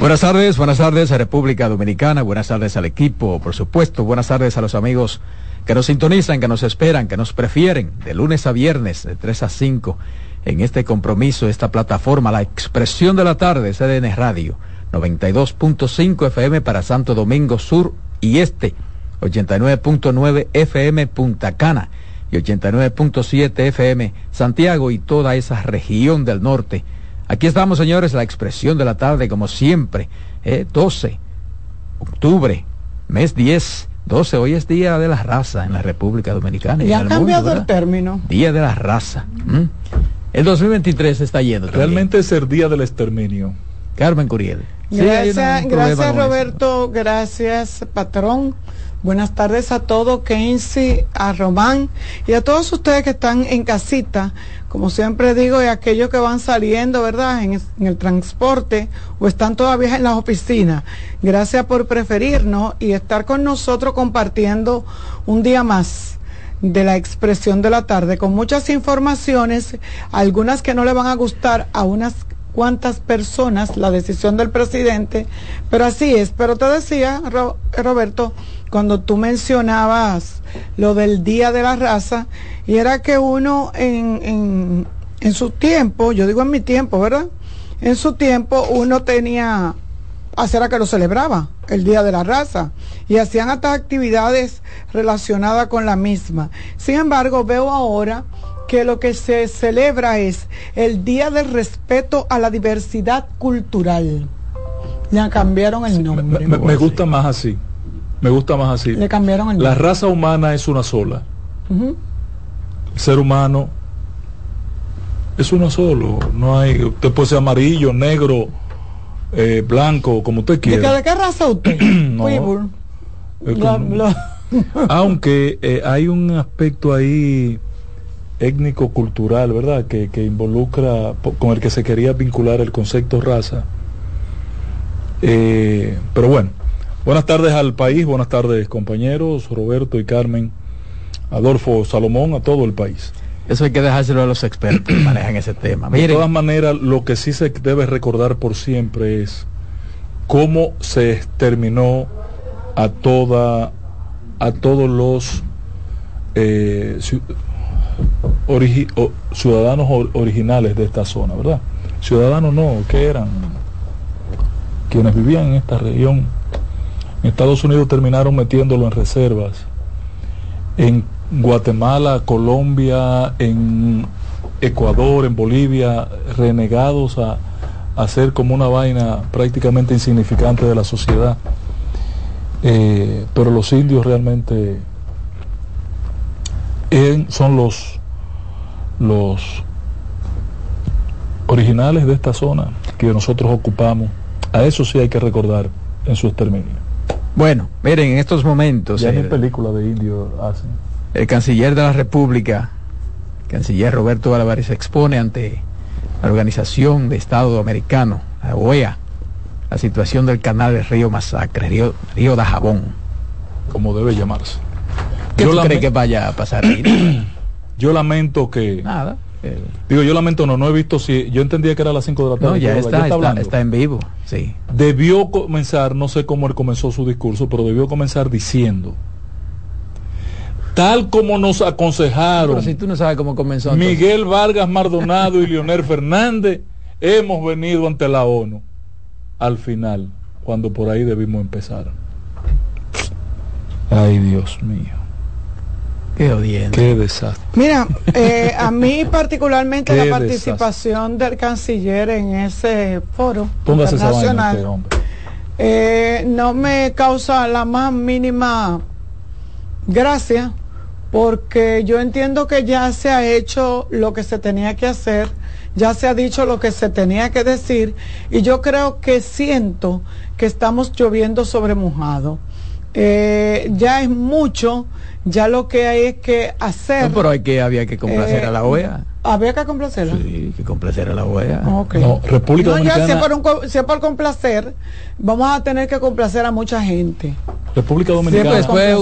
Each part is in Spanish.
Buenas tardes, buenas tardes a República Dominicana, buenas tardes al equipo, por supuesto, buenas tardes a los amigos que nos sintonizan, que nos esperan, que nos prefieren de lunes a viernes, de 3 a 5, en este compromiso, esta plataforma, la expresión de la tarde, CDN Radio, 92.5 FM para Santo Domingo Sur y Este, 89.9 FM Punta Cana y 89.7 FM Santiago y toda esa región del norte Aquí estamos, señores, la expresión de la tarde, como siempre. 12, eh, octubre, mes 10. 12, hoy es Día de la Raza en la República Dominicana. Y, ha cambiado el término. Día de la Raza. El 2023 está yendo. Realmente es el Día del Exterminio. Carmen Curiel. Gracias, gracias Roberto, gracias patrón. Buenas tardes a todos, Kenzie, a Román y a todos ustedes que están en casita, como siempre digo, y aquellos que van saliendo, ¿verdad?, en, el transporte o están todavía en las oficinas. Gracias por preferirnos y estar con nosotros compartiendo un día más de la expresión de la tarde con muchas informaciones, algunas que no le van a gustar a unas cuantas personas, la decisión del presidente, pero así es. Pero te decía, Roberto, cuando tú mencionabas lo del Día de la Raza, y era que uno en, en, en su tiempo, yo digo en mi tiempo, ¿verdad? En su tiempo uno tenía, hacer a que lo celebraba, el Día de la Raza, y hacían hasta actividades relacionadas con la misma. Sin embargo, veo ahora que lo que se celebra es el Día del Respeto a la Diversidad Cultural. Ya cambiaron el nombre. me gusta más así. Me gusta más así. Le cambiaron La raza humana es una sola. El ser humano es uno solo. No hay. Usted puede ser amarillo, negro, eh, blanco, como usted quiera. ¿De qué raza usted? no, aunque eh, hay un aspecto ahí étnico-cultural, ¿verdad? Que, que, involucra, con el que se quería vincular el concepto raza. Eh, pero bueno, Buenas tardes al país, buenas tardes compañeros, Roberto y Carmen, Adolfo Salomón, a todo el país. Eso hay que dejárselo a los expertos que manejan ese tema. De todas maneras, lo que sí se debe recordar por siempre es cómo se exterminó a toda a todos los eh, ciudadanos originales de esta zona, ¿verdad? Ciudadanos no, que eran quienes vivían en esta región en Estados Unidos terminaron metiéndolo en reservas. En Guatemala, Colombia, en Ecuador, en Bolivia, renegados a, a ser como una vaina prácticamente insignificante de la sociedad. Eh, pero los indios realmente son los, los originales de esta zona que nosotros ocupamos. A eso sí hay que recordar en su exterminio. Bueno, miren, en estos momentos... Ya el, película de indio hacen. El canciller de la República, canciller Roberto Álvarez, expone ante la Organización de Estado Americano, la OEA, la situación del canal del río Masacre, río, río de Jabón. Como debe llamarse. ¿Qué Yo cree que vaya a pasar ahí? Yo lamento que... Nada Digo, yo lamento, no, no he visto si. Yo entendía que era a las 5 de la tarde. No, ya, está, está, en vivo, sí. Debió comenzar, no sé cómo él comenzó su discurso, pero debió comenzar diciendo. Tal como nos aconsejaron. Pero si tú no sabes cómo comenzó. Miguel Vargas Mardonado y Leonel Fernández, hemos venido ante la ONU. Al final, cuando por ahí debimos empezar. Ay, Dios mío. Qué odiante. Qué desastre. Mira, eh, a mí particularmente la participación del canciller en ese foro internacional eh, no me causa la más mínima gracia porque yo entiendo que ya se ha hecho lo que se tenía que hacer, ya se ha dicho lo que se tenía que decir y yo creo que siento que estamos lloviendo sobre mojado. Eh, ya es mucho, ya lo que hay es que hacer. No, pero hay que, había que complacer a la OEA. Había que complacerla. Sí, que complacer a la OEA. No, República Dominicana. Ya, si, es por complacer, vamos a tener que complacer a mucha gente. República Dominicana. después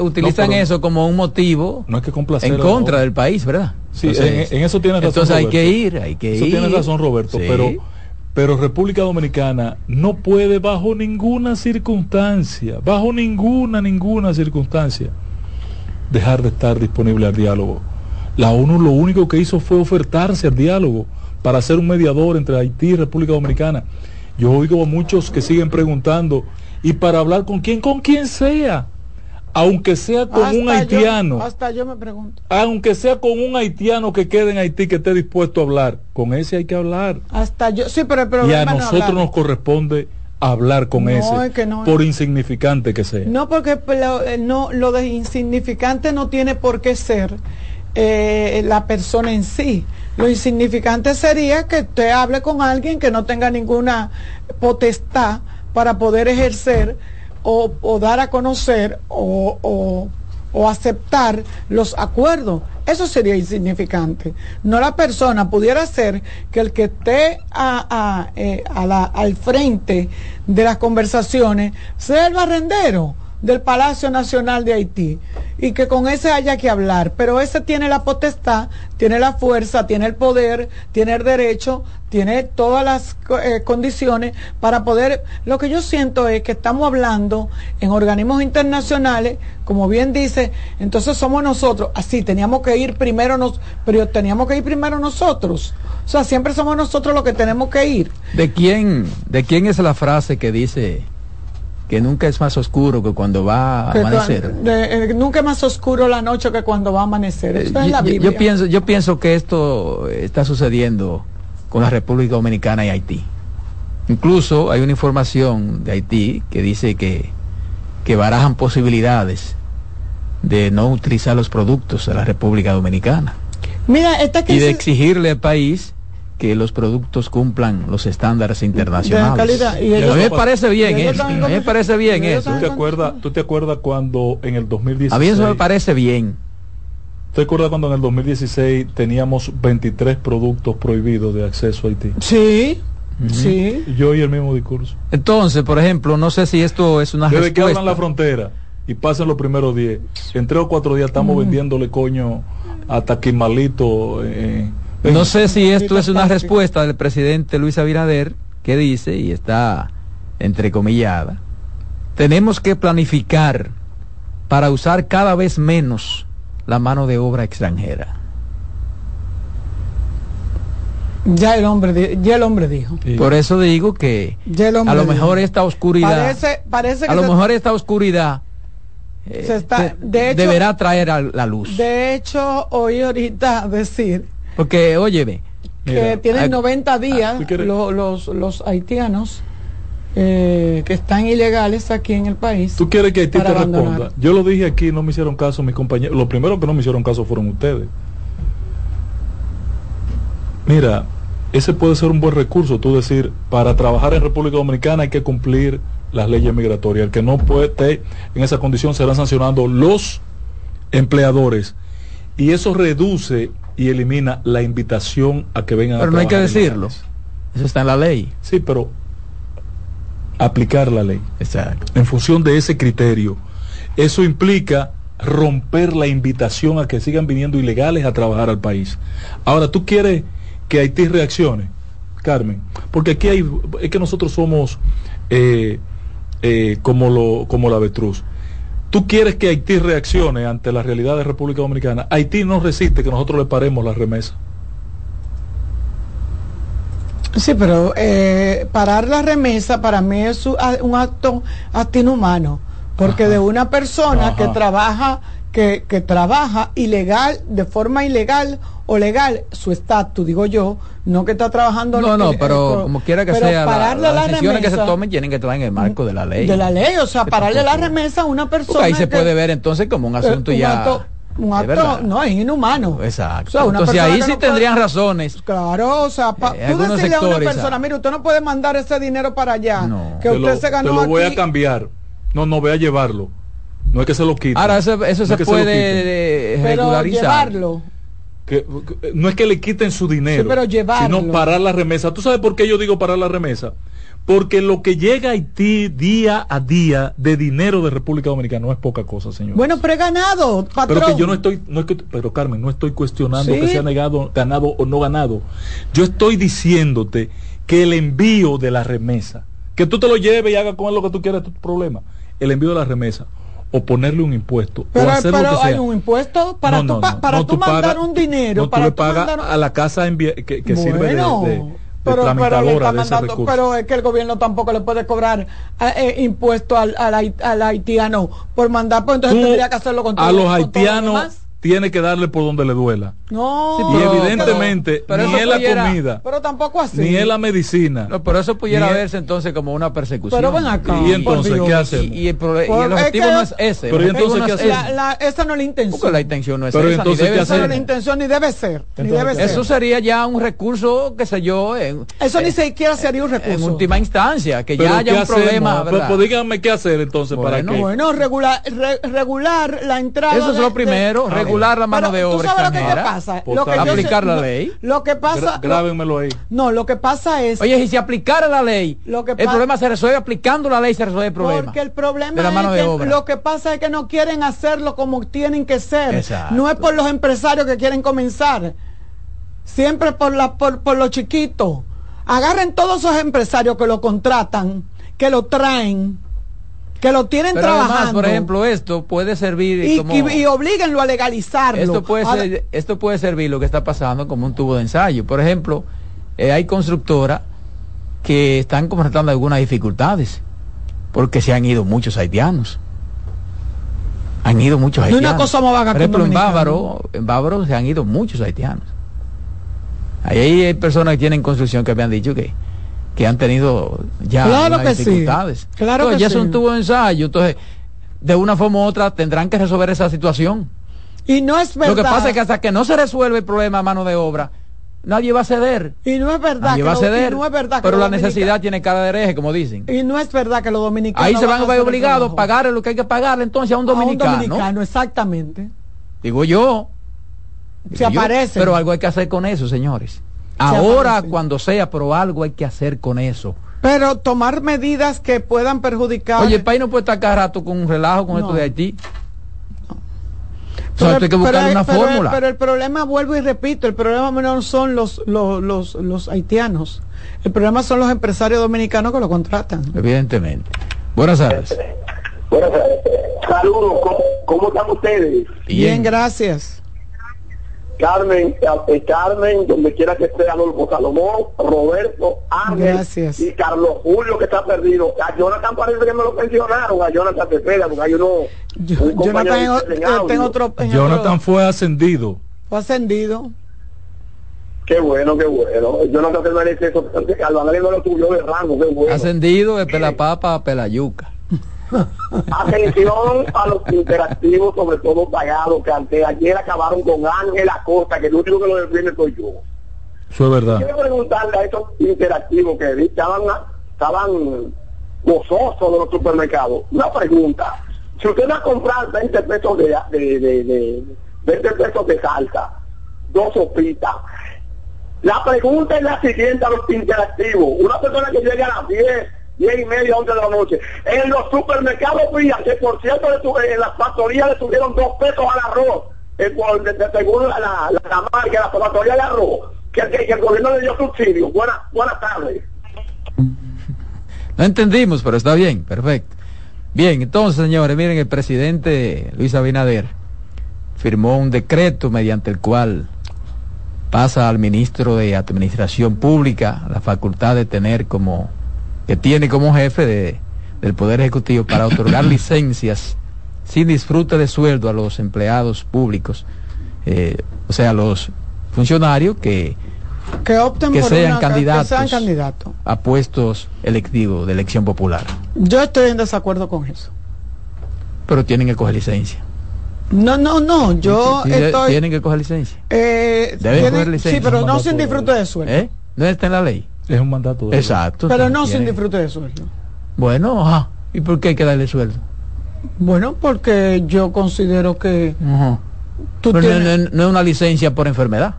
utilizan eso como un motivo no es que complacer en contra del país, ¿verdad? Sí, en, eso tienes razón. Entonces hay que ir, hay que eso ir. Tienes razón, Roberto, pero pero República Dominicana no puede bajo ninguna circunstancia, bajo ninguna, ninguna circunstancia, dejar de estar disponible al diálogo. La ONU lo único que hizo fue ofertarse al diálogo para ser un mediador entre Haití y República Dominicana. Yo oigo a muchos que siguen preguntando, ¿y para hablar con quién? Con quien sea aunque sea con un haitiano, hasta yo me pregunto. Aunque sea con un haitiano que quede en Haití que esté dispuesto a hablar, con ese hay que hablar. Hasta yo, sí, pero y a nosotros nos corresponde hablar con ese, por insignificante que sea. No, porque lo, eh, no, lo de insignificante no tiene por qué ser eh, la persona en sí. Lo insignificante sería que usted hable con alguien que no tenga ninguna potestad para poder ejercer o, dar a conocer o, o, aceptar los acuerdos. Eso sería insignificante. No la persona pudiera ser que el que esté a, a, eh, al frente de las conversaciones sea el barrendero del Palacio Nacional de Haití y que con ese haya que hablar, pero ese tiene la potestad, tiene la fuerza, tiene el poder, tiene el derecho, tiene todas las eh, condiciones para poder, lo que yo siento es que estamos hablando en organismos internacionales, como bien dice, entonces somos nosotros, así teníamos que ir primero nos, pero teníamos que ir primero nosotros. O sea, siempre somos nosotros los que tenemos que ir. ¿De quién, de quién es la frase que dice que nunca es más oscuro que cuando va a amanecer. Eh, nunca es más oscuro la noche que cuando va a amanecer. es la Biblia. Yo, pienso, yo pienso que esto está sucediendo con la República Dominicana y Haití. Incluso hay una información de Haití que dice que, que barajan posibilidades de no utilizar los productos de la República Dominicana. Mira, esta y de exigirle al país que los productos cumplan los estándares internacionales. a mí me parece bien eso. A mí me parece bien eso. ¿Tú te acuerdas, tú te acuerdas cuando en el 2016 A mí eso me parece bien. ¿Te acuerdas cuando en el 2016 teníamos 23 productos prohibidos de acceso a Haití? Sí. Sí. Yo oí el mismo discurso. Entonces, por ejemplo, no sé si esto es una Desde que abran la frontera y pasen los primeros 10, en tres o cuatro días estamos vendiéndole coño a Taquimalito. Eh, no sé si esto es una respuesta del presidente Luis Abinader que dice, y está entrecomillada, tenemos que planificar para usar cada vez menos la mano de obra extranjera. Ya el hombre, ya el hombre dijo. Por eso digo que a lo mejor esta oscuridad, parece, a lo mejor esta oscuridad eh, deberá traer a la luz. De hecho, oí ahorita decir porque, óyeme. Que tienen 90 días los, los, haitianos eh, que están ilegales aquí en el país. ¿Tú quieres que Haití te responda? Yo lo dije aquí, no me hicieron caso mis compañeros. Lo primero que no me hicieron caso fueron ustedes. Mira, ese puede ser un buen recurso, tú decir, para trabajar en República Dominicana hay que cumplir las leyes migratorias. El que no puede en esa condición serán sancionando los empleadores. Y eso reduce y elimina la invitación a que vengan pero no hay que decirlo. Eso está en la ley. Sí, pero aplicar la ley. Exacto. En función de ese criterio. Eso implica romper la invitación a que sigan viniendo ilegales a trabajar al país. Ahora, ¿tú quieres que Haití reaccione, Carmen? Porque aquí hay, es que nosotros somos eh, eh, como, lo, como la avetruz. ¿Tú quieres que Haití reaccione ante la realidad de República Dominicana? Haití no resiste que nosotros le paremos la remesa. Sí, pero eh, parar la remesa para mí es un acto, acto inhumano, porque de una persona que trabaja que, que trabaja ilegal, de forma ilegal o legal, su estatus, digo yo, no que está trabajando. No, no, pero como quiera que sea, las decisiones que se tomen tienen que estar en el marco de la ley. De la ley, o sea, pararle la remesa a una persona. ahí se puede ver entonces como un asunto ya un acto no es inhumano. Exacto. Entonces ahí sí tendrían razones. Claro o sea pa, eh, tú decirle a una persona mire usted no puede mandar ese dinero para allá que usted se ganó te lo voy a cambiar. No no voy a llevarlo no es que se lo quite ahora eso, se puede regularizar llevarlo que, no es que le quiten su dinero, pero llevarlo. sino parar la remesa. ¿Tú sabes por qué yo digo parar la remesa? Porque lo que llega a Haití día a día de dinero de República Dominicana no es poca cosa, señor. Bueno, pero he ganado, patrón. Pero que yo no estoy, no es que, pero Carmen, no estoy cuestionando que sea negado, ganado o no ganado. Yo estoy diciéndote que el envío de la remesa, que tú te lo lleves y hagas con él lo que tú quieras, es tu problema. El envío de la remesa o ponerle un impuesto pero, o hacer pero hay un impuesto para tú, para tú, mandar un dinero para tú pagas a la casa que, que sirve de pero, pero, es que el gobierno tampoco le puede cobrar eh, eh impuestos al, al, haitiano por mandar, pues entonces tendría que hacerlo con A los haitianos tiene que darle por donde le duela. No, y evidentemente ni es la comida, pero tampoco así. Ni es la medicina. No, pero eso pudiera verse entonces como una persecución. Pero ven acá. Y entonces, ¿qué hacemos? Y, el, objetivo no es ese. Pero entonces, ¿qué hacemos? esa no es la intención. Porque la intención no es pero esa. Entonces, ni debe ser. la intención ni debe ser. ni debe ser. Eso sería ya un recurso, qué sé yo. En, eso ni siquiera sería un recurso. En última instancia, que ya haya un problema. Pues, pues, díganme qué hacer entonces para que. Bueno, regular, regular la entrada. Eso es lo primero, regular la mano de obra ¿Tú sabes lo que pasa? Lo que aplicar la ley. Lo que pasa. Grábenmelo ahí. No, lo que pasa es. Oye, y si aplicara la ley, lo que el problema se resuelve aplicando la ley, se resuelve el problema. Porque el problema es que lo que pasa es que no quieren hacerlo como tienen que ser. No es por los empresarios que quieren comenzar. Siempre por, la, por, por los chiquitos. Agarren todos esos empresarios que lo contratan, que lo traen que lo tienen trabajando. por ejemplo, esto puede servir y, como, y, oblíguenlo a legalizarlo. Esto puede, ser, esto puede servir lo que está pasando como un tubo de ensayo. Por ejemplo, eh, hay constructoras que están confrontando algunas dificultades porque se han ido muchos haitianos. Han ido muchos haitianos. Una cosa más Por ejemplo, en Bávaro, en Bávaro se han ido muchos haitianos. Ahí hay personas que tienen construcción que me han dicho que que han tenido ya dificultades. Claro ya es un tubo de ensayo, entonces de una forma u otra tendrán que resolver esa situación. Y no es verdad. Lo que pasa es que hasta que no se resuelve el problema a mano de obra, nadie va a ceder. Y no es verdad. Nadie va a ceder. no es verdad pero la necesidad tiene cara de hereje, como dicen. Y no es verdad que los dominicanos. Ahí se van a ver obligados a pagar lo que hay que pagarle entonces a un dominicano. A un dominicano, exactamente. Digo yo. se aparece. Pero algo hay que hacer con eso, señores. Ahora, cuando sea, pero algo hay que hacer con eso. Pero tomar medidas que puedan perjudicar. Oye, el país no puede estar cada rato con un relajo con esto de Haití. Pero, hay que buscar una fórmula. Pero el problema, vuelvo y repito, el problema no son los, los, los, los, haitianos. El problema son los empresarios dominicanos que lo contratan. Evidentemente. Buenas tardes. Buenas tardes. Saludos, ¿cómo, están ustedes? Bien, gracias. Carmen, eh, Carmen, donde quiera que esté Adolfo Salomón, Roberto, Ángel y Carlos Julio que está perdido. A Jonathan parece que me lo pensionaron, a Jonathan Cepeda, porque hay uno... Jonathan, Jonathan fue ascendido. Fue ascendido. Qué bueno, qué bueno. Jonathan se merece eso. Al lo subió de rango, qué bueno. Ascendido de pelapapa a pelayuca. Atención a los interactivos, sobre todo pagados, que ante ayer acabaron con Ángel Acosta, que el único que lo defiende soy yo. Eso es verdad. Quiero preguntarle a esos interactivos que estaban, estaban gozosos de los supermercados. Una pregunta. Si usted va a comprar 20 pesos de, de, de, 20 pesos de salsa, dos sopitas, la pregunta es la siguiente a los interactivos. Una persona que llega a las 10 10 y media, 11 de la noche. En los supermercados fría, que por cierto en las factorías le subieron dos pesos al arroz, eh, según la, la, la, marca, la factoría de arroz, que, el gobierno le dio subsidio. Buenas, buenas tardes. No entendimos, pero está bien, perfecto. Bien, entonces, señores, miren, el presidente Luis Abinader firmó un decreto mediante el cual pasa al ministro de Administración Pública la facultad de tener como que tiene como jefe de, del Poder Ejecutivo para otorgar licencias sin disfrute de sueldo a los empleados públicos, eh, o sea, los funcionarios que, que opten por sean, una, candidatos que sean candidatos a puestos electivos de elección popular. Yo estoy en desacuerdo con eso. Pero tienen que coger licencia. No, no, no, yo estoy... Tienen que coger licencia. Eh, Deben coger licencia. Sí, pero no sin disfrute de sueldo. ¿Eh? No está en la ley. Es un mandato. De Exacto. Pero no sin disfrute de sueldo. Bueno, ajá. ¿y por qué hay que darle sueldo? Bueno, porque yo considero que... Tú tienes... no, es una licencia por enfermedad.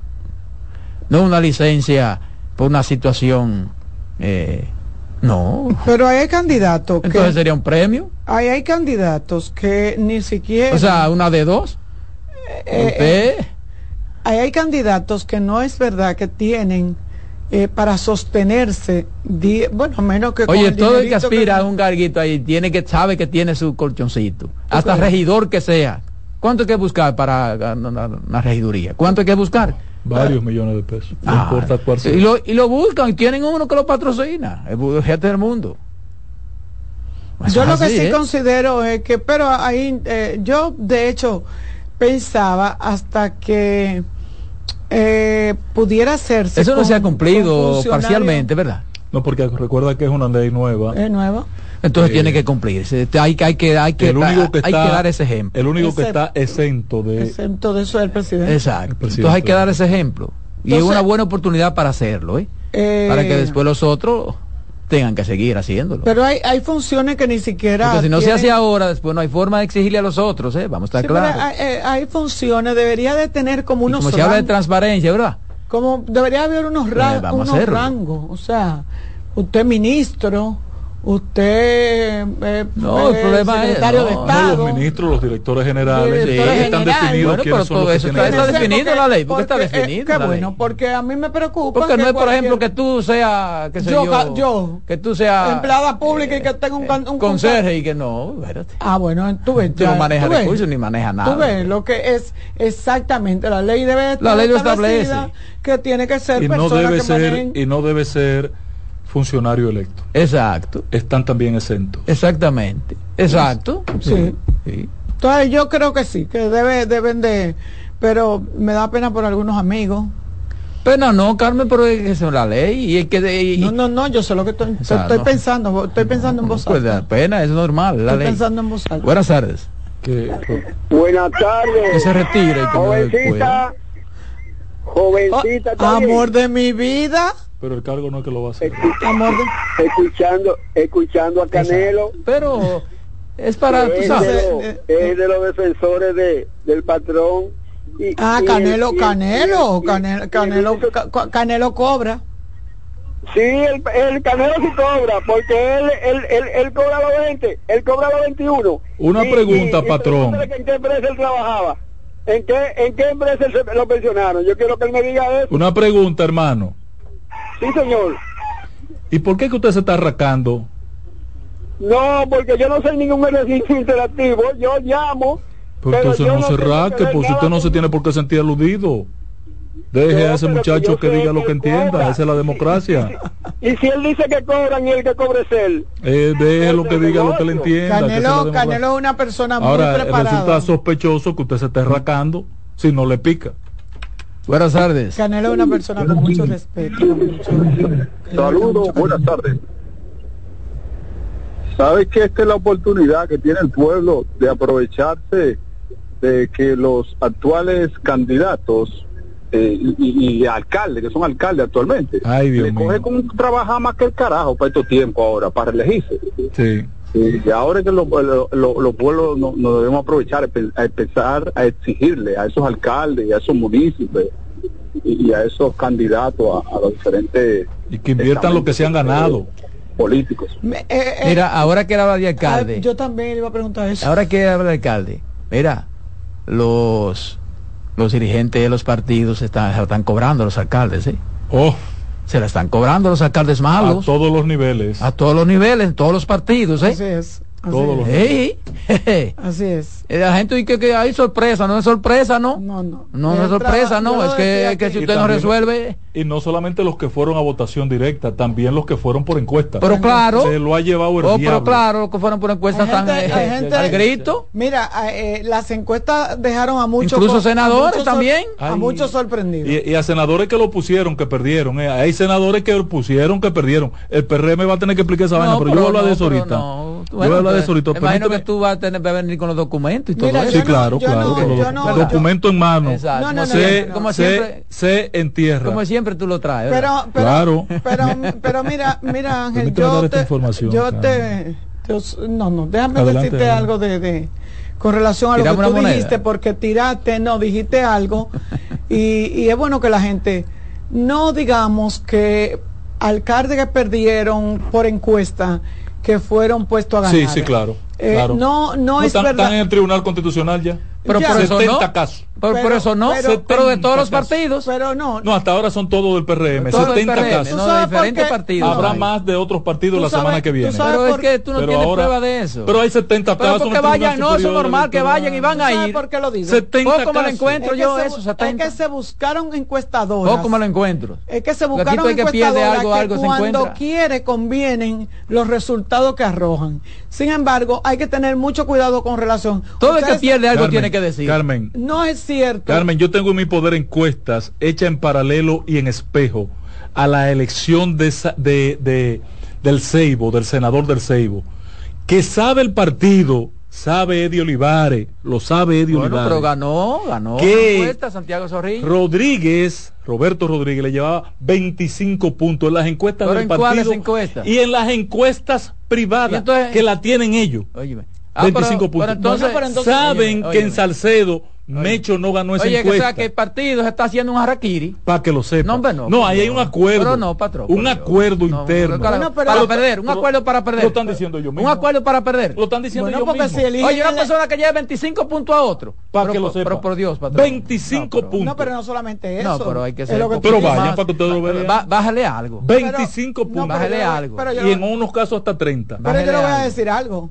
No es una licencia por una situación... Eh, no. Pero hay candidatos Entonces sería un premio. Ahí hay candidatos que ni siquiera... O sea, una de dos. Eh, eh, ahí hay candidatos que no es verdad que tienen eh, para sostenerse, bueno, menos que... Oye, todo el que aspira a un garguito ahí tiene que sabe que tiene su colchoncito. Hasta regidor que sea. ¿Cuánto hay que buscar para una regiduría? ¿Cuánto hay que buscar? Varios millones de pesos. No ah, importa cuál sea. Y lo, y lo buscan, tienen uno que lo patrocina. El jefe del mundo. yo lo que sí ¿eh? considero es que, pero ahí, eh, yo de hecho pensaba hasta que eh, pudiera hacerse. Eso no se ha cumplido parcialmente, ¿verdad? No, porque recuerda que es una ley nueva. Es nueva. Entonces tiene que cumplirse. Hay, hay, que, hay, que, hay que dar ese ejemplo. El único que está exento de... Exento de eso es el presidente. Exacto. Entonces hay que dar ese ejemplo. y es una buena oportunidad para hacerlo, ¿eh? ¿eh? Para que después los otros tengan que seguir haciéndolo. Pero hay, hay funciones que ni siquiera... Porque si no se hace ahora, después no hay forma de exigirle a los otros, ¿eh? Vamos a estar claros. Hay, eh, hay, funciones, debería de tener como unos... como se habla de transparencia, ¿verdad? Como debería haber unos, ra pues unos rangos, o sea, usted ministro, Usted eh, no, el problema secretario de Estado. los ministros, los directores generales, están definidos bueno, pero todo eso está, está, definido en la ley, porque, está eh, definido. qué bueno, porque a mí me preocupa. Porque no es, por ejemplo, que tú seas, que yo, yo, que tú seas empleada pública y que tenga un, un, conserje y que no, espérate. Ah, bueno, tú ves, tú no manejas recursos ni manejas nada. Tú ves lo que es exactamente la ley debe estar la ley lo establece que tiene que ser y no debe ser y no debe ser funcionario electo. Exacto. Están también exentos. Exactamente. Exacto. Sí. Entonces yo creo que sí, que debe, deben de, pero me da pena por algunos amigos. Pena no, Carmen, pero es la ley y que no, no, no, yo sé lo que estoy, estoy pensando, estoy pensando en voz pues alta. Pues da pena, es normal, la estoy pensando en voz alta. Buenas tardes. Buenas tardes. Que se retire. jovencita, jovencita. Oh, amor de mi vida. Pero el cargo no es que lo va a hacer. Escuchando, escuchando a Canelo. Pero es para, es, de los defensores de, del patrón. Y, ah, Canelo, Canelo, Canelo, Canelo, Canelo cobra. Sí, el, el Canelo sí cobra, porque él, él, él, él cobra los 20, él cobra los 21. Una pregunta, patrón. ¿En qué empresa él trabajaba? ¿En qué, ¿En qué empresa lo pensionaron? Yo quiero que él me diga eso. Una pregunta, hermano. Sí, señor. ¿Y por qué que usted se está arracando? No, porque yo no soy ningún ejercicio interactivo. Yo llamo. Pero entonces no, se raque, pues usted no se tiene por qué sentir aludido. Deje a ese muchacho que, diga lo que entienda, esa es la democracia. Y, si él dice que cobran y el que cobre es él. Eh, deje lo que diga lo que le entienda. Canelo, Canelo es una persona muy Ahora, preparada. resulta sospechoso que usted se esté arracando si no le pica. Buenas tardes. Canelo es una persona con mucho respeto. Saludos, buenas tardes. ¿Sabes que esta es la oportunidad que tiene el pueblo de aprovecharse de que los actuales candidatos eh, y, alcaldes, que son alcaldes actualmente, le coge con trabajar más que el carajo para estos tiempos ahora, para elegirse. Sí. Y ahora es que los pueblos nos no debemos aprovechar, a empezar a exigirle a esos alcaldes y a esos municipios y, a esos candidatos a, los diferentes... Y que inviertan lo que se han ganado. Políticos. Eh, eh, mira, ahora que habla de alcalde. yo también iba a preguntar eso. Ahora que habla de alcalde. Mira, los los dirigentes de los partidos están, están cobrando los alcaldes, ¿sí? Oh. Se la están cobrando los alcaldes malos. A todos los niveles. A todos los niveles, en todos los partidos, ¿eh? Así es. Todos los Así es. Eh, la gente dice que hay sorpresa, no es sorpresa, ¿no? No, no. No, no es sorpresa, no. Es que, que si usted no resuelve. Y no solamente los que fueron a votación directa, también los que fueron por encuesta. Pero claro. Se lo ha llevado el oh, Pero claro, los que fueron por encuesta están eh, al grito. Mira, eh, las encuestas dejaron a muchos. Incluso senadores también. A muchos sorprendidos. Y, a senadores que lo pusieron, que perdieron. Hay senadores que lo pusieron, que perdieron. El PRM va a tener que explicar esa vaina, pero, yo voy a hablar de eso ahorita. yo voy de eso ahorita. Imagino que tú vas a tener que venir con los documentos y todo eso. Sí, claro, claro. documento en mano. Se, como siempre, se entierra. Como siempre tú lo traes. Pero, pero, claro. pero, pero mira, mira Ángel, yo te, yo te, no, no, déjame decirte algo de, de, con relación a lo que tú dijiste, porque tiraste, no, dijiste algo, y, y es bueno que la gente, no digamos que alcaldes que perdieron por encuesta, que fueron puestos a ganar. Sí, sí, claro. Eh, claro. No, no, es verdad. ¿Están en el Tribunal Constitucional ya? Pero por eso no. casos. Pero, por eso no. Pero, de todos los partidos. Pero no. No, hasta ahora son todos del PRM. 70 casos. No, de diferentes partidos. Habrá más de otros partidos la semana que viene. Pero es que tú no tienes prueba de eso. Pero hay 70 pero casos. porque vayan, no, eso es normal que vayan y van a ir. ¿Por qué lo digo? 70 ¿Cómo me lo encuentro yo eso? 70. Es que se buscaron encuestadoras. ¿Cómo me lo encuentro? Es que se buscaron encuestadoras algo, algo que cuando quiere convienen los resultados que arrojan. Sin embargo, hay que tener mucho cuidado con relación. Todo el que pierde algo tiene que decir. Carmen. No es cierto. Carmen, yo tengo en mi poder encuestas hechas en paralelo y en espejo a la elección de, de, del Ceibo, del senador del Ceibo, que sabe el partido, sabe Eddie Olivares, lo sabe Eddie bueno, Olivares. pero ganó, ganó que encuesta, Santiago Zorrilla. Rodríguez, Roberto Rodríguez le llevaba 25 puntos en las encuestas del partido y en las encuestas privadas que la tienen ellos. 25 puntos. entonces, saben que en Salcedo Mecho no ganó esa encuesta. Oye, o sea que el partido se está haciendo un harakiri. Para que lo sepa. No, no, ahí hay un acuerdo. Pero no, patrón. Un acuerdo interno. para perder, un acuerdo para perder. Lo están diciendo yo mismo. Un acuerdo para perder. Lo están diciendo yo mismo. Si Oye, una persona que lleve 25 puntos a otro. Para que lo sepa. Pero por Dios, patrón. 25 puntos. No, pero no solamente eso. No, pero hay que ser. Pero vaya, para que usted lo vea. Bájale algo. 25 puntos. Bájale algo. Y en unos casos hasta 30. Pero yo le voy a decir algo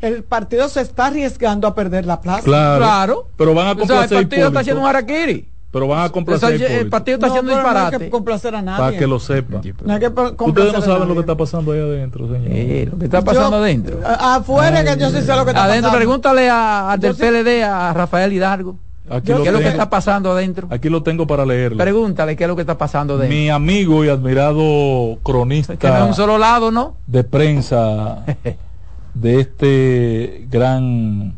el partido se está arriesgando a perder la plaza. Claro. Pero van a complacer o sea, el partido está haciendo un harakiri. Pero van a complacer. O sea, el, partido está haciendo disparate. No hay que complacer a nadie. Para que lo sepa. No hay que Ustedes no saben lo que está pasando ahí adentro, señor. Eh, lo que está pasando adentro. afuera que yo sí sé lo que está adentro, pasando. pregúntale al del PLD, a Rafael Hidalgo. ¿Qué es lo que está pasando adentro? Aquí lo tengo para leerlo. Pregúntale qué es lo que está pasando adentro. Mi amigo y admirado cronista. Que no es un solo lado, ¿no? De prensa de este gran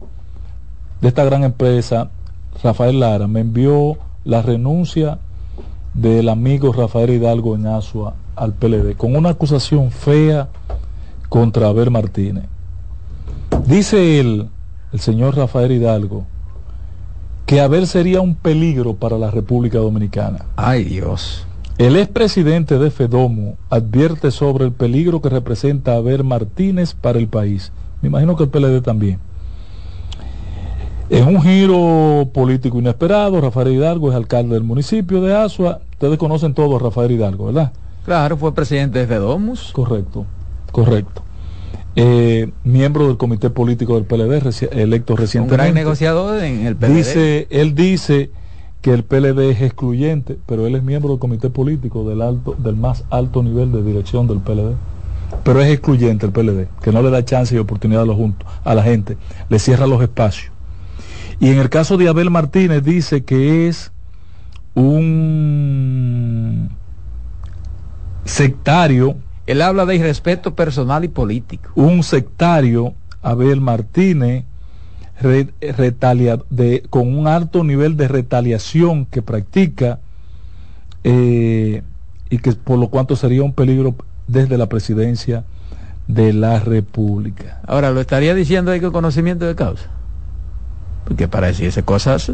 de esta gran empresa, Rafael Lara, me envió la renuncia del amigo Rafael Hidalgo en al PLD con una acusación fea contra Abel Martínez. Dice él, el señor Rafael Hidalgo, que Abel sería un peligro para la República Dominicana. Ay Dios. El expresidente de Fedomo advierte sobre el peligro que representa Abel Martínez para el país. Me imagino que el PLD también. En un giro político inesperado, Rafael Hidalgo es alcalde del municipio de Asua. Ustedes conocen todo a Rafael Hidalgo, ¿verdad? Claro, fue presidente de Fedomus. Correcto, correcto. Eh, miembro del comité político del PLD, electo recientemente. Un gran negociador en el PLD. Dice, él dice que el PLD es excluyente, pero él es miembro del comité político del, alto, del más alto nivel de dirección del PLD. Pero es excluyente el PLD, que no le da chance y oportunidad a, los a la gente, le cierra los espacios. Y en el caso de Abel Martínez dice que es un sectario. Él habla de irrespeto personal y político. Un sectario, Abel Martínez, de, con un alto nivel de retaliación que practica eh, y que por lo cuanto sería un peligro desde la presidencia de la República. Ahora, ¿lo estaría diciendo ahí con conocimiento de causa? Porque para decirse cosas...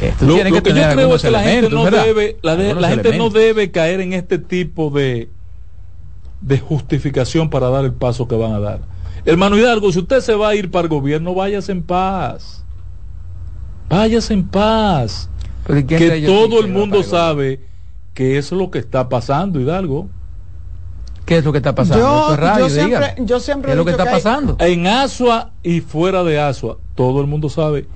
Eh, lo, que, yo creo es que la gente, no debe, la, gente no debe caer en este tipo de, de justificación para dar el paso que van a dar. Hermano Hidalgo, si usted se va a ir para el gobierno, váyase en paz. Váyase en paz. Que todo el mundo sabe que eso es lo que está pasando, Hidalgo. ¿Qué es lo que está pasando? Yo, yo siempre, yo siempre ¿Qué es lo que está pasando? En Asua y fuera de Asua, todo el mundo sabe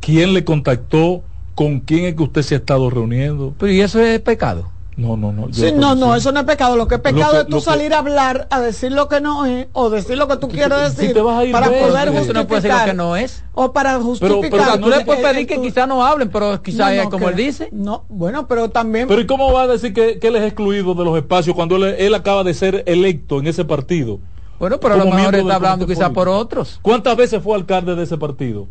quién le contactó, con quién es que usted se ha estado reuniendo. Pero ¿y eso es pecado? No, no, no. Sí, no, no, eso no es pecado. Lo que es pecado es tú salir a hablar, a decir lo que no es, o decir lo que tú quieres decir para poder justificar. no puede decir lo que no es. O para justificar. Pero, pero tú le puedes pedir que quizás no hablen, pero quizás es como él dice. No, bueno, pero también. Pero ¿y cómo va a decir que, que él es excluido de los espacios cuando él, él acaba de ser electo en ese partido? Bueno, pero a lo mejor está hablando quizás por otros. ¿Cuántas veces fue alcalde de ese partido?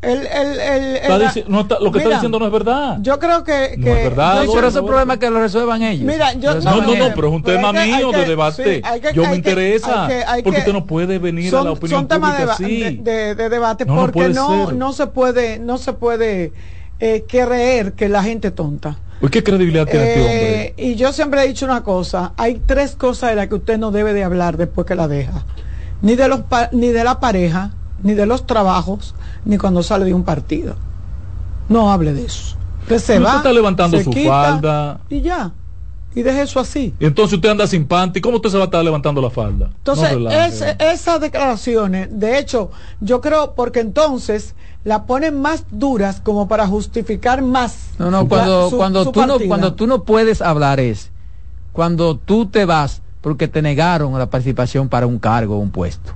El, el, el, lo que está diciendo no es verdad. Yo creo que. no es verdad. Yo, pero ese problema que lo resuelvan ellos. Mira, yo, no, no, no, pero es un tema mío de debate. yo me interesa. porque usted no puede venir a la opinión son pública de, así. De, de, debate porque no, no, se puede, no se puede eh, creer que la gente tonta. Pues ¿Qué credibilidad tiene este hombre? Eh, y yo siempre he dicho una cosa: hay tres cosas de las que usted no debe de hablar después que la deja. Ni de, los, ni de la pareja, ni de los trabajos, ni cuando sale de un partido. No hable de eso. Usted se va. está levantando su falda. Y ya. Y deje eso así. Y entonces usted anda sin panty. ¿Cómo usted se va a estar levantando la falda? Entonces, esas declaraciones, de hecho, yo creo porque entonces la ponen más duras como para justificar más. No, no, cuando, cuando, tú no, cuando tú no puedes hablar es cuando tú te vas porque te negaron la participación para un cargo o un puesto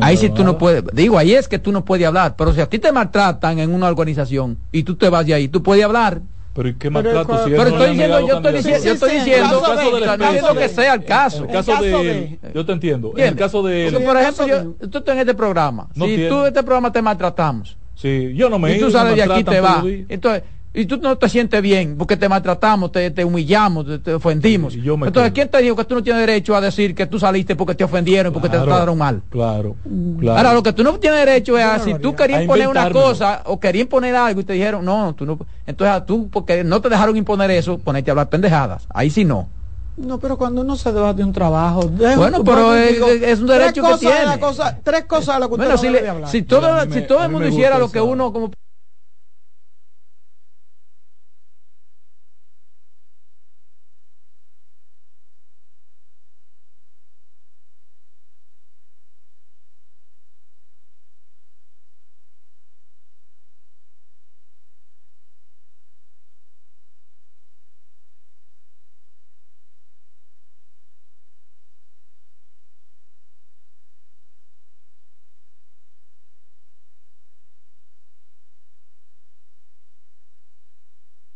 ahí sí tú no puedes, digo, ahí es que tú no puedes hablar, pero si a ti te maltratan en una organización y tú te vas de ahí, tú puedes hablar. Pero ¿y qué maltrato si Pero estoy diciendo, yo estoy diciendo, yo estoy diciendo, que sea el caso. El caso de, yo te entiendo. En el caso de por ejemplo, yo, tú estás en este programa. Si tú en este programa te maltratamos. Sí, yo no me Y tú sales de aquí te vas. Entonces, y tú no te sientes bien porque te maltratamos, te, te humillamos, te, ofendimos. Entonces, ¿quién te dijo que tú no tienes derecho a decir que tú saliste porque te ofendieron, porque te trataron mal? Claro, claro. Ahora, lo que tú no tienes derecho es a, si tú querías imponer una cosa o querías imponer algo y te dijeron, no, tú no. Entonces, tú, porque no te dejaron imponer eso, ponerte a hablar pendejadas. Ahí sí no. No, pero cuando uno se debate un trabajo. Bueno, pero es, un derecho que tiene. tres cosas a las que usted si, no si todo, si todo el mundo hiciera lo que uno como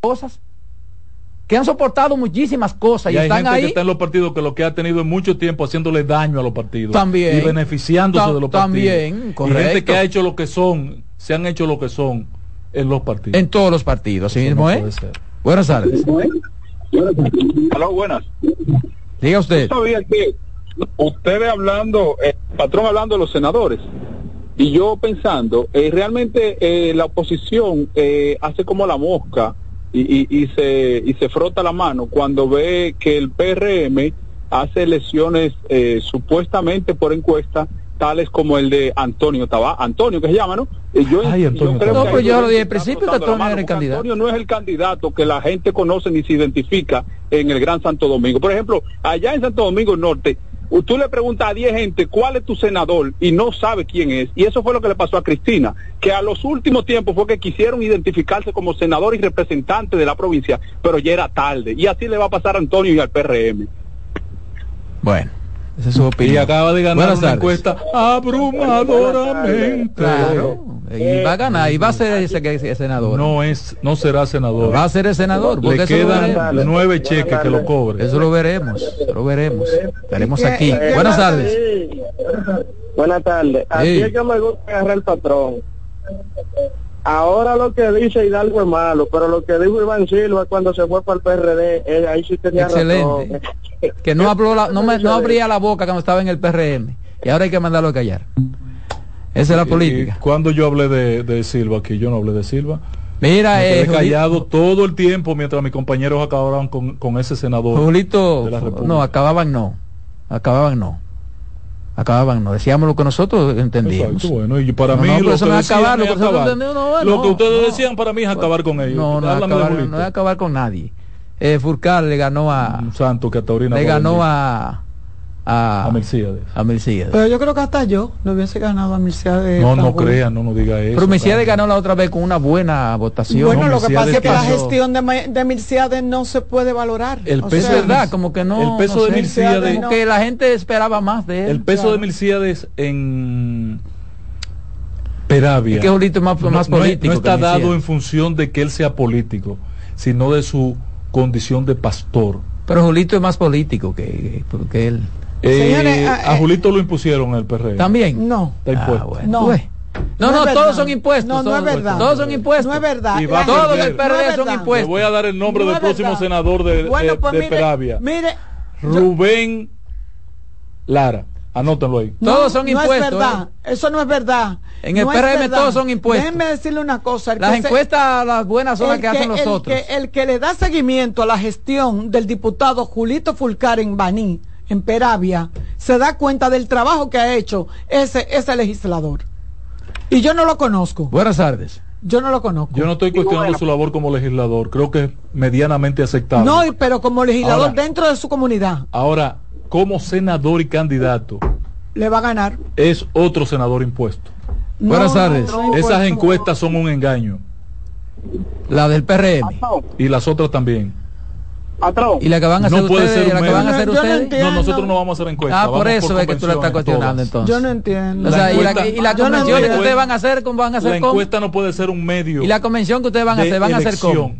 cosas que han soportado muchísimas cosas y, están ahí. Que está en los partidos que lo que ha tenido en mucho tiempo haciéndole daño a los partidos también y beneficiándose de los también, partidos. Y gente que ha hecho lo que son, se han hecho lo que son en los partidos. En todos los partidos, así mismo ¿eh? Buenas tardes. Hola, buenas. Diga usted. sabía que ustedes hablando, el patrón hablando de los senadores, y yo pensando, eh, realmente eh, la oposición eh, hace como la mosca y, y, se, y se frota la mano cuando ve que el PRM hace elecciones eh, supuestamente por encuesta tales como el de Antonio Tabá, Antonio que se llama, ¿no? yo, Antonio, creo no, que yo lo dije al principio que Antonio era el candidato. Antonio no es el candidato que la gente conoce ni se identifica en el Gran Santo Domingo. Por ejemplo, allá en Santo Domingo Norte, Tú le preguntas a 10 gente cuál es tu senador y no sabe quién es. Y eso fue lo que le pasó a Cristina, que a los últimos tiempos fue que quisieron identificarse como senador y representante de la provincia, pero ya era tarde. Y así le va a pasar a Antonio y al PRM. Bueno. Esa es su opinión. Y acaba de ganar una encuesta abrumadoramente. Claro. Y va a ganar, y va a ser ese senador. No es, no será senador. Va a ser el senador. Le quedan nueve cheques que lo cobre. Eso lo veremos, lo veremos. Estaremos aquí. Buenas tardes. Buenas tardes. Así es que me gusta agarrar el patrón. Ahora lo que dice Hidalgo es malo, pero lo que dijo Iván Silva cuando se fue para el PRD, eh, ahí sí tenía Excelente. Que no habló la, no, me, no abría la boca cuando estaba en el PRM. Y ahora hay que mandarlo a callar. Esa es la política. cuando yo hablé de, de, Silva aquí, yo no hablé de Silva. Mira, he eh, callado todo el tiempo mientras mis compañeros acababan con, con ese senador. Julito, no, acababan no. Acababan no acababan, no decíamos lo que nosotros entendíamos. bueno, y para mí lo, que acabar, lo, que ustedes decían para mí es acabar con ellos. No, no, acabar, no es acabar con nadie. Eh, Furcal le ganó a un santo que le ganó a a, a Mercedes. A Mercedes. Pero yo creo que hasta yo lo hubiese ganado a Mercedes. No, no crea, no nos diga eso. Pero Mercedes ganó la otra vez con una buena votación. Bueno, no, lo que pasa es que la gestión de, de Mercedes no se puede valorar. El peso sea, verdad, como que no. El peso no sé, de Mercedes. Como que la gente esperaba más de él. El peso claro. de Mercedes en Peravia. Es que es más, más no, político. No está dado en función de que él sea político, sino de su condición de pastor. Pero Julito es más político que, que, que él. Eh, Señores, a, a Julito lo impusieron en el PRM. También. No. Está impuesto. Ah, bueno. No. No, no, no todos son impuestos. No, no es verdad. Todos son impuestos. No es verdad. Y va todos en el PRD no son impuestos. Le voy a dar el nombre no del próximo verdad. senador de, bueno, pues de mire, Peravia. Mire, Rubén Lara. Anótenlo ahí. No, todos son no impuestos. Es verdad. ¿eh? Eso no es verdad. En el no PRM todos son impuestos. Déjenme decirle una cosa. Las encuestas, las buenas son las que, que, hacen los el otros. Que, el que le da seguimiento a la gestión del diputado Julito Fulcar en Baní, en Peravia, se da cuenta del trabajo que ha hecho ese, ese legislador. Y yo no lo conozco. Buenas tardes. Yo no lo conozco. Yo no estoy cuestionando bueno. su labor como legislador. Creo que es medianamente aceptable. No, pero como legislador Ahora, dentro de su comunidad. Ahora, como senador y candidato. Le va a ganar. Es otro senador impuesto. No, Buenas tardes. No, Esas encuestas son un engaño. La del PRM. Y las otras también. Patrón. Y la que van a hacer no puede ustedes, ser la que van a hacer no, ustedes. No, no, nosotros no vamos a hacer encuestas. Ah, por eso por es que tú la estás cuestionando todas. entonces. Yo no entiendo. O sea, La y la, encuesta- y la yo no convención que entiendo. ustedes van a hacer, ¿cómo van a hacer La con? encuesta no puede ser un medio Y la convención que ustedes van a hacer, van a hacer cómo?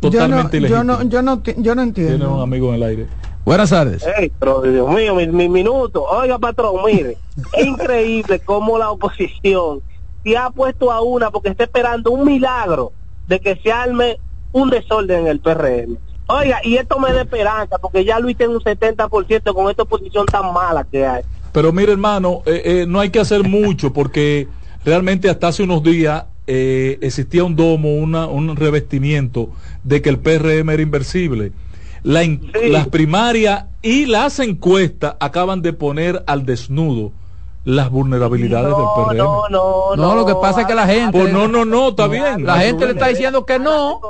Totalmente yo no, yo no, yo no, yo no Tiene un entiendo. amigo en el aire. Buenas tardes. Ey, pero Dios mío, mi, mi minuto. Oiga, patrón, mire, es increíble cómo la oposición se ha puesto a una porque está esperando un milagro de que se arme un desorden en el PRM. Oiga, y esto me da esperanza porque ya Luis tiene un 70% con esta oposición tan mala que hay. Pero mire, hermano, eh, eh, no hay que hacer mucho porque realmente hasta hace unos días eh, existía un domo, una, un revestimiento de que el PRM era inversible. La in- Sí. Las primarias y las encuestas acaban de poner al desnudo las vulnerabilidades no, del PRM. no, no, No, lo que pasa es que la gente- Pues no, no, no, está bien. La no gente le está diciendo que no.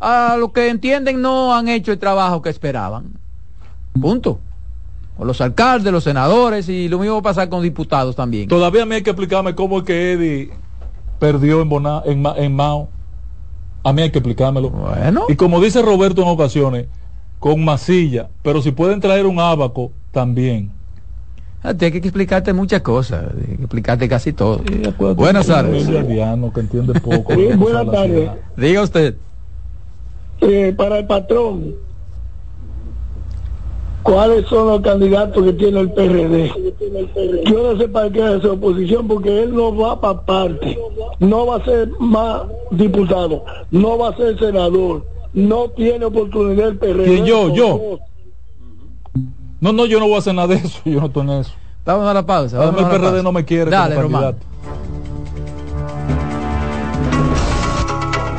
A los que entienden no han hecho el trabajo que esperaban. Punto. O los alcaldes, los senadores y lo mismo va a pasar con diputados también. Todavía me hay que explicarme cómo es que Eddie perdió en, Bona- en, Ma- en Mao. A mí hay que explicármelo. Bueno. Y como dice Roberto en ocasiones, con masilla, pero si pueden traer un abaco, también. Ah, Tiene que explicarte muchas cosas, hay que explicarte casi todo. Sí, Buenas que tardes. que entiende poco. Buenas tardes. Diga usted. Eh, para el patrón, ¿cuáles son los candidatos que tiene el PRD? Yo no sé para qué hace oposición porque él no va para parte, no va a ser más diputado, no va a ser senador, no tiene oportunidad el PRD. ¿Quién, yo? ¿Yo? No, no, yo no voy a hacer nada de eso, yo no estoy en eso. Vamos a la pausa. Además, el PRD pausa. no me quiere Dale, como Román.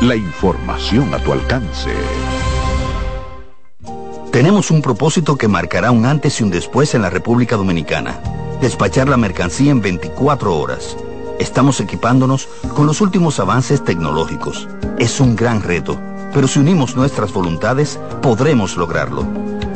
La información a tu alcance. Tenemos un propósito que marcará un antes y un después en la República Dominicana. Despachar la mercancía en 24 horas. Estamos equipándonos con los últimos avances tecnológicos. Es un gran reto, pero si unimos nuestras voluntades, podremos lograrlo.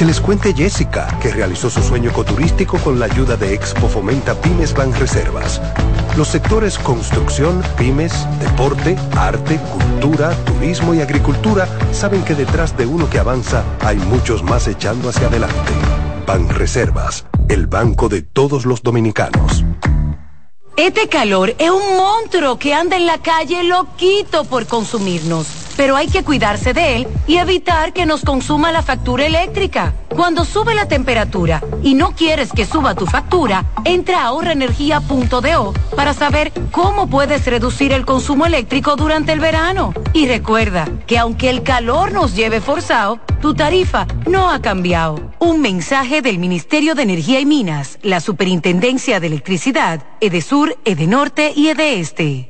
Que les cuente Jessica, que realizó su sueño ecoturístico con la ayuda de Expo Fomenta Pymes Ban Reservas. Los sectores construcción, pymes, deporte, arte, cultura, turismo y agricultura saben que detrás de uno que avanza hay muchos más echando hacia adelante. Ban Reservas, el banco de todos los dominicanos. Este calor es un monstruo que anda en la calle loquito por consumirnos pero hay que cuidarse de él y evitar que nos consuma la factura eléctrica. Cuando sube la temperatura y no quieres que suba tu factura, entra a ahorraenergia.do para saber cómo puedes reducir el consumo eléctrico durante el verano. Y recuerda que aunque el calor nos lleve forzado, tu tarifa no ha cambiado. Un mensaje del Ministerio de Energía y Minas, la Superintendencia de Electricidad, Edesur, Edenorte y Edeeste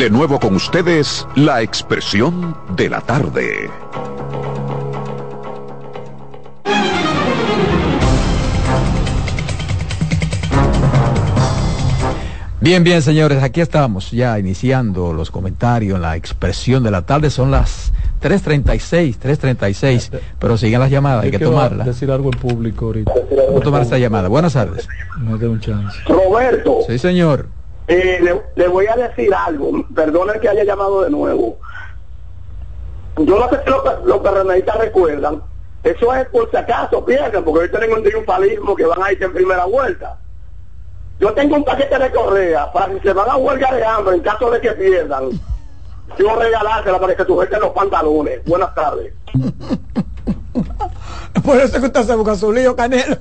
De nuevo con ustedes, la expresión de la tarde. Bien, bien, señores, aquí estamos ya iniciando los comentarios en la expresión de la tarde. Son las 3.36, 3.36, pero siguen las llamadas, hay que tomarlas. decir algo en público ahorita. Vamos a tomar esta llamada. Buenas tardes. Me dé un chance. Roberto. Sí, señor. Eh, le, voy a decir algo, perdone que haya llamado de nuevo. Yo no sé si los, los recuerdan, eso es por si acaso pierden, porque hoy tenemos un triunfalismo que van a ir en primera vuelta. Yo tengo un paquete de correa para que se van a huelga de hambre en caso de que pierdan. Yo regalársela para que sujeten los pantalones. Buenas tardes. por eso que usted se busca su lío, Canelo.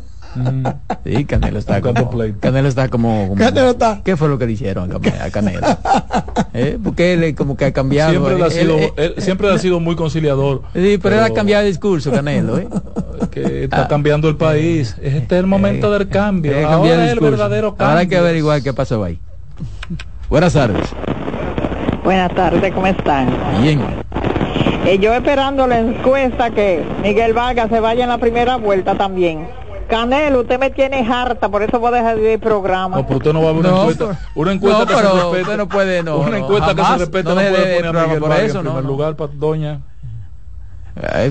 Sí, Canelo está como, Canelo está como, ¿Qué fue lo que le hicieron a Canelo? ¿Eh? Porque él como que ha cambiado. Siempre, ha, sido, siempre ha sido muy conciliador. Sí, pero, él ha cambiado de discurso, Canelo. ¿eh? Que está cambiando el país. Este es el momento del cambio. Ahora es el verdadero cambio. Ahora hay que averiguar qué pasó ahí. Buenas tardes. Buenas tardes, ¿cómo están? Bien. Eh, yo esperando la encuesta que Miguel Vargas se vaya en la primera vuelta también. Canelo, usted me tiene harta, por eso voy a dejar de el programa. No, pero usted no va a ver una encuesta. una encuesta que se respete. no puede, no. Una encuesta que se respete no, puede poner a Miguel por eso, en primer lugar para doña.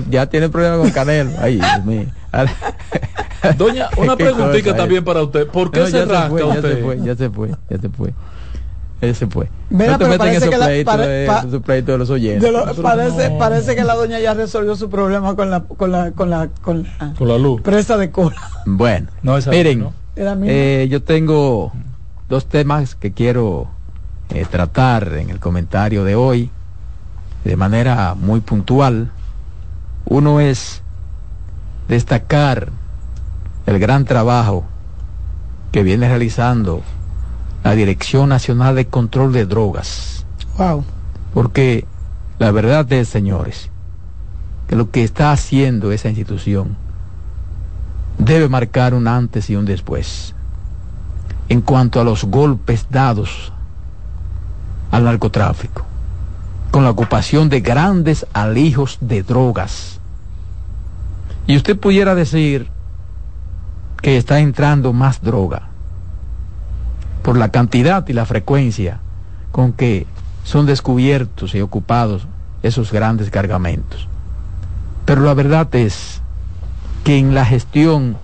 ya tiene problema con Canelo. Ay, Dios mío. Doña, una preguntita también para usted. ¿Por qué se rasca usted? Ya se fue, ya se fue, ya se fue. Ese fue. Mira, no te metas en esos pleitos de, pleito de los oyentes. parece, parece que la doña ya resolvió su problema con la con la con la con la, luz. Presa de cola. Bueno, miren, eh, yo tengo dos temas que quiero eh, tratar en el comentario de hoy de manera muy puntual. Uno es destacar el gran trabajo que viene realizando la Dirección Nacional de Control de Drogas. Wow. Porque la verdad es, señores, que lo que está haciendo esa institución debe marcar un antes y un después en cuanto a los golpes dados al narcotráfico, con la ocupación de grandes alijos de drogas. Y usted pudiera decir que está entrando más droga por la cantidad y la frecuencia con que son descubiertos y ocupados esos grandes cargamentos. Pero la verdad es que en la gestión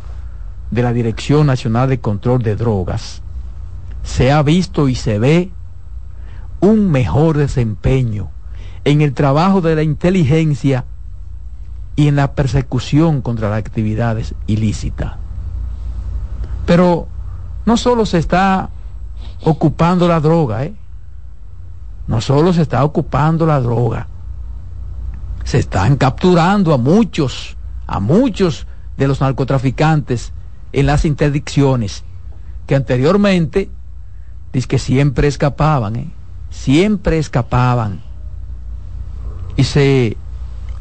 de la Dirección Nacional de Control de Drogas se ha visto y se ve un mejor desempeño en el trabajo de la inteligencia y en la persecución contra las actividades ilícitas. Pero no solo se está ocupando la droga, ¿eh? No solo se está ocupando la droga, se están capturando a muchos, a muchos de los narcotraficantes en las interdicciones que anteriormente dice que siempre escapaban, ¿eh? siempre escapaban y se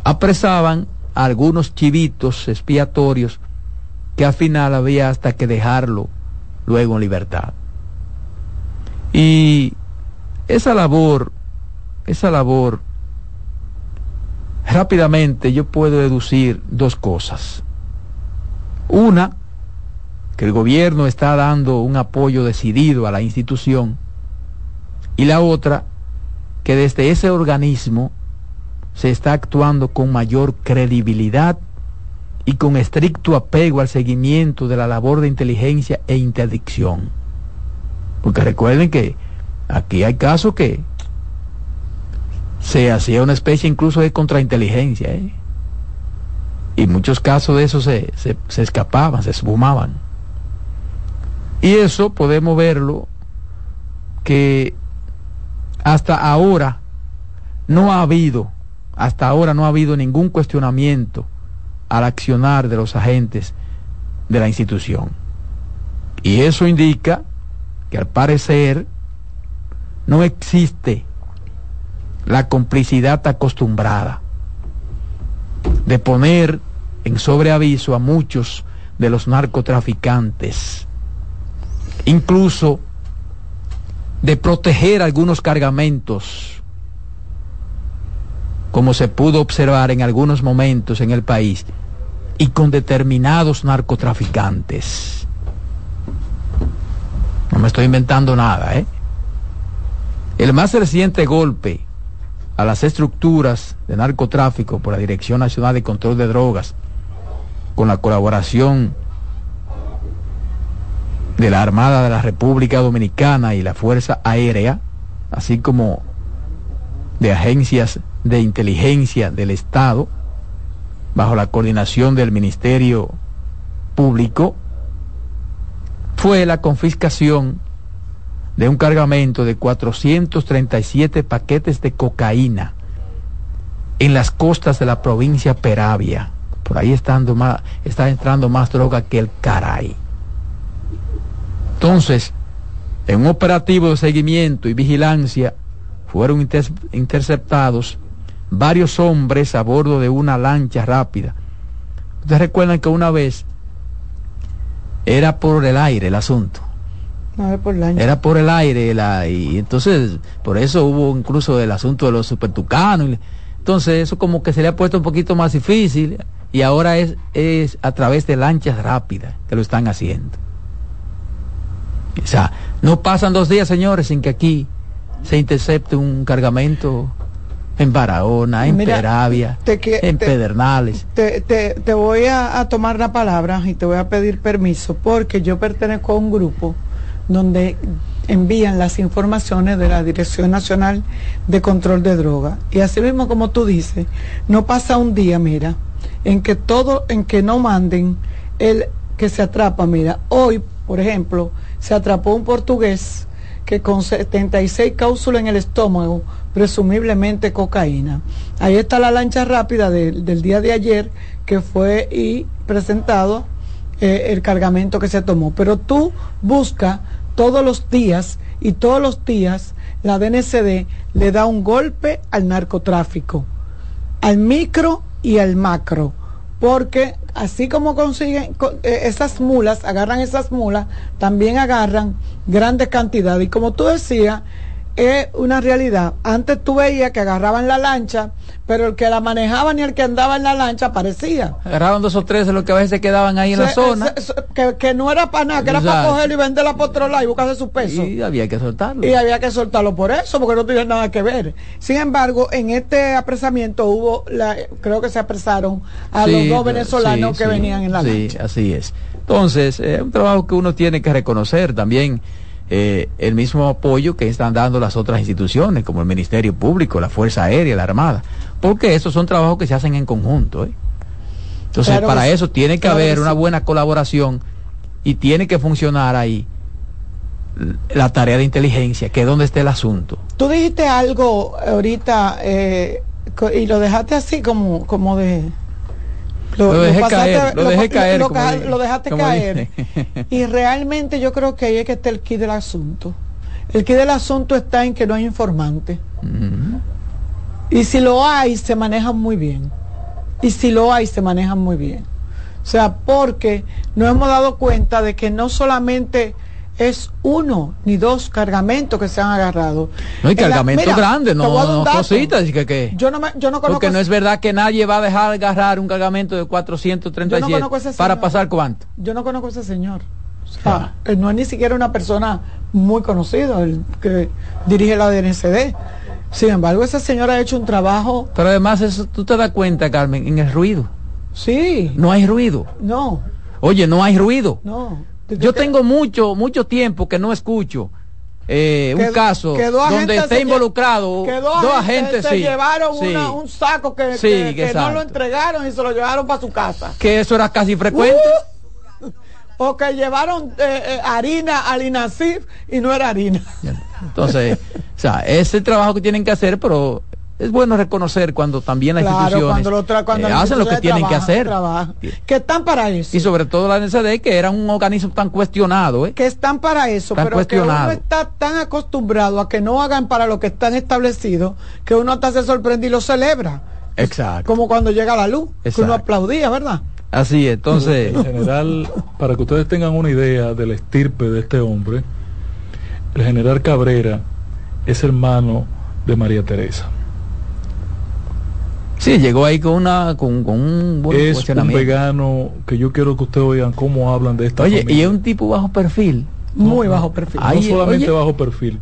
apresaban algunos chivitos expiatorios que al final había hasta que dejarlo luego en libertad. Y esa labor, esa labor, rápidamente yo puedo deducir dos cosas. Una, que el gobierno está dando un apoyo decidido a la institución. Y la otra, que desde ese organismo se está actuando con mayor credibilidad y con estricto apego al seguimiento de la labor de inteligencia e interdicción. Porque recuerden que aquí hay casos que se hacía una especie incluso de contrainteligencia, ¿eh? y muchos casos de eso se, se escapaban, se esfumaban. Y eso podemos verlo que hasta ahora no ha habido, hasta ahora no ha habido ningún cuestionamiento al accionar de los agentes de la institución. Y eso indica que al parecer no existe la complicidad acostumbrada de poner en sobreaviso a muchos de los narcotraficantes, incluso de proteger algunos cargamentos, como se pudo observar en algunos momentos en el país, y con determinados narcotraficantes. No me estoy inventando nada, ¿eh? El más reciente golpe a las estructuras de narcotráfico por la Dirección Nacional de Control de Drogas, con la colaboración de la Armada de la República Dominicana y la Fuerza Aérea, así como de agencias de inteligencia del Estado, bajo la coordinación del Ministerio Público, fue la confiscación de un cargamento de 437 paquetes de cocaína en las costas de la provincia Peravia. Por ahí está, entrando más droga que el caray. Entonces, en un operativo de seguimiento y vigilancia, fueron interceptados varios hombres a bordo de una lancha rápida. Ustedes recuerdan que una vez era por el aire el asunto. Era por el aire la, y entonces por eso hubo incluso el asunto de los supertucanos. Entonces eso como que se le ha puesto un poquito más difícil y ahora es, es a través de lanchas rápidas que lo están haciendo. O sea, no pasan dos días, señores, sin que aquí se intercepte un cargamento en Barahona, en Peravia, en Pedernales. Te, te, voy a, a, tomar la palabra y te voy a pedir permiso porque yo pertenezco a un grupo donde envían las informaciones de la Dirección Nacional de Control de Droga. Y así mismo como tú dices, no pasa un día, mira, en que todo, en que no manden el que se atrapa, mira, hoy, por ejemplo, se atrapó un portugués que con 76 cápsulas en el estómago, presumiblemente cocaína. Ahí está la lancha rápida del día de ayer que fue y presentado eh, el cargamento que se tomó. Pero tú busca todos los días y todos los días la DNCD le da un golpe al narcotráfico, al micro y al macro, porque así como consiguen eh, esas mulas, agarran esas mulas, también agarran grandes cantidades. Y como tú decías, es una realidad. Antes tú veías que agarraban la lancha, pero el que la manejaba ni el que andaba en la lancha aparecía. Agarraban dos o tres de los que a veces quedaban ahí en la zona. que, no era para nada, que era para cogerlo y venderla por otro lado y buscarse su peso. Y había que soltarlo. Y había que soltarlo por eso, porque no tenía nada que ver. Sin embargo, en este apresamiento hubo, la, creo que se apresaron a los dos venezolanos que venían en la lancha. Sí, así es. Entonces, es un trabajo que uno tiene que reconocer también eh, el mismo apoyo que están dando las otras instituciones, como el Ministerio Público, la Fuerza Aérea, la Armada, porque esos son trabajos que se hacen en conjunto. ¿eh? Entonces, para eso tiene que haber una buena colaboración y tiene que funcionar ahí la tarea de inteligencia, que es donde está el asunto. Tú dijiste algo ahorita eh, y lo dejaste así como, como de lo, dejé caer, lo, dejé caer. Lo, dejaste caer. y realmente yo creo que ahí es que está el kit del asunto. El kit del asunto está en que no hay informante. Y si lo hay, se manejan muy bien. y si lo hay se manejan muy bien. O sea, porque nos hemos dado cuenta de que no solamente es uno ni dos cargamentos que se han agarrado. No hay cargamentos grandes, no, no cositas. Que, que, yo no, me, yo no conozco Porque no es verdad que nadie va a dejar agarrar un cargamento de 437 no para pasar cuánto. Yo no conozco a ese señor. O sea, ah. no es ni siquiera una persona muy conocida, el que dirige la DNCD. Sin embargo, ese señor ha hecho un trabajo. Pero además, eso tú te das cuenta, Carmen, en el ruido. Sí. No hay ruido. No. Oye, no hay ruido. No. Yo tengo mucho, mucho tiempo que no escucho eh, un caso donde esté involucrado dos, agentes, se, llevaron un saco que, no lo entregaron y se lo llevaron para su casa. Que eso era casi frecuente. Uh, o que llevaron eh, eh, harina al INACIF y no era harina. Entonces, o sea, ese trabajo que tienen que hacer, pero es bueno reconocer cuando también las instituciones eh, hacen lo que tienen que hacer. Que están para eso. Y sobre todo la NCD, que era un organismo tan cuestionado. ¿eh? Que están para eso, pero que uno está tan acostumbrado a que no hagan para lo que están establecidos, que uno hasta se sorprende y lo celebra. Exacto. Como cuando llega la luz, que uno aplaudía, ¿verdad? Así, entonces... En general, para que ustedes tengan una idea del estirpe de este hombre, el general Cabrera es hermano de María Teresa. Sí, llegó ahí con una con, un buen Es un vegano que yo quiero que ustedes oigan cómo hablan de esta Oye, y es un tipo bajo perfil. Muy bajo perfil. no solamente bajo perfil.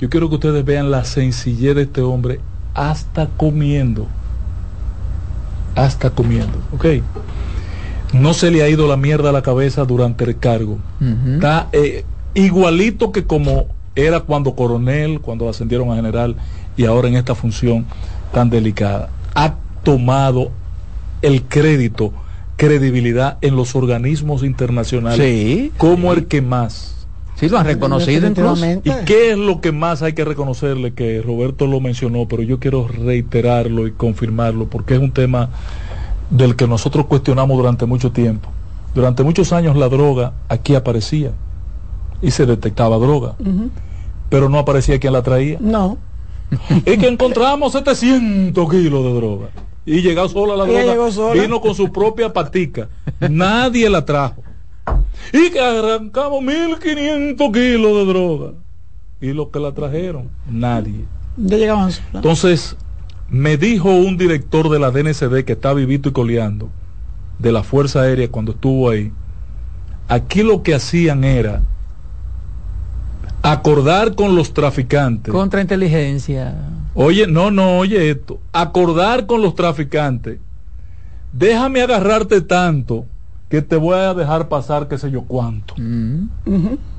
Yo quiero que ustedes vean la sencillez de este hombre hasta comiendo. Hasta comiendo. Ok. No se le ha ido la mierda a la cabeza durante el cargo. Está eh, igualito que como era cuando coronel, cuando ascendieron a general y ahora en esta función tan delicada ha tomado el crédito, credibilidad en los organismos internacionales como el que más. Sí, lo han reconocido ¿Y qué es lo que más hay que reconocerle? Que Roberto lo mencionó, pero yo quiero reiterarlo y confirmarlo, porque es un tema del que nosotros cuestionamos durante mucho tiempo. Durante muchos años la droga aquí aparecía y se detectaba droga, pero no aparecía quien la traía. No. y que encontramos 700 kilos de droga. Y llegó sola la droga. Vino con su propia patica. Nadie la trajo. Y que arrancamos 1500 kilos de droga. Y los que la trajeron, nadie. Entonces, me dijo un director de la DNCD que está vivito y coleando, de la Fuerza Aérea cuando estuvo ahí, aquí lo que hacían era acordar con los traficantes. Contrainteligencia. Oye, no, no, oye esto. Acordar con los traficantes. Déjame agarrarte tanto que te voy a dejar pasar qué sé yo cuánto. Mm.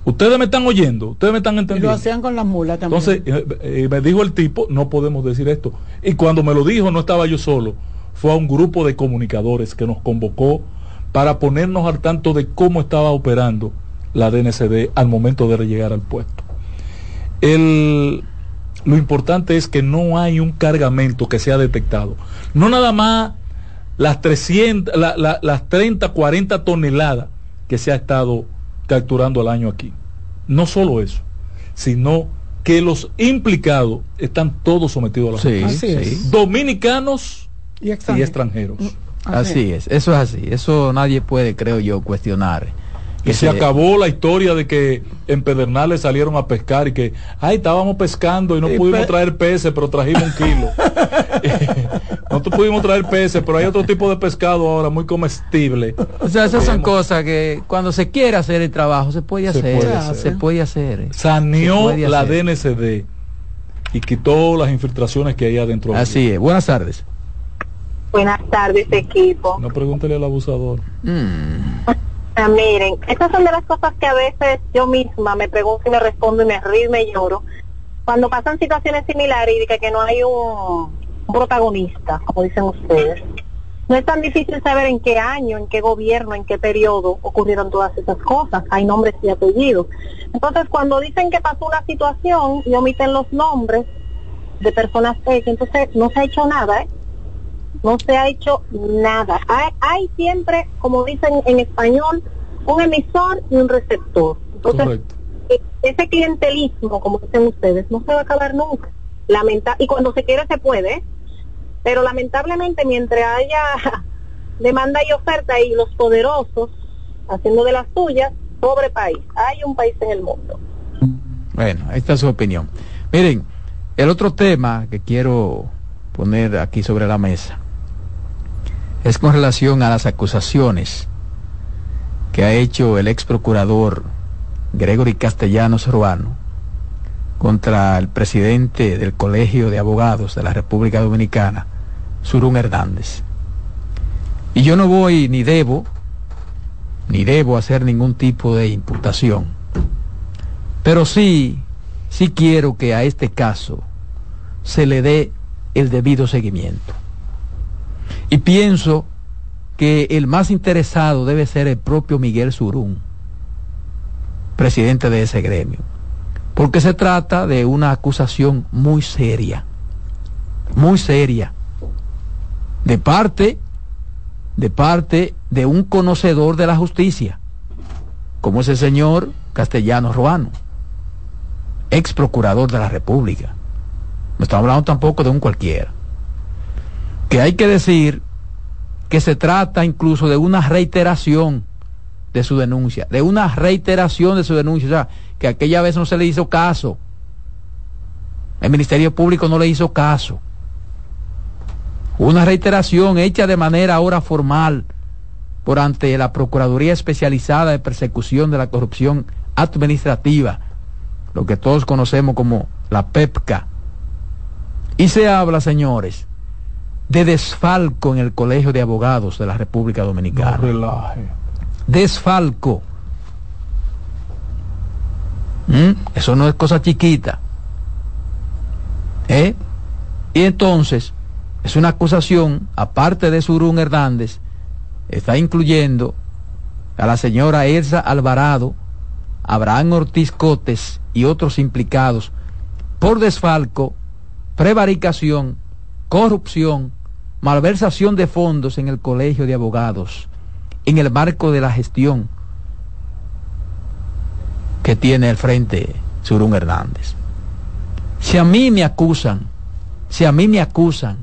Ustedes me están oyendo, ustedes me están entendiendo. lo hacían con las mulas también. Entonces, eh, eh, me dijo el tipo, no podemos decir esto. Y cuando me lo dijo, no estaba yo solo. Fue a un grupo de comunicadores que nos convocó para ponernos al tanto de cómo estaba operando la DNCD al momento de llegar al puesto. El, lo importante es que no hay un cargamento que sea detectado. No nada más las 300, las 30, 40 toneladas que se ha estado capturando al año aquí. No solo eso, sino que los implicados están todos sometidos a la justicia. Dominicanos y extranjeros. Así es, eso es así. Eso nadie puede, creo yo, cuestionar y se acabó la historia de que en Pedernales salieron a pescar y que, ay, estábamos pescando y no pudimos traer peces, pero trajimos un kilo. no pudimos traer peces, pero hay otro tipo de pescado ahora muy comestible. O sea, esas son cosas que cuando se quiere hacer el trabajo se puede hacer. Se puede hacer. Saneó la DNCD y quitó las infiltraciones que hay adentro. Así es. Buenas tardes. Buenas tardes, equipo. No pregúntele al abusador. Mm. Ah, miren, estas son de las cosas que a veces yo misma me pregunto y me respondo y me río y me lloro. Cuando pasan situaciones similares y que, que no hay un, protagonista, como dicen ustedes, no es tan difícil saber en qué año, en qué gobierno, en qué periodo ocurrieron todas esas cosas. Hay nombres y apellidos. Entonces, cuando dicen que pasó una situación y omiten los nombres de personas X, entonces no se ha hecho nada, ¿eh? No se ha hecho nada. Hay, siempre, como dicen en español, un emisor y un receptor. Entonces, e, ese clientelismo, como dicen ustedes, no se va a acabar nunca. Lamenta y cuando se quiere se puede. Pero lamentablemente mientras haya demanda y oferta y los poderosos haciendo de las suyas, pobre país. Hay un país en el mundo. Bueno, esta es su opinión. Miren, el otro tema que quiero poner aquí sobre la mesa es con relación a las acusaciones que ha hecho el ex procurador Gregory Castellanos Ruano contra el presidente del Colegio de Abogados de la República Dominicana, Surún Hernández. Y yo no voy ni debo, ni debo hacer ningún tipo de imputación, pero sí, sí quiero que a este caso se le dé el debido seguimiento. Y pienso que el más interesado debe ser el propio Miguel Surún, presidente de ese gremio, porque se trata de una acusación muy seria, muy seria, de parte, de parte de un conocedor de la justicia, como es el señor Castellano Ruano, ex procurador de la República. No estamos hablando tampoco de un cualquiera. Que hay que decir que se trata incluso de una reiteración de su denuncia, de una reiteración de su denuncia, o sea, que aquella vez no se le hizo caso. El Ministerio Público no le hizo caso. Una reiteración hecha de manera ahora formal por ante la Procuraduría Especializada de Persecución de la Corrupción Administrativa, lo que todos conocemos como la PEPCA. Y se habla, señores, de desfalco en el Colegio de Abogados de la República Dominicana. Desfalco. ¿Mm? Eso no es cosa chiquita. ¿Eh? Y entonces, es una acusación, aparte de Surún Hernández, está incluyendo a la señora Elsa Alvarado, Abraham Ortiz Cotes y otros implicados por desfalco, prevaricación, corrupción, malversación de fondos en el Colegio de Abogados, en el marco de la gestión que tiene el frente Surún Hernández. Si a mí me acusan, si a mí me acusan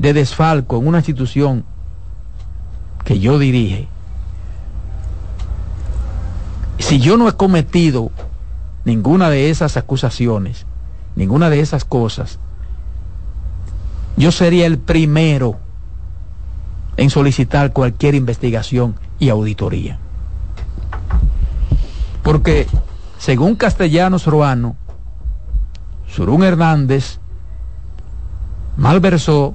de desfalco en una institución que yo dirige, si yo no he cometido ninguna de esas acusaciones, ninguna de esas cosas, yo sería el primero en solicitar cualquier investigación y auditoría. Porque, según Castellanos Ruano, Surún Hernández malversó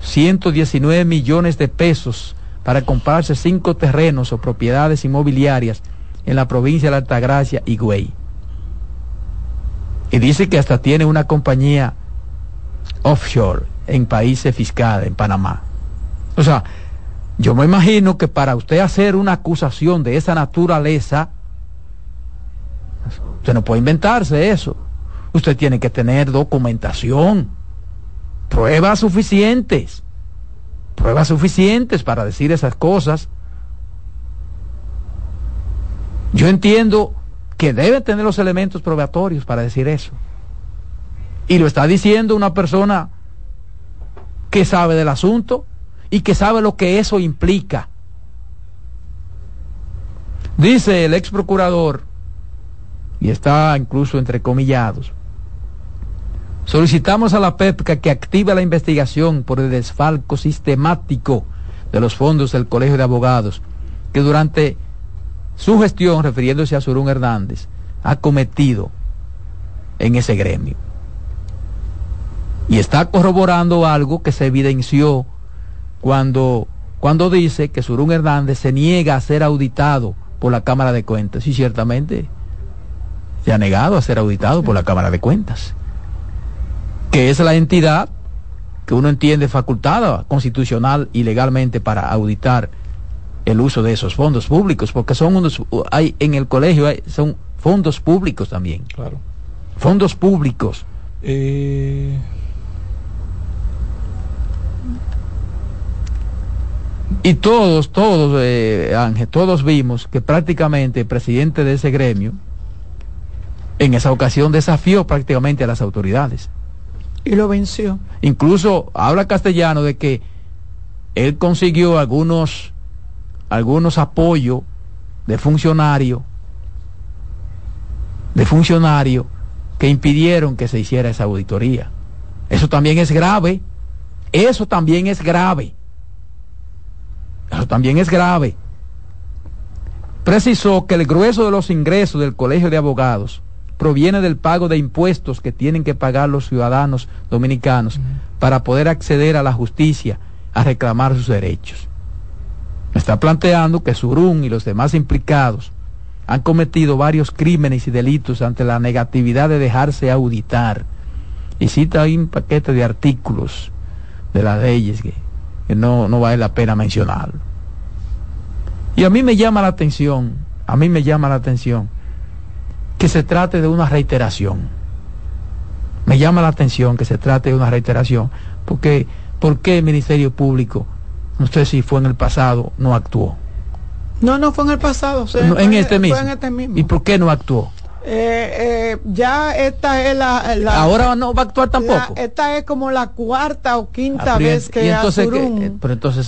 119 millones de pesos para comprarse cinco terrenos o propiedades inmobiliarias en la provincia de Altagracia y Güey. Y dice que hasta tiene una compañía offshore en países fiscales, en Panamá. O sea, yo me imagino que para usted hacer una acusación de esa naturaleza, usted no puede inventarse eso. Usted tiene que tener documentación, pruebas suficientes, pruebas suficientes para decir esas cosas. Yo entiendo que debe tener los elementos probatorios para decir eso. Y lo está diciendo una persona que sabe del asunto y que sabe lo que eso implica. Dice el ex procurador, y está incluso entre comillados, solicitamos a la PEPCA que active la investigación por el desfalco sistemático de los fondos del Colegio de Abogados, que durante su gestión, refiriéndose a Surún Hernández, ha cometido en ese gremio y está corroborando algo que se evidenció cuando, cuando dice que Surún Hernández se niega a ser auditado por la Cámara de Cuentas. Y ciertamente se ha negado a ser auditado por la Cámara de Cuentas, que es la entidad que uno entiende facultada constitucional y legalmente para auditar el uso de esos fondos públicos, porque son unos, hay en el colegio son fondos públicos también. Claro. Fondos públicos. Eh, Y todos, todos, eh, Ángel, todos vimos que prácticamente el presidente de ese gremio en esa ocasión desafió prácticamente a las autoridades. Y lo venció. Incluso habla castellano de que él consiguió algunos, algunos apoyos de funcionarios, de funcionarios que impidieron que se hiciera esa auditoría. Eso también es grave. Eso también es grave. Eso también es grave. Precisó que el grueso de los ingresos del Colegio de Abogados proviene del pago de impuestos que tienen que pagar los ciudadanos dominicanos para poder acceder a la justicia a reclamar sus derechos. Está planteando que Surún y los demás implicados han cometido varios crímenes y delitos ante la negatividad de dejarse auditar. Y cita ahí un paquete de artículos de las leyes que, que no, no vale la pena mencionarlo. Y a mí me llama la atención, a mí me llama la atención que se trate de una reiteración. Me llama la atención que se trate de una reiteración, porque ¿por qué el Ministerio Público, no sé si fue en el pasado, no actuó? No, no fue en el pasado. en, este mismo. en este mismo. ¿Y por qué no actuó? Eh, eh, ya esta es la, ahora no va a actuar tampoco. esta es como la cuarta o quinta vez que a Surún eh,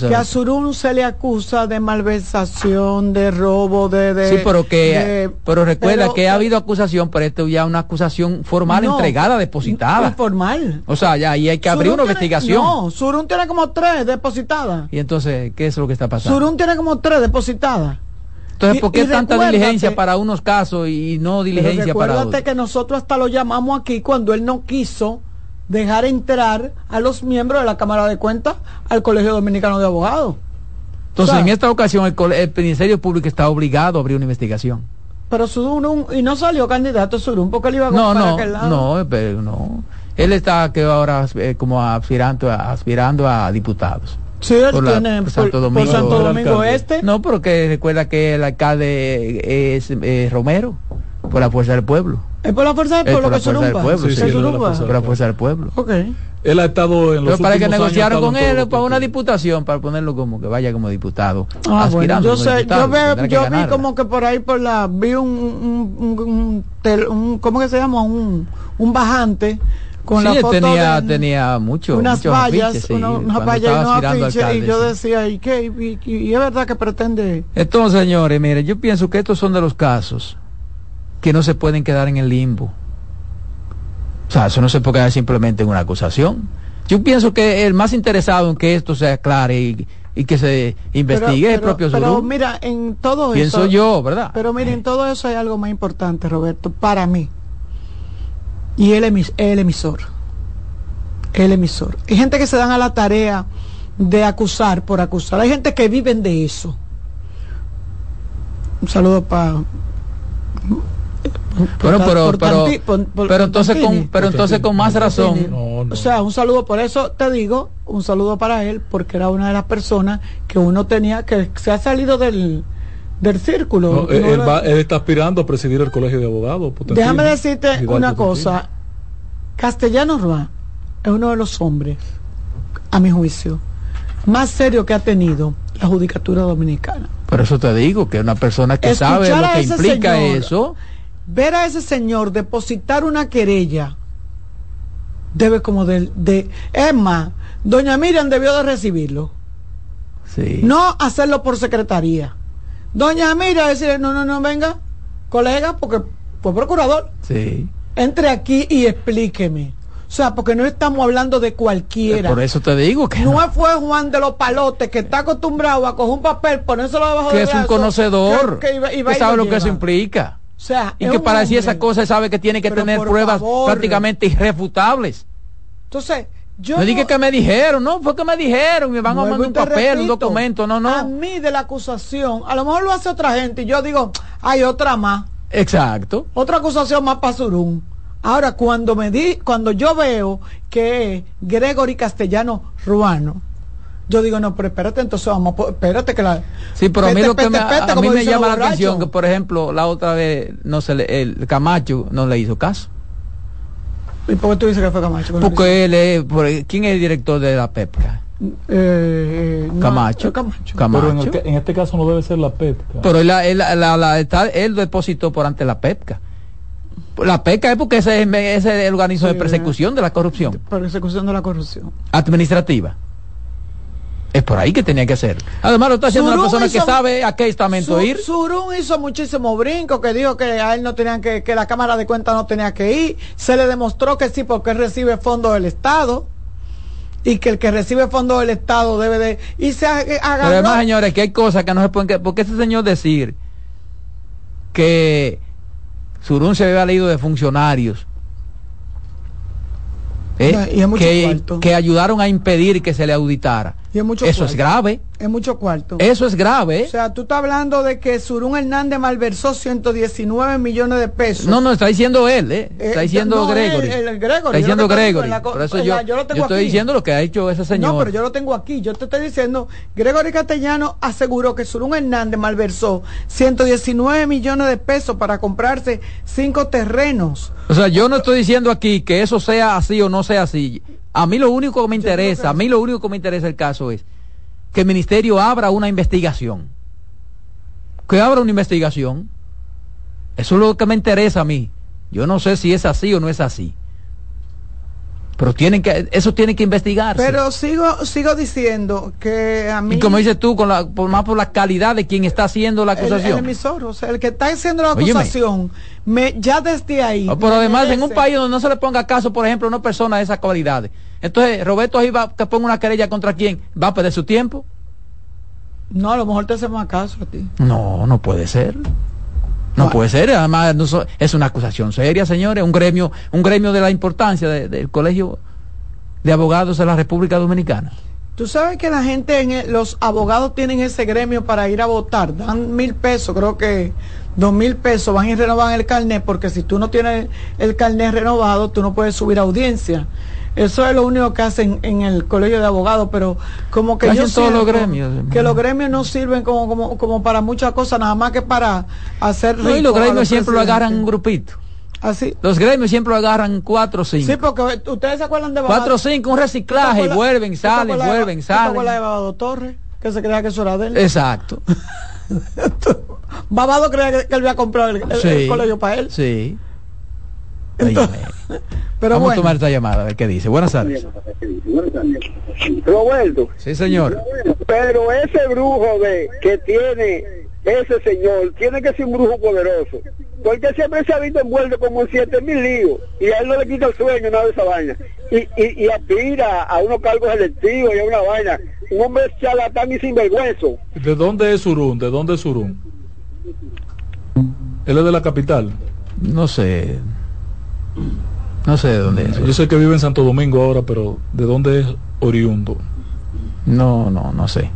que, a Surún se le acusa de malversación de robo de, de sí pero que pero recuerda que ha habido acusación pero esto ya una acusación formal entregada depositada. formal o sea ya ahí hay que abrir una investigación. no Surún tiene como tres depositadas. Y entonces qué es lo que está pasando Surún tiene como tres depositadas entonces, ¿por qué tanta diligencia para unos casos y no diligencia para otros? Recuérdate que nosotros hasta lo llamamos aquí cuando él no quiso dejar entrar a los miembros de la Cámara de Cuentas al Colegio Dominicano de Abogados. Entonces, en esta ocasión, el, Ministerio Público está obligado a abrir una investigación. Pero Surún, y no salió candidato Surún porque él iba a no, no, aquel lado. No, pero no. Él está que ahora eh, como aspirando aspirando a diputados. Sí, él tiene por, Santo Domingo, Este. No, porque recuerda que el alcalde es eh, Romero, por la fuerza del pueblo. Es por la fuerza del pueblo que se pueblo, por la fuerza del pueblo. Okay. Él ha estado en los Pero para que negociaron con él para una diputación, para ponerlo como que vaya como diputado. Ah, bueno, yo sé, yo, veo, yo vi como que por ahí por la vi un, un, un, un ¿cómo que se llama? Un, un bajante con la foto tenía, tenía mucho, unas vallas, unas vallas y yo decía, ¿y qué? Y, es verdad que pretende. Entonces, señores, mire, yo pienso que estos son de los casos que no se pueden quedar en el limbo. O sea, eso no se puede quedar simplemente en una acusación. Yo pienso que el más interesado en que esto se aclare y, que se investigue es el propio Pero mira, en todo eso. Pienso yo, ¿verdad? Pero mira, en todo eso hay algo más importante, Roberto, para mí y el, el emisor. El emisor. Hay gente que se dan a la tarea de acusar por acusar. Hay gente que viven de eso. Un saludo para pero pero pero, entonces con pero entonces con más razón o sea un saludo por eso te digo un saludo para él porque era una de las personas que uno tenía que se ha salido del del círculo. él, está aspirando a presidir el colegio de abogados. Déjame decirte una cosa. Castellano Roa es uno de los hombres, a mi juicio, más serio que ha tenido la judicatura dominicana. Por eso te digo que una persona que sabe lo que implica eso. Ver a ese señor depositar una querella debe como de, de es más, doña Miriam debió de recibirlo. Sí. No hacerlo por secretaría Doña Mira decir, no, no, no, venga, colega, porque fue procurador. Sí. Entre aquí y explíqueme. O sea, porque no estamos hablando de cualquiera. Por eso te digo que no, fue Juan de los Palotes que está acostumbrado a coger un papel, ponérselo debajo que es un conocedor, que, sabe lo, que eso implica. O sea, y que para decir esas cosas sabe que tiene que tener pruebas prácticamente irrefutables. Entonces, yo no, dije que me dijeron, no, fue que me dijeron, me van a mandar un papel, un documento, no, no. A mí de la acusación, a lo mejor lo hace otra gente y yo digo, hay otra más. Exacto. Otra acusación más para Surún. Ahora, cuando me di, cuando yo veo que Gregory Castellano Ruano, yo digo, no, pero espérate, entonces vamos, espérate que la... Sí, pero a mí, que me, a, mí me llama la atención que, por ejemplo, la otra vez, no le, el Camacho no le hizo caso. ¿Y por qué tú dices que fue Camacho? Porque él es, ¿quién es el director de la PEPCA? Eh, Camacho. Camacho. Pero en, este caso no debe ser la PEPCA. Pero él, él, la, la, él depositó por ante la PEPCA. La PECA es porque ese es el organismo de persecución de la corrupción. Persecución de la corrupción. Administrativa. Es por ahí que tenía que ser. Además lo está haciendo una persona que sabe a qué estamento ir. Surún hizo muchísimo brinco, que dijo que a él no tenían que, que la Cámara de Cuentas no tenía que ir. Se le demostró que sí, porque él recibe fondos del Estado. Y que el que recibe fondos del Estado debe de irse a, Pero además, señores, que hay cosas que no se pueden... Porque ese señor decir que Surún se había leído de funcionarios ¿eh? que, ayudaron a impedir que se le auditara. Eso es grave. Es mucho cuarto. Eso es grave. O sea, tú estás hablando de que Surún Hernández malversó 119 millones de pesos. No, no, está diciendo él, ¿eh? eh está diciendo Gregory. Está diciendo Gregory. Por eso yo, yo, estoy diciendo lo que ha hecho ese señor. No, pero yo lo tengo aquí. Yo te estoy diciendo, Gregory Castellano aseguró que Surún Hernández malversó 119 millones de pesos para comprarse cinco terrenos. O sea, yo no estoy diciendo aquí que eso sea así o no sea así. A mí lo único que me interesa, a mí lo único que me interesa el caso es que el ministerio abra una investigación. Que abra una investigación. Eso es lo que me interesa a mí. Yo no sé si es así o no es así. Pero tienen que, eso tiene que investigarse. Pero sigo, sigo diciendo que a mí. Y como dices tú, con la, por más por la calidad de quien está haciendo la acusación. El, emisor, o sea, el que está haciendo la acusación, me, ya desde ahí. pero además, en un país donde no se le ponga caso, por ejemplo, a una persona de esas cualidades, entonces, Roberto ahí va que ponga una querella contra quién, va a perder su tiempo. No, a lo mejor te hacemos caso a ti. No, no puede ser. No puede ser, además es una acusación seria, señores, un gremio, un gremio de la importancia del Colegio de Abogados de la República Dominicana. Tú sabes que la gente, en los abogados tienen ese gremio para ir a votar, dan mil pesos, creo que dos mil pesos, van y renovan el carnet, porque si tú no tienes el carnet renovado, tú no puedes subir audiencia. Eso es lo único que hacen en el colegio de abogados, pero como que yo todos los gremios, que los gremios no sirven como, como, como para muchas cosas, nada más que para hacer no, y los gremios siempre lo agarran un grupito. Así. ¿Ah, los gremios siempre lo agarran cuatro o cinco. Sí, porque ustedes se acuerdan de Cuatro o cinco, un reciclaje, vuelven, salen, vuelven, salen. ¿Te de Babado Torres? Que se creía que eso era de él. Exacto. Babado creía que, él había comprado el, el colegio para él. Sí. pero Vamos a tomar esta llamada, a ver qué dice. Buenas tardes. Roberto. Sí, señor. Pero ese brujo de que tiene ese señor, tiene que ser un brujo poderoso. Porque siempre se ha visto envuelto como en siete mil líos y a él no le quita el sueño nada de esa vaina. Y, y, y aspira a unos cargos electivos y a una vaina. Un hombre charlatán y sinvergüenza. ¿De dónde es Surún? ¿De dónde es Surún? Él es de la capital. No sé. No sé de dónde es. Yo sé que vive en Santo Domingo ahora, pero ¿de dónde es oriundo? No, no, no sé.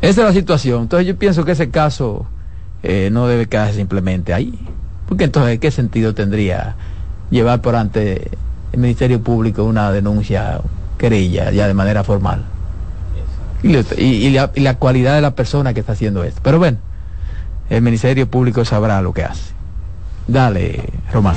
Esa es la situación. Entonces yo pienso que ese caso eh, no debe quedarse simplemente ahí. Porque entonces, ¿qué sentido tendría llevar por ante el Ministerio Público una denuncia, querella, ya de manera formal? Y, la, y la cualidad de la persona que está haciendo esto. Pero bueno, el Ministerio Público sabrá lo que hace. Dale, Román.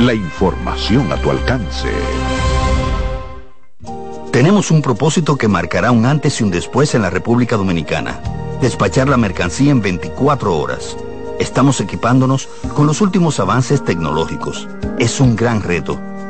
la información a tu alcance. Tenemos un propósito que marcará un antes y un después en la República Dominicana. Despachar la mercancía en 24 horas. Estamos equipándonos con los últimos avances tecnológicos. Es un gran reto,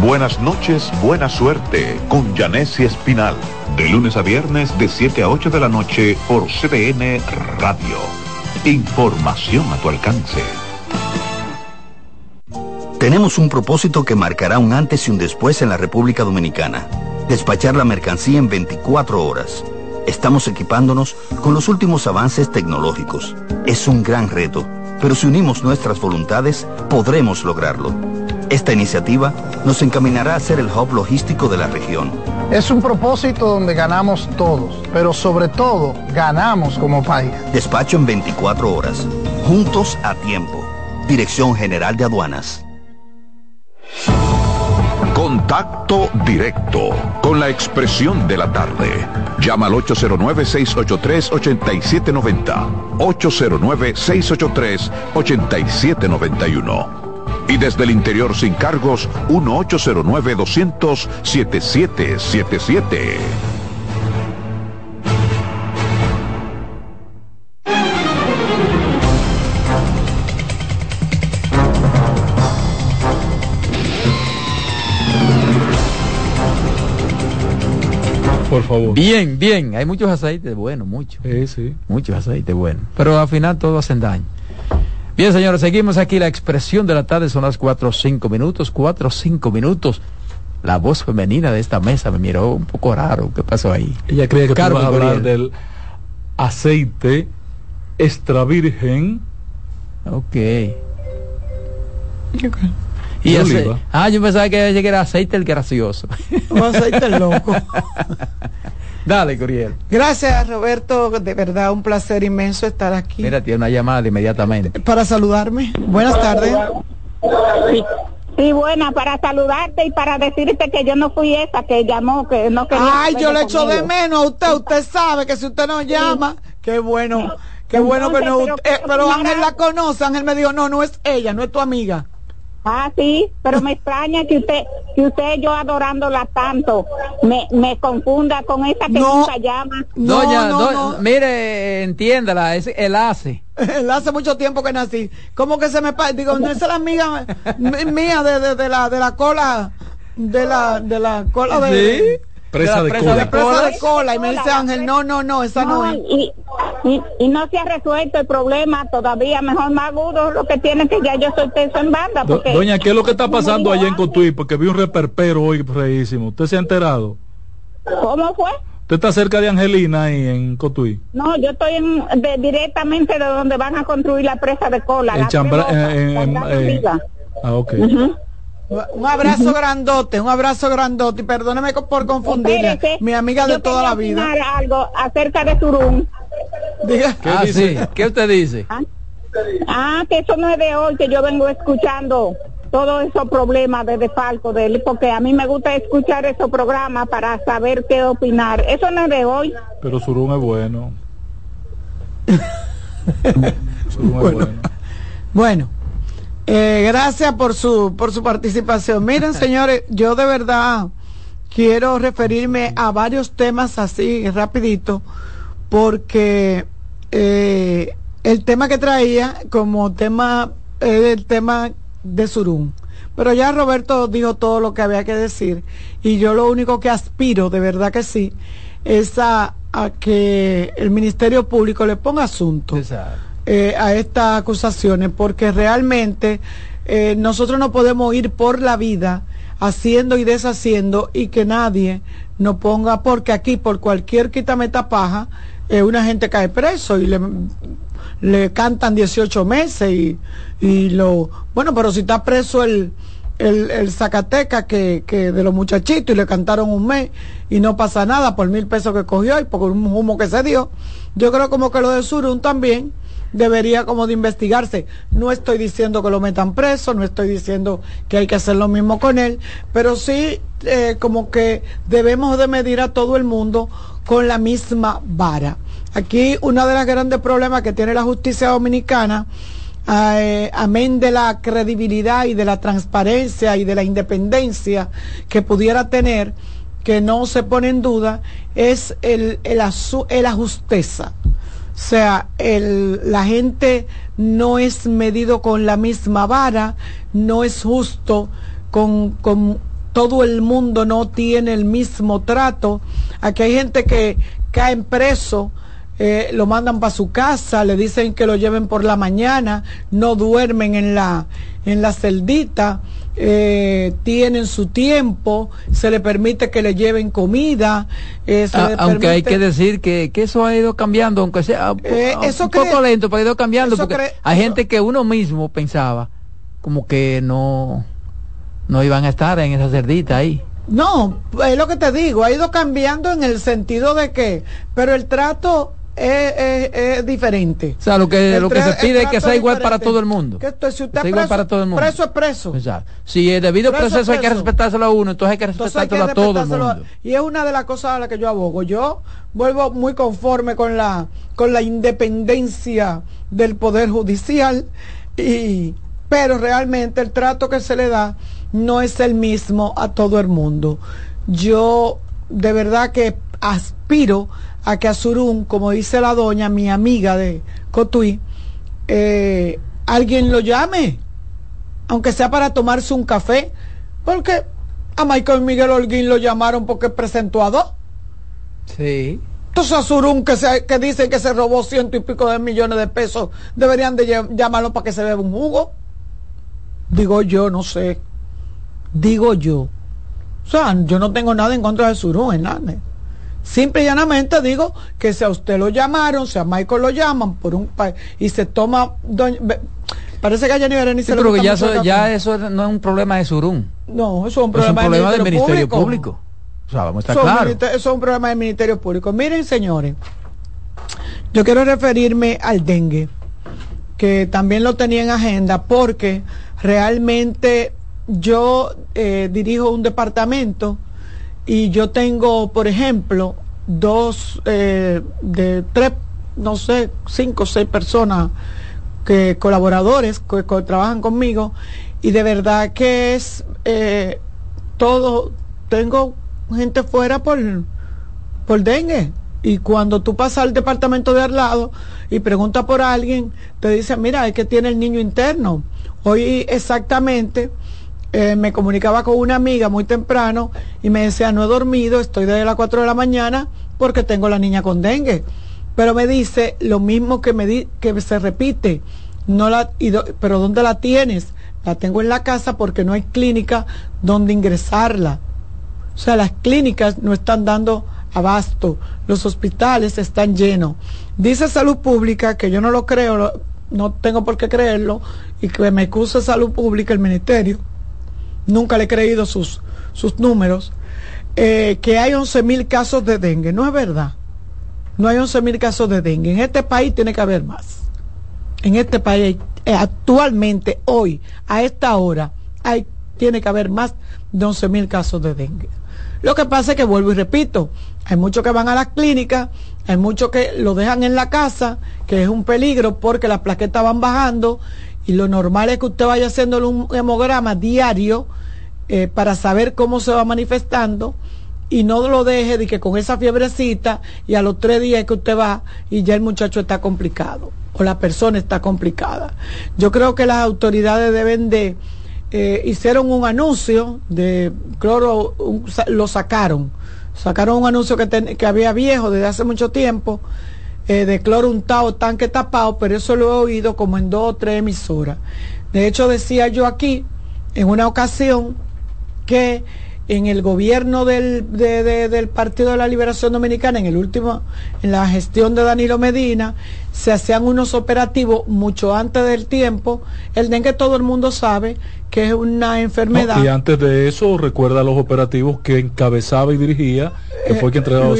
Buenas noches, buena suerte con Janessi Espinal. De lunes a viernes de 7 a 8 de la noche por CDN Radio. Información a tu alcance. Tenemos un propósito que marcará un antes y un después en la República Dominicana. Despachar la mercancía en 24 horas. Estamos equipándonos con los últimos avances tecnológicos. Es un gran reto, pero si unimos nuestras voluntades, podremos lograrlo. Esta iniciativa nos encaminará a ser el hub logístico de la región. Es un propósito donde ganamos todos, pero sobre todo ganamos como país. Despacho en 24 horas, juntos a tiempo. Dirección General de Aduanas. Contacto directo con la expresión de la tarde. Llama al 809-683-8790. 809-683-8791. Y desde el interior sin cargos, 1-809-200-7777. Por favor. Bien, bien. Hay muchos aceites buenos, muchos. Sí, sí. Muchos aceites buenos. Pero al final todos hacen daño. Bien, señores, seguimos aquí. La expresión de la tarde son las 4 o 5 minutos. 4 o 5 minutos. La voz femenina de esta mesa me miró un poco raro. ¿Qué pasó ahí? Ella creía que tú ibas a hablar del aceite extra virgen. Ok. De Y ace- oliva. Ah, yo pensaba que era aceite el gracioso. Un aceite loco. Dale, Curiel. Gracias, Roberto. De verdad, un placer inmenso estar aquí. Mira, tiene una llamada inmediatamente. Para saludarme. Buenas tardes. Sí, sí, buena, para saludarte y para decirte que yo no fui esa que llamó, que no quería. Ay, yo le echo de menos a usted. Usted sabe que si usted no llama, qué bueno. Qué bueno que no. Pero- eh, pero Ángel la conoce. Ángel me dijo, no, no es ella, no es tu amiga. Ah, sí, pero me extraña que usted, que usted yo adorándola tanto, me, me confunda con esa que nunca llama. Doña, do- mire, entiéndala, es el hace. Él hace mucho tiempo que nací. ¿Cómo que se me pa- Digo, no es la amiga mía de, de, de la de la cola de la de la cola de Presa de la cola. presa de cola y me dice Ángel, no, no, no, esa no, No, es. y, y, y no se ha resuelto el problema todavía, mejor más agudo, lo que tiene que ya yo soy peso en banda. Do- Porque Doña, ¿qué es lo que está pasando allá en Cotuí? Porque vi un reperpero hoy reísimo. ¿Usted se ha enterado? ¿Cómo fue? ¿Usted está cerca de Angelina ahí en Cotuí? No, yo estoy en, de- directamente de donde van a construir la presa de cola. En la Chambra- en- la en- amiga. Ah, ok. Un abrazo grandote, un abrazo grandote y perdóneme por. Espérese, Mi amiga de toda la vida. algo acerca de Surún. Diga. ah, sí. ¿Qué usted dice? Ah, que eso no es de hoy, que yo vengo escuchando todos esos problemas de desfalco de él, porque a mí me gusta escuchar esos programas para saber qué opinar. Eso no es de hoy. Pero Surún es bueno. Surún es bueno. Bueno, eh, gracias por su por su participación. Miren, señores, yo de verdad quiero referirme a varios temas así rapidito, porque eh, el tema que traía como tema es el tema de Surún. Pero ya Roberto dijo todo lo que había que decir y yo lo único que aspiro, de verdad que sí, es a, a que el Ministerio Público le ponga asunto eh, a estas acusaciones porque realmente eh, nosotros no podemos ir por la vida haciendo y deshaciendo y que nadie nos ponga porque aquí por cualquier quitameta paja eh, una gente cae preso y le, le cantan 18 meses y, y lo bueno pero si está preso el el, el Zacateca que, que de los muchachitos y le cantaron un mes y no pasa nada por mil pesos que cogió y por un humo que se dio. Yo creo como que lo de Surún también debería como de investigarse. No estoy diciendo que lo metan preso, no estoy diciendo que hay que hacer lo mismo con él, pero sí eh, como que debemos de medir a todo el mundo con la misma vara. Aquí uno de los grandes problemas que tiene la justicia dominicana eh, amén de la credibilidad y de la transparencia y de la independencia que pudiera tener, que no se pone en duda, es el, el, el ajusteza. O sea, el, la gente no es medido con la misma vara, no es justo con, con todo el mundo, no tiene el mismo trato. Aquí hay gente que cae preso eh, lo mandan para su casa, le dicen que lo lleven por la mañana, no duermen en la, en la celdita, eh, tienen su tiempo, se le permite que le lleven comida. Eh, ah, aunque hay que decir que, eso ha ido cambiando, aunque sea un poco lento, pero ha ido cambiando, porque hay gente que uno mismo pensaba como que no, no iban a estar en esa cerdita ahí. No, es lo que te digo, ha ido cambiando en el sentido de que, pero el trato es, diferente. O sea, lo que, lo que se pide es que sea igual para todo el mundo. Que si usted preso, igual para todo el mundo. Preso es preso. Si el debido proceso hay que respetárselo a uno, entonces hay que respetárselo, a todo el mundo. Y es una de las cosas a las que yo abogo. Yo vuelvo muy conforme con la, con la independencia del Poder Judicial, y, pero realmente el trato que se le da no es el mismo a todo el mundo. Yo de verdad que aspiro a que a Surún, como dice la doña, mi amiga de Cotuí, eh, alguien lo llame, aunque sea para tomarse un café, porque a Michael Miguel Holguín lo llamaron porque presentó a dos. Sí. Entonces a Surún, que, se, que dicen que se robó ciento y pico de millones de pesos, deberían de llamarlo para que se beba un jugo. Digo yo, no sé. Digo yo. O sea, yo no tengo nada en contra de Surún, Hernández. Simple y llanamente digo que si a usted lo llamaron, si a Michael lo llaman por un y se toma parece que a Jenny Berenice sí, pero que ya, eso, ya eso no es un problema de Surún. No, eso es un problema, del Ministerio, Público. O sea, vamos a estar claro. Eso es un problema del Ministerio Público. Miren, señores, yo quiero referirme al dengue, que también lo tenía en agenda, porque realmente yo eh, dirijo un departamento y yo tengo, por ejemplo, dos, eh, de tres, no sé, cinco o seis personas que colaboradores que, trabajan conmigo y de verdad que es eh, todo, tengo gente fuera por, por dengue. Y cuando tú pasas al departamento de al lado y preguntas por alguien, te dicen, mira, es que tiene el niño interno. Hoy exactamente eh, me comunicaba con una amiga muy temprano y me decía, no he dormido, estoy desde las 4 de la mañana porque tengo la niña con dengue. Pero me dice lo mismo que me di, que se repite, no la, pero ¿dónde la tienes? La tengo en la casa porque no hay clínica donde ingresarla. O sea, las clínicas no están dando abasto, los hospitales están llenos. Dice Salud Pública, que yo no lo creo, no tengo por qué creerlo, y que me acuse Salud Pública el Ministerio, nunca le he creído sus, sus números, eh, que hay 11 mil casos de dengue. No es verdad. No hay 11 mil casos de dengue. En este país tiene que haber más. En este país, eh, actualmente, hoy, a esta hora, hay, tiene que haber más de 11 mil casos de dengue. Lo que pasa es que vuelvo y repito, hay muchos que van a las clínicas, hay muchos que lo dejan en la casa, que es un peligro porque las plaquetas van bajando y lo normal es que usted vaya haciendo un hemograma diario eh, para saber cómo se va manifestando y no lo deje de que con esa fiebrecita y a los tres días que usted va y ya el muchacho está complicado o la persona está complicada. Yo creo que las autoridades deben de, eh, hicieron un anuncio de cloro, lo sacaron, sacaron un anuncio que, que había viejo desde hace mucho tiempo eh, de cloro untado, tanque tapado, pero eso lo he oído como en dos o tres emisoras. De hecho, decía yo aquí, en una ocasión, que en el gobierno del, del Partido de la Liberación Dominicana, en el último, en la gestión de Danilo Medina, se hacían unos operativos mucho antes del tiempo, el dengue todo el mundo sabe que es una enfermedad. y antes de eso, recuerda los operativos que encabezaba y dirigía que fue quien entregaba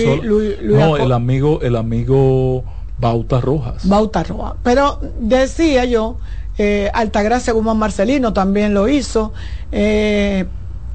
no, el amigo, el amigo Bauta Rojas. Bauta Rojas. Pero decía yo, eh, Altagracia Guzmán Marcelino también lo hizo, eh,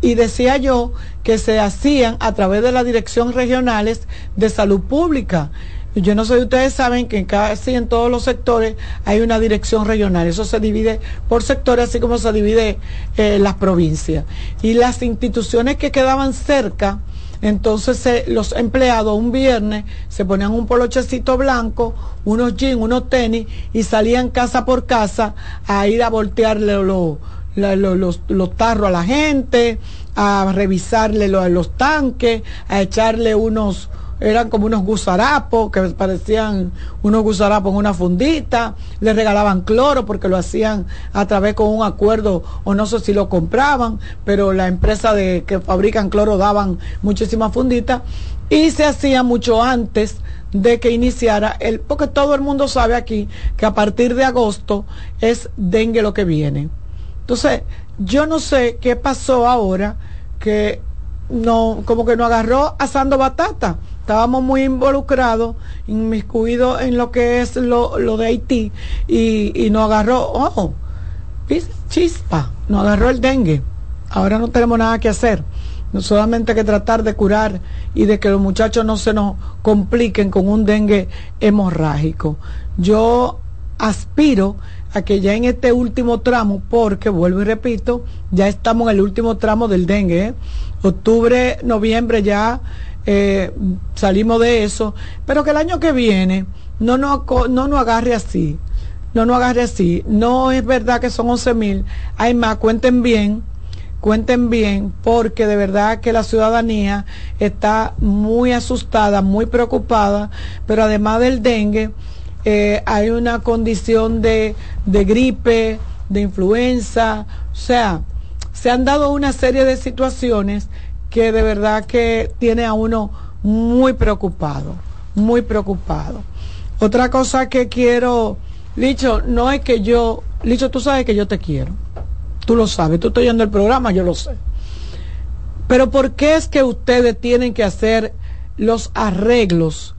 y decía yo que se hacían a través de las direcciones regionales de salud pública. Yo no sé si ustedes saben que casi en todos los sectores hay una dirección regional. Eso se divide por sectores, así como se divide eh, las provincias. Y las instituciones que quedaban cerca, entonces los empleados un viernes se ponían un polochecito blanco, unos jeans, unos tenis y salían casa por casa a ir a voltearle los, los, tarros a la gente, a revisarle los, los tanques, a echarle unos eran como unos gusarapos que parecían unos gusarapos en una fundita, le regalaban cloro porque lo hacían a través con un acuerdo o no sé si lo compraban, pero la empresa de que fabrican cloro daban muchísimas funditas y se hacía mucho antes de que iniciara el porque todo el mundo sabe aquí que a partir de agosto es dengue lo que viene. Entonces, yo no sé qué pasó ahora que no como que no agarró asando batata estábamos muy involucrados, inmiscuidos en lo que es lo, de Haití y, y nos agarró, oh, chispa, nos agarró el dengue. Ahora no tenemos nada que hacer. No solamente que tratar de curar y de que los muchachos no se nos compliquen con un dengue hemorrágico. Yo aspiro a que ya en este último tramo, porque vuelvo y repito, ya estamos en el último tramo del dengue, ¿eh? octubre, noviembre ya eh, salimos de eso, pero que el año que viene no nos, no nos agarre así, no nos agarre así. No es verdad que son 11 mil, hay más, cuenten bien, cuenten bien, porque de verdad que la ciudadanía está muy asustada, muy preocupada, pero además del dengue, eh, hay una condición de, gripe, de influenza, o sea, se han dado una serie de situaciones que de verdad que tiene a uno muy preocupado, muy preocupado. Otra cosa que quiero, Licho, no es que yo, Licho, tú sabes que yo te quiero. Tú lo sabes, tú estás yendo el programa, yo lo sé. Pero ¿por qué es que ustedes tienen que hacer los arreglos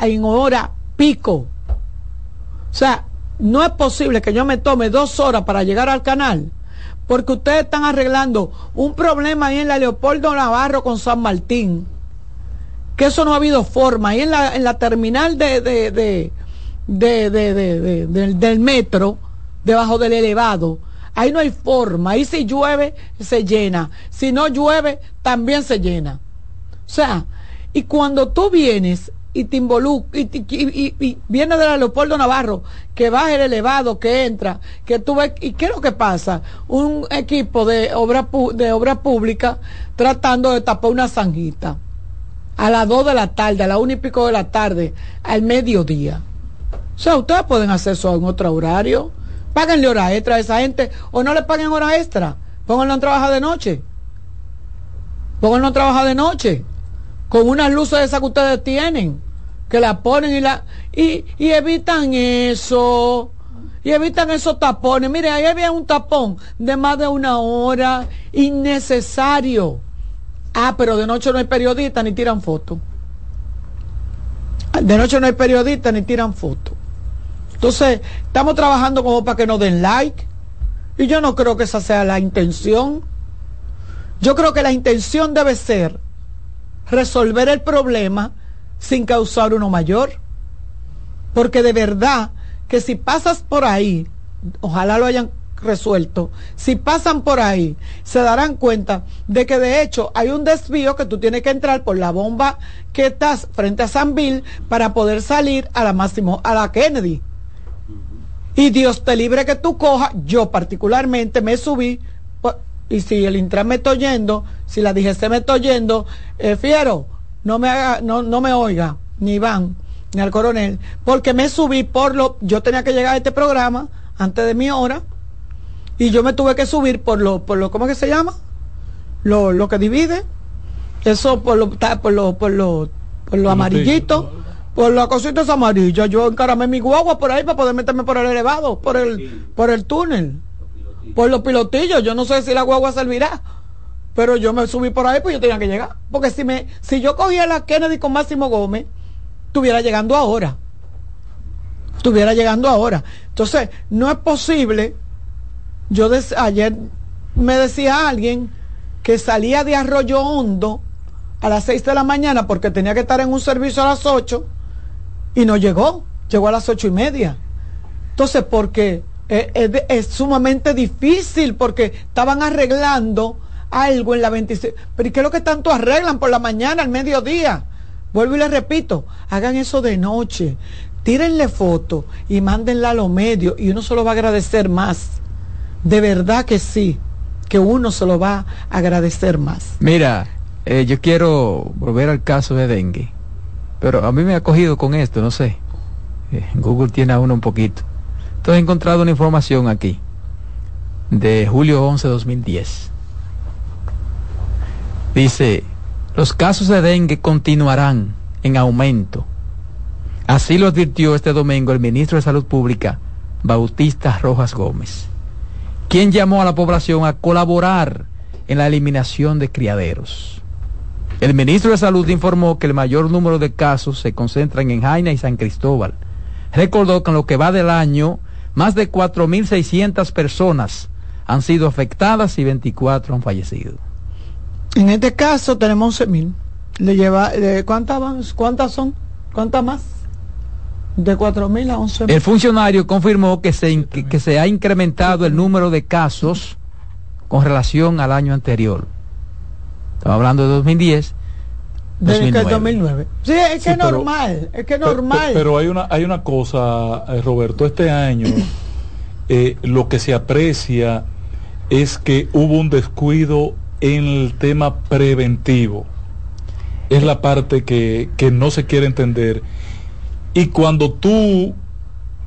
en hora pico? O sea, no es posible que yo me tome dos horas para llegar al canal porque ustedes están arreglando un problema ahí en la Leopoldo Navarro con San Martín, que eso no ha habido forma, ahí en la, en la terminal de, de, de, de del, del metro, debajo del elevado, ahí no hay forma, ahí si llueve se llena, si no llueve también se llena. O sea, y cuando tú vienes y te involucra, y, viene de Leopoldo Navarro, que baja el elevado, que entra, que tú ves, y qué es lo que pasa, un equipo de obra, de obra pública tratando de tapar una zanjita a las 2 de la tarde, a las 1 y pico de la tarde, al mediodía. O sea, ustedes pueden hacer eso en otro horario. Páganle hora extra a esa gente o no le paguen hora extra. Pónganlo a trabajar de noche. Pónganlo a trabajar de noche. Con unas luces esas que ustedes tienen que la ponen y la y, y evitan eso y evitan esos tapones. Mire, ahí había un tapón de más de una hora, innecesario. Ah, pero de noche no hay periodistas ni tiran fotos. De noche no hay periodistas ni tiran fotos. Entonces, estamos trabajando como para que nos den like. Y yo no creo que esa sea la intención. Yo creo que la intención debe ser resolver el problema sin causar uno mayor. Porque de verdad que si pasas por ahí, ojalá lo hayan resuelto, si pasan por ahí, se darán cuenta de que de hecho hay un desvío que tú tienes que entrar por la bomba que estás frente a San Bill para poder salir a la máximo, a la Kennedy. Y Dios te libre que tú cojas, yo particularmente me subí, y si el Intran me está oyendo, si la DGC me está oyendo, eh, fiero, no me haga, no, no me oiga, ni Iván, ni al coronel, porque me subí por lo, yo tenía que llegar a este programa antes de mi hora, y yo me tuve que subir por lo, por lo, ¿cómo que se llama? Lo, lo que divide, eso por lo, por lo, por lo, por lo amarillito, por las cositas amarillas, yo encaramé mi guagua por ahí para poder meterme por el elevado, por el, por el túnel, por los pilotillos, yo no sé si la guagua servirá pero yo me subí por ahí, pues yo tenía que llegar. Porque si me, si yo cogía la Kennedy con Máximo Gómez, estuviera llegando ahora. Estuviera llegando ahora. Entonces, no es posible. Yo ayer me decía alguien que salía de Arroyo Hondo a las 6 de la mañana porque tenía que estar en un servicio a las 8 y no llegó, llegó a las ocho y media. Entonces, porque es, sumamente difícil, porque estaban arreglando algo en la 26. Pero ¿y qué es lo que tanto arreglan por la mañana, al mediodía? Vuelvo y les repito, hagan eso de noche, tírenle foto y mándenla a los medios y uno se lo va a agradecer más. De verdad que sí, que uno se lo va a agradecer más. Mira, eh, yo quiero volver al caso de dengue, pero a mí me ha cogido con esto, no sé. Eh, Google tiene a uno un poquito. Entonces he encontrado una información aquí de julio 11 2010. Dice, los casos de dengue continuarán en aumento. Así lo advirtió este domingo el ministro de Salud Pública, Bautista Rojas Gómez, quien llamó a la población a colaborar en la eliminación de criaderos. El ministro de Salud informó que el mayor número de casos se concentran en Jaina y San Cristóbal. Recordó que en lo que va del año, más de 4.600 personas han sido afectadas y 24 han fallecido. En este caso tenemos 11.000. Le lleva, ¿cuántas, ¿Cuántas son? ¿Cuántas más? De 4.000 a 11.000. El funcionario confirmó que se, que se ha incrementado el número de casos con relación al año anterior. Estamos hablando de 2010. 2009. 2009. Sí, es que es normal, es que normal. Pero, hay una hay una cosa, eh, Roberto, este año eh, lo que se aprecia es que hubo un descuido en el tema preventivo. Es la parte que, que no se quiere entender. Y cuando tú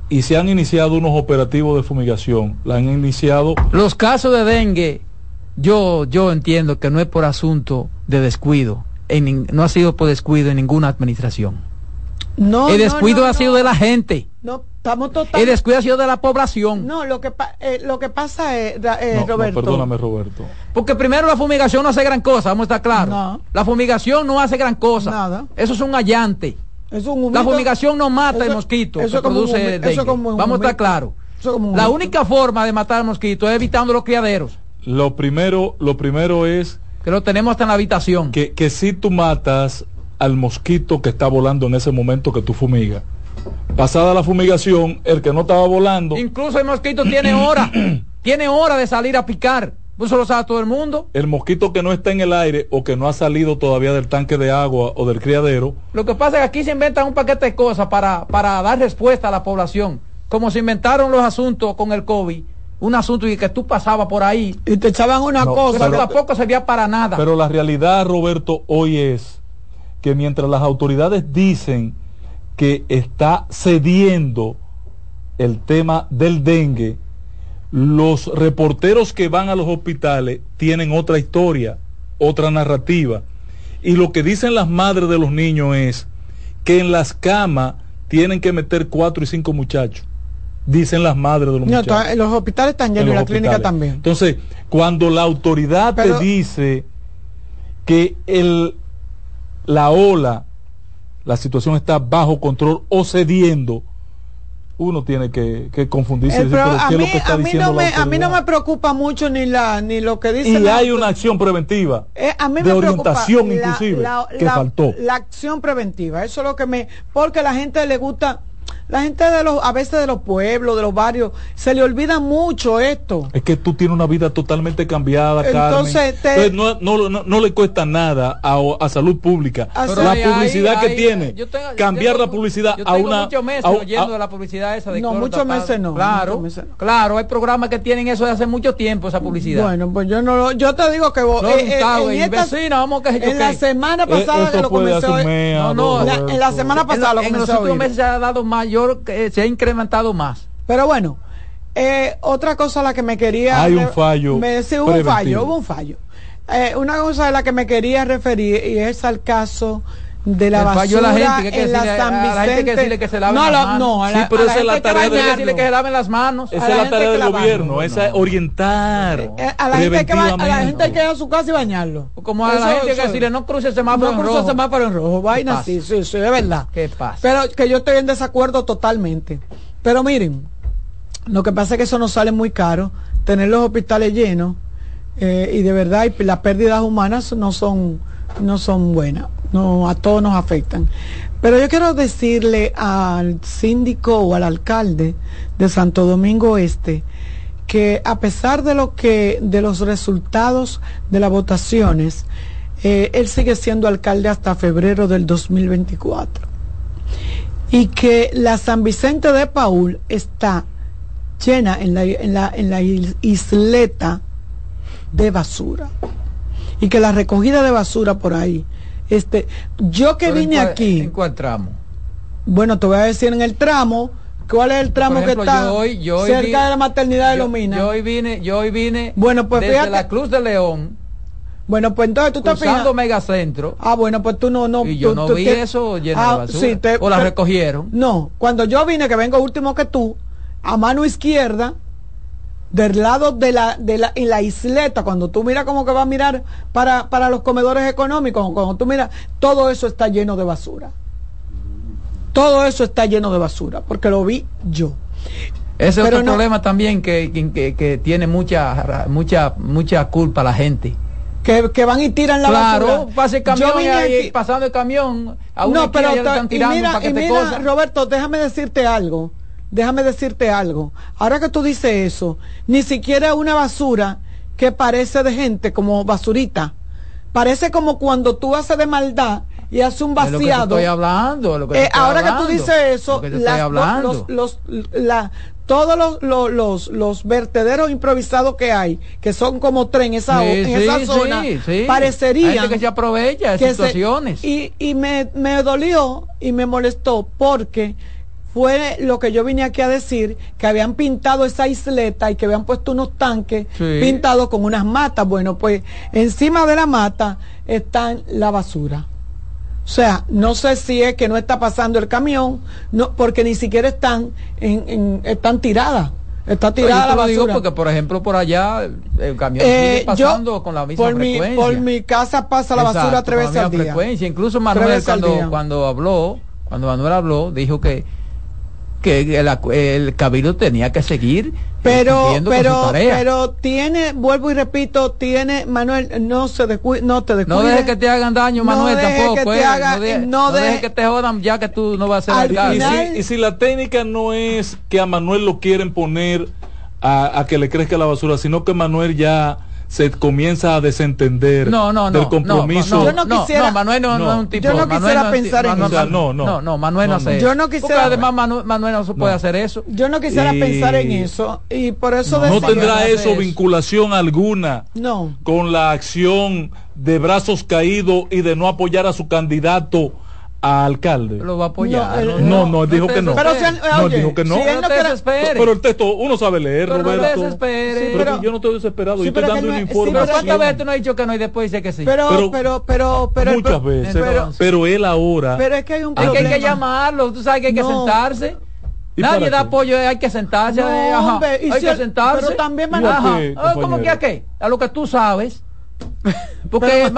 y se han iniciado unos operativos de fumigación, la han iniciado. Los casos de dengue yo, yo entiendo que no es por asunto de descuido, en, no ha sido por descuido en ninguna administración. No, el descuido ha sido de la gente. No, estamos totalmente... El descuido ha sido de la población. No, lo que, eh, lo que pasa es, eh, Roberto. perdóname, Roberto. Porque primero la fumigación no hace gran cosa, vamos a estar claros. La fumigación no hace gran cosa. Nada. Eso es un allante. la fumigación no mata el mosquito eso produce Vamos a estar claros. La única forma de matar al mosquito es evitando los criaderos. Lo primero, lo primero es... Que lo tenemos hasta en la habitación. Que, que si tú matas al mosquito que está volando en ese momento que tú fumigas. Pasada la fumigación, el que no estaba volando... Incluso el mosquito tiene hora, tiene hora de salir a picar. Eso lo sabe todo el mundo. El mosquito que no está en el aire o que no ha salido todavía del tanque de agua o del criadero. Lo que pasa es que aquí se inventan un paquete de cosas para, para dar respuesta a la población. Como se inventaron los asuntos con el COVID un asunto y que tú pasabas por ahí y te echaban una cosa pero tampoco servía para nada pero la realidad Roberto hoy es que mientras las autoridades dicen que está cediendo el tema del dengue los reporteros que van a los hospitales tienen otra historia otra narrativa y lo que dicen las madres de los niños es que en las camas tienen que meter cuatro y cinco muchachos dicen las madres de los no, muchachos. Los hospitales están llenos y la clínica también. Entonces, cuando la autoridad te dice que el, la ola, la situación está bajo control o cediendo, uno tiene que, que confundirse. A, mí, a, mí no me, a mí no me preocupa mucho ni la ni lo que dice. Y hay una acción preventiva eh, a mí de orientación inclusive que faltó. La acción preventiva, eso es lo que me porque a la gente le gusta la gente de los, a veces de los pueblos, de los barrios, se le olvida mucho esto. Es que tú tienes una vida totalmente cambiada, Entonces, Entonces no, le cuesta nada a, salud pública. la publicidad que tiene, cambiar la publicidad a una... muchos meses oyendo de la publicidad esa de No, muchos meses no. Claro, claro, hay programas que tienen eso de hace mucho tiempo, esa publicidad. Bueno, pues yo no yo te digo que vos, eh, eh, en, vecina, vamos que en la semana eh, pasada que lo comenzó. No, no, en la semana pasada lo comenzó. En los últimos meses se ha dado mayor se ha incrementado más. Pero bueno, eh, otra cosa la que me quería... Hay un fallo. Me, hubo un fallo, hubo un fallo. Eh, una cosa de la que me quería referir y es al caso de la basura la gente, que en la San Vicente. A la gente que decirle que se laven no, las manos. No, a la, sí, pero esa es la tarea de decirle que se laven las manos. Esa es la tarea del gobierno, esa es orientar. Eh, a la gente que va, a la gente hay que ir a su casa y bañarlo. Como a la gente que decirle no cruce el semáforo no en rojo. No el semáforo en rojo, vaina sí, sí, sí, es verdad. ¿Qué pasa? Pero que yo estoy en desacuerdo totalmente. Pero miren, lo que pasa es que eso nos sale muy caro, tener los hospitales llenos eh, y de verdad las pérdidas humanas no son no son buenas. No, a todos nos afectan. Pero yo quiero decirle al síndico o al alcalde de Santo Domingo Este que a pesar de lo que de los resultados de las votaciones, eh, él sigue siendo alcalde hasta febrero del 2024 y que la San Vicente de Paul está llena en la, en la, en la isleta de basura y que la recogida de basura por ahí este yo que vine aquí en cuál tramo bueno te voy a decir en el tramo ¿Cuál es el tramo que está cerca de la maternidad de Lomina? Yo hoy vine, yo hoy vine bueno, pues desde la Cruz de León. Bueno, pues entonces tú estás fijando Megacentro. Ah, bueno, pues tú no no Y yo no vi eso lleno de ah, basura. o la recogieron. No, cuando yo vine que vengo último que tú, a mano izquierda del lado de la, de la, en la isleta, cuando tú miras como que va a mirar para, para los comedores económicos, cuando tú miras, todo eso está lleno de basura. Todo eso está lleno de basura, porque lo vi yo. Ese es otro problema también que, que, tiene mucha, mucha, mucha culpa la gente. Que, van y tiran la basura. Claro, el camión y pasando el camión a una no, pero y mira, y mira Roberto, déjame decirte algo. Déjame decirte algo. Ahora que tú dices eso, ni siquiera una basura que parece de gente como basurita. Parece como cuando tú haces de maldad y hace un vaciado. estoy hablando. Eh, ahora que tú dices eso, los, la, todos los, los, los, vertederos improvisados que hay, que son como tren esa, en esa zona, parecerían que se aprovecha de situaciones. y y me, me dolió y me molestó porque fue lo que yo vine aquí a decir, que habían pintado esa isleta y que habían puesto unos tanques pintados con unas matas. Bueno, pues encima de la mata están la basura. O sea, no sé si es que no está pasando el camión, no, porque ni siquiera están en, están tiradas. Está tirada la basura. Digo porque, por ejemplo, por allá el camión sigue eh, pasando con la misma por frecuencia. Mi, por mi casa pasa la basura tres veces al día. frecuencia. Incluso Manuel cuando, cuando habló, cuando Manuel habló, dijo que que el, el cabildo tenía que seguir pero pero pero tiene vuelvo y repito tiene Manuel no se no te descuide. no dejes que te hagan daño Manuel tampoco eh. no, dejes que te jodan ya que tú no vas a ser alcalde y, si, la técnica no es que a Manuel lo quieren poner a, a que le crezca la basura sino que Manuel ya se comienza a desentender no, no, no, del compromiso. yo no quisiera, Manuel no, es un tipo. Yo no quisiera pensar en eso. No, no, no, Manuel no, hace Yo no quisiera. además Manuel, no se puede hacer eso. Yo no quisiera pensar en eso y por eso no tendrá eso, vinculación alguna. No. Con la acción de brazos caídos y de no apoyar a su candidato alcalde. Lo va a apoyar. No, no, dijo que no. Pero no, dijo que no. pero el texto, uno sabe leer, pero Roberto. No pero, yo no estoy desesperado, yo estoy dando un informe. pero cuántas veces tú no has dicho que no y después dice que sí. Pero, pero, pero, pero. Muchas veces. Pero, él ahora. Pero es que hay un problema. Que, hay que llamarlo, tú sabes que hay que sentarse. Nadie da apoyo, hay que sentarse. hay que sentarse. Pero también, ¿Cómo que a qué? A lo que tú sabes. Porque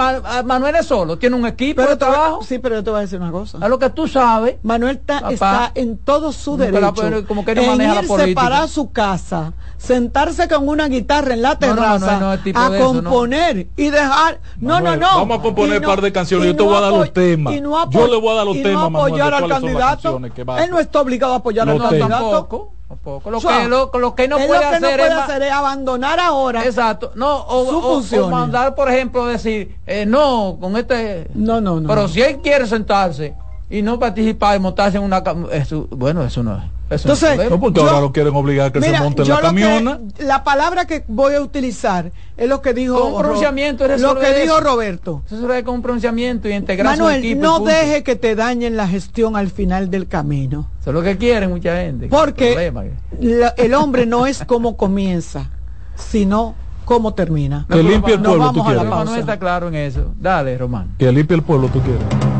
Manuel es solo, tiene un equipo de trabajo. Sí, pero yo te voy a decir una cosa. A lo que tú sabes. Manuel está, en todo su derecho. como que no en irse para su casa, sentarse con una guitarra en la terraza, a componer y dejar. No, no, no. Vamos a componer un par de canciones. Yo te voy a dar los temas. yo le voy a dar los temas. No apoyar al candidato. Él no está obligado a apoyar al candidato. Lo, que, lo, que no puede, hacer, es, abandonar ahora exacto. No o, mandar por ejemplo decir eh, no con este no no no pero si él quiere sentarse y no participar y montarse en una eso, bueno eso no es entonces, no, porque ahora lo quieren obligar a que se monte en la camiona. la palabra que voy a utilizar es lo que dijo un pronunciamiento lo que dijo Roberto. Eso es con un pronunciamiento y integrar Manuel, no deje que te dañen la gestión al final del camino. Eso es lo que quiere mucha gente. Porque el hombre no es como comienza, sino cómo termina. Que limpie el pueblo, tú quieres. No está claro en eso. Dale, Román. Que limpie el pueblo, tú quieres.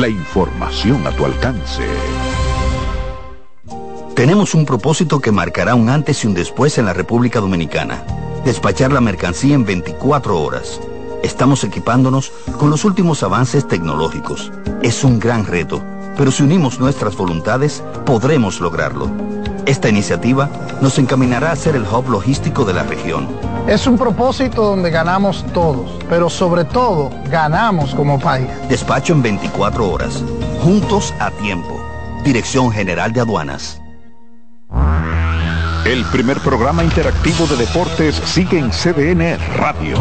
La información a tu alcance. Tenemos un propósito que marcará un antes y un después en la República Dominicana. Despachar la mercancía en 24 horas. Estamos equipándonos con los últimos avances tecnológicos. Es un gran reto, pero si unimos nuestras voluntades, podremos lograrlo. Esta iniciativa nos encaminará a ser el hub logístico de la región. Es un propósito donde ganamos todos, pero sobre todo ganamos como país. Despacho en 24 horas, juntos a tiempo. Dirección General de Aduanas. El primer programa interactivo de deportes sigue en CDN Radio.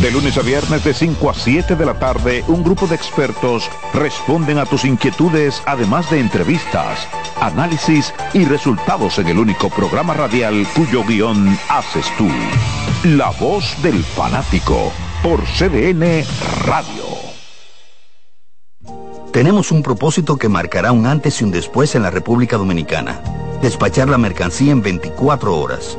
De lunes a viernes de 5 a 7 de la tarde, un grupo de expertos responden a tus inquietudes, además de entrevistas, análisis y resultados en el único programa radial cuyo guion haces tú. La voz del fanático por CDN Radio. Tenemos un propósito que marcará un antes y un después en la República Dominicana despachar la mercancía en 24 horas.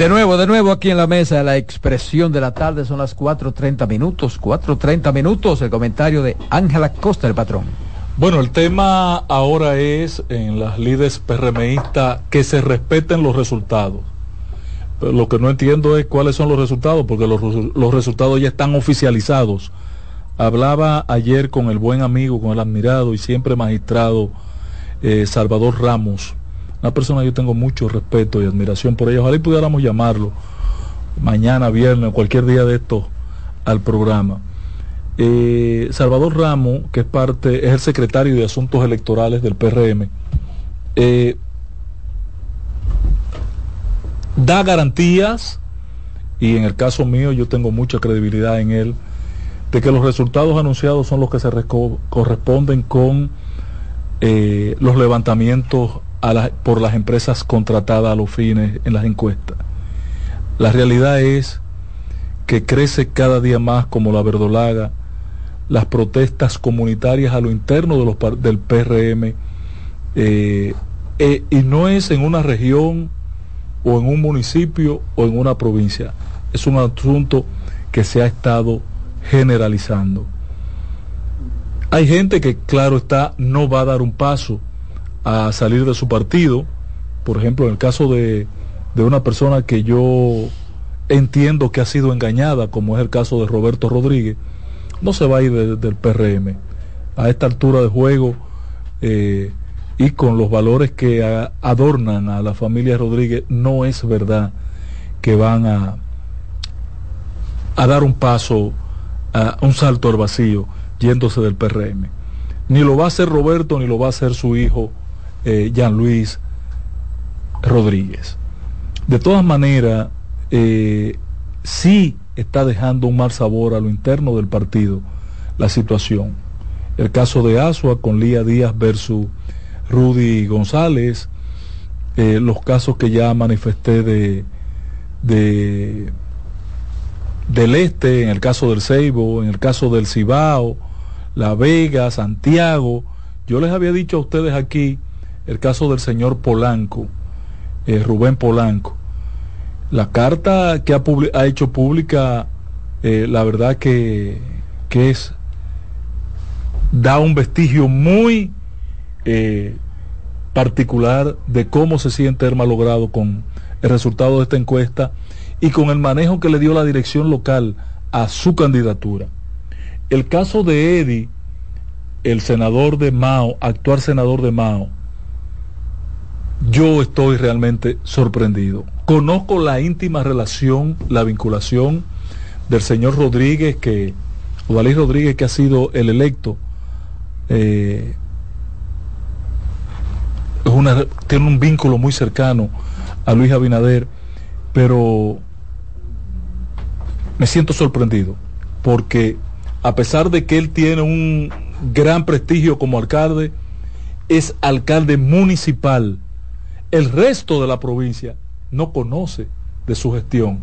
De nuevo, de nuevo aquí en la mesa, la expresión de la tarde son las 4.30 minutos, 4.30 minutos, el comentario de Ángela Costa, el patrón. Bueno, el tema ahora es en las líderes PRMistas que se respeten los resultados lo que no entiendo es cuáles son los resultados, porque los, los, resultados ya están oficializados. Hablaba ayer con el buen amigo, con el admirado y siempre magistrado eh, Salvador Ramos, una persona que yo tengo mucho respeto y admiración por ella. Ojalá pudiéramos llamarlo mañana, viernes, cualquier día de esto al programa. Eh, Salvador Ramos, que es parte, es el secretario de Asuntos Electorales del PRM, eh, da garantías, y en el caso mío yo tengo mucha credibilidad en él, de que los resultados anunciados son los que se corresponden con eh, los levantamientos por las empresas contratadas a los fines en las encuestas. La realidad es que crece cada día más como la verdolaga las protestas comunitarias a lo interno de los, del PRM eh, eh, y no es en una región o en un municipio o en una provincia. Es un asunto que se ha estado generalizando. Hay gente que, claro está, no va a dar un paso a salir de su partido. Por ejemplo, en el caso de, de una persona que yo entiendo que ha sido engañada, como es el caso de Roberto Rodríguez, no se va a ir del PRM. A esta altura de juego, eh, y con los valores que adornan a la familia Rodríguez, no es verdad que van a, a dar un paso, a, un salto al vacío yéndose del PRM. Ni lo va a hacer Roberto, ni lo va a hacer su hijo eh, Jean Luis Rodríguez. De todas maneras, eh, sí está dejando un mal sabor a lo interno del partido la situación. El caso de Asua con Lía Díaz versus Rudy González, eh, los casos que ya manifesté de, de del este, en el caso del Ceibo, en el caso del Cibao, La Vega, Santiago. Yo les había dicho a ustedes aquí el caso del señor Polanco, eh, Rubén Polanco. La carta que ha, hecho pública, eh, la verdad que, que es, da un vestigio muy eh, particular de cómo se siente el malogrado con el resultado de esta encuesta y con el manejo que le dio la dirección local a su candidatura. El caso de Eddie, el senador de Mao, actual senador de Mao, yo estoy realmente sorprendido. Conozco la íntima relación, la vinculación del señor Rodríguez, que, Odalí Rodríguez, que ha sido el electo eh, tiene un vínculo muy cercano a Luis Abinader, pero me siento sorprendido porque a pesar de que él tiene un gran prestigio como alcalde, es alcalde municipal. El resto de la provincia no conoce de su gestión.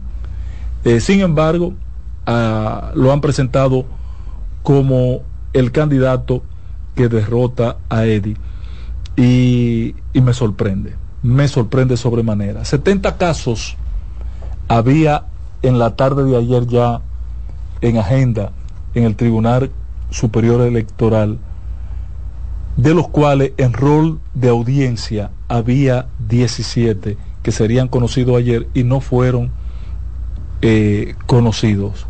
Eh, sin embargo, ah, lo han presentado como el candidato que derrota a Eddie. Y, y me sorprende, me sorprende sobremanera. 70 casos había en la tarde de ayer ya en agenda en el Tribunal Superior Electoral, de los cuales en rol de audiencia había 17 que serían conocidos ayer y no fueron eh, conocidos.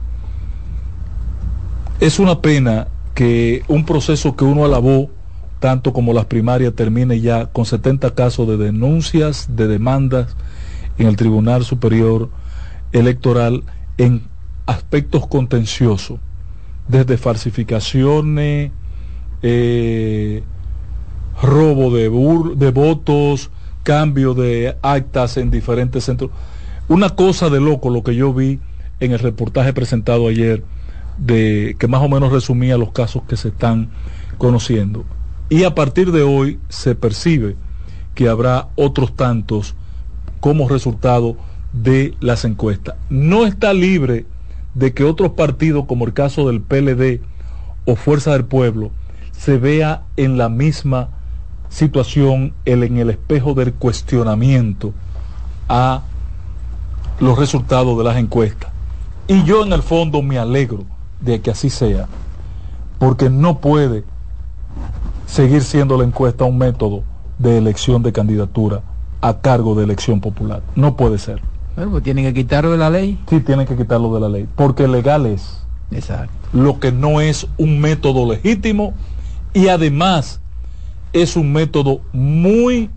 Es una pena que un proceso que uno alabó, tanto como las primarias, termine ya con 70 casos de denuncias, de demandas en el Tribunal Superior Electoral en aspectos contenciosos desde falsificaciones, eh, robo de, de votos, cambio de actas en diferentes centros. Una cosa de loco lo que yo vi en el reportaje presentado ayer, de, que más o menos resumía los casos que se están conociendo. Y a partir de hoy se percibe que habrá otros tantos como resultado de las encuestas. No está libre de que otros partidos, como el caso del PLD o Fuerza del Pueblo, se vea en la misma situación, el, en el espejo del cuestionamiento a los resultados de las encuestas. Y yo en el fondo me alegro de que así sea, porque no puede seguir siendo la encuesta un método de elección de candidatura a cargo de elección popular. No puede ser. Bueno, pues tienen que quitarlo de la ley. Sí, tienen que quitarlo de la ley, porque legal es. Exacto. Lo que no es un método legítimo y además es un método muy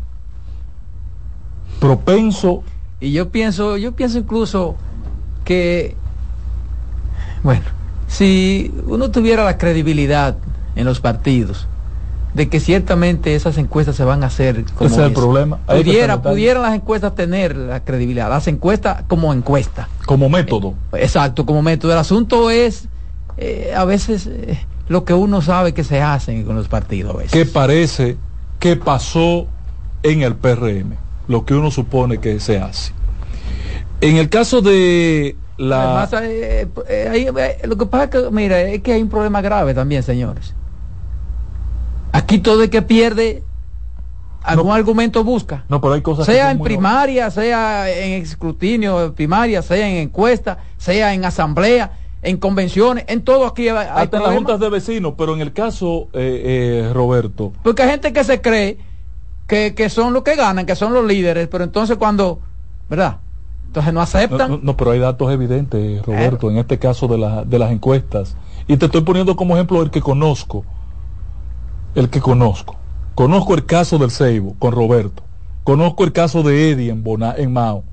propenso. Y yo pienso, yo pienso incluso que, bueno, si uno tuviera la credibilidad en los partidos, de que ciertamente esas encuestas se van a hacer como ese es el problema. Pudiera pudieran las encuestas tener la credibilidad las encuestas como encuesta. Como método. Eh, exacto como método. El asunto es eh, a veces eh, lo que uno sabe que se hacen con los partidos a veces. ¿Qué parece que pasó en el PRM lo que uno supone que se hace en el caso de la Además, lo que pasa es que mira es que hay un problema grave también señores Aquí todo el que pierde algún argumento busca. No, pero hay cosas sea en primaria, sea en escrutinio primaria, sea en encuesta, sea en asamblea, en convenciones, en todo aquí hay Hasta en las juntas de vecinos, pero en el caso, eh, eh, Roberto. Porque hay gente que se cree que, son los que ganan, que son los líderes, pero entonces cuando, ¿verdad? Entonces no aceptan. No, pero hay datos evidentes, Roberto, en este caso de, la, de las encuestas. Y te estoy poniendo como ejemplo el que conozco el que conozco. Conozco el caso del Seibo con Roberto. Conozco el caso de Eddie en, en Mao.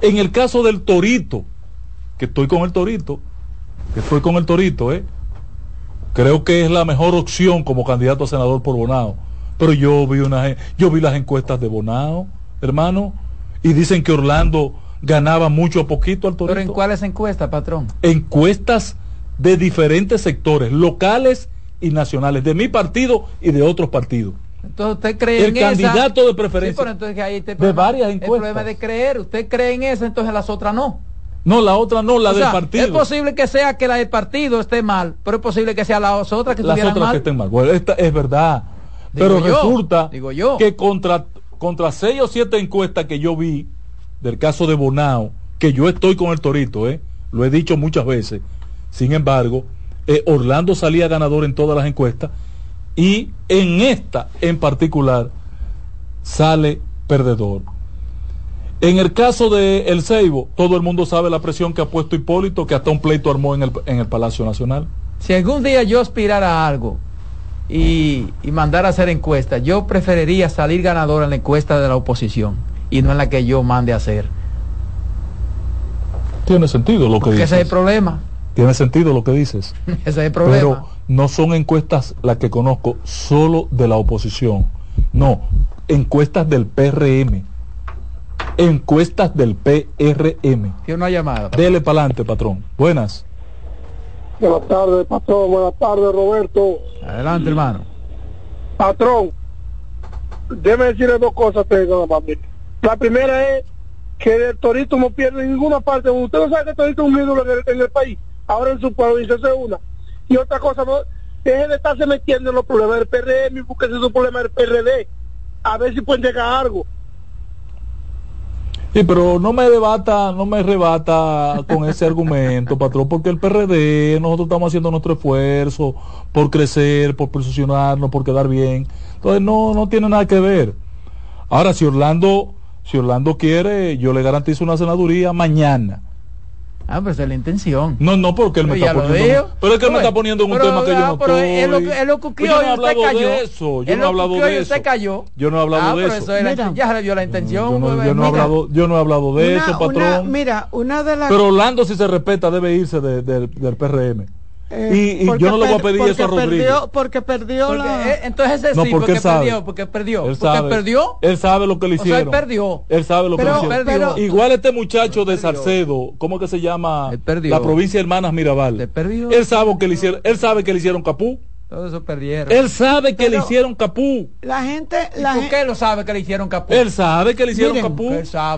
En el caso del Torito, que estoy con el Torito, que estoy con el Torito, ¿eh? creo que es la mejor opción como candidato a senador por Bonao. Pero yo vi, una, yo vi las encuestas de Bonao, hermano, y dicen que Orlando ganaba mucho a poquito al Torito. ¿Pero en cuáles encuestas, patrón? Encuestas de diferentes sectores, locales y nacionales, de mi partido y de otros partidos. Entonces usted cree el candidato de preferencia de varias encuestas. El problema de creer, usted cree en esa, entonces las otras no. No, la otra no, la del partido. Es posible que sea que la del partido esté mal, pero es posible que sea las otras que las otras que estén mal. Bueno, esta es verdad. pero resulta digo yo. que contra, contra seis o siete encuestas que yo vi del caso de Bonao, que yo estoy con el Torito, ¿eh? lo he dicho muchas veces, sin embargo, eh, Orlando salía ganador en todas las encuestas y en esta en particular sale perdedor. En el caso de El Ceibo, todo el mundo sabe la presión que ha puesto Hipólito, que hasta un pleito armó en el, en el Palacio Nacional. Si algún día yo aspirara a algo y, y mandara a hacer encuestas, yo preferiría salir ganador en la encuesta de la oposición y no en la que yo mande a hacer. Tiene sentido lo que dices. Ese es el problema. Tiene sentido lo que dices. Ese es el problema. Pero no son encuestas las que conozco solo de la oposición. No, encuestas del PRM. Encuestas del PRM. Tiene una llamada. Dele para adelante, patrón. Buenas. Buenas tardes, patrón. Buenas tardes, Roberto. Adelante, hermano. Patrón, déjeme decirle dos cosas La primera es que el torito no pierde en ninguna parte. Usted no sabe que el torito es un ídolo en el, país. Ahora en su provincia es una. Y otra cosa, no, deje de estarse metiendo en los problemas del PRM porque ese es un problema del PRD. A ver si pueden llegar a algo. Sí, pero no me debata, no me rebata con ese argumento, patrón, porque el PRD, nosotros estamos haciendo nuestro esfuerzo por crecer, por posicionarnos, por quedar bien. Entonces no, no tiene nada que ver. Ahora, si Orlando, si Orlando quiere, yo le garantizo una senaduría mañana. Ah, pero esa es la intención. No, no, porque él me está poniendo. pero es que él me está poniendo en un tema que yo no pero estoy. Él lo, él lo pues yo no he hablado de eso. Yo no he hablado de eso. cayó. Yo no he hablado ah, de eso. ya le dio la intención. Yo no, yo no he, hablado, yo no he hablado de eso, patrón. Una, mira, una de las. Pero Orlando, si se respeta, debe irse de, de, del PRM. Eh, y, yo no le voy a pedir eso a Rodríguez. Perdió, porque perdió la... Eh, entonces ese sí, porque, perdió, porque perdió. Él sabe, porque perdió. Él sabe lo que le hicieron. O sea, él perdió. Él sabe lo que le hicieron. Pero, Igual este muchacho de Salcedo, ¿cómo que se llama? La provincia de Hermanas Mirabal. Él sabe que le hicieron, él sabe que le hicieron capú. Todo eso perdieron. Él sabe que le hicieron capú. La gente. La ¿Por qué lo sabe que le hicieron capú? Él sabe que le hicieron capú.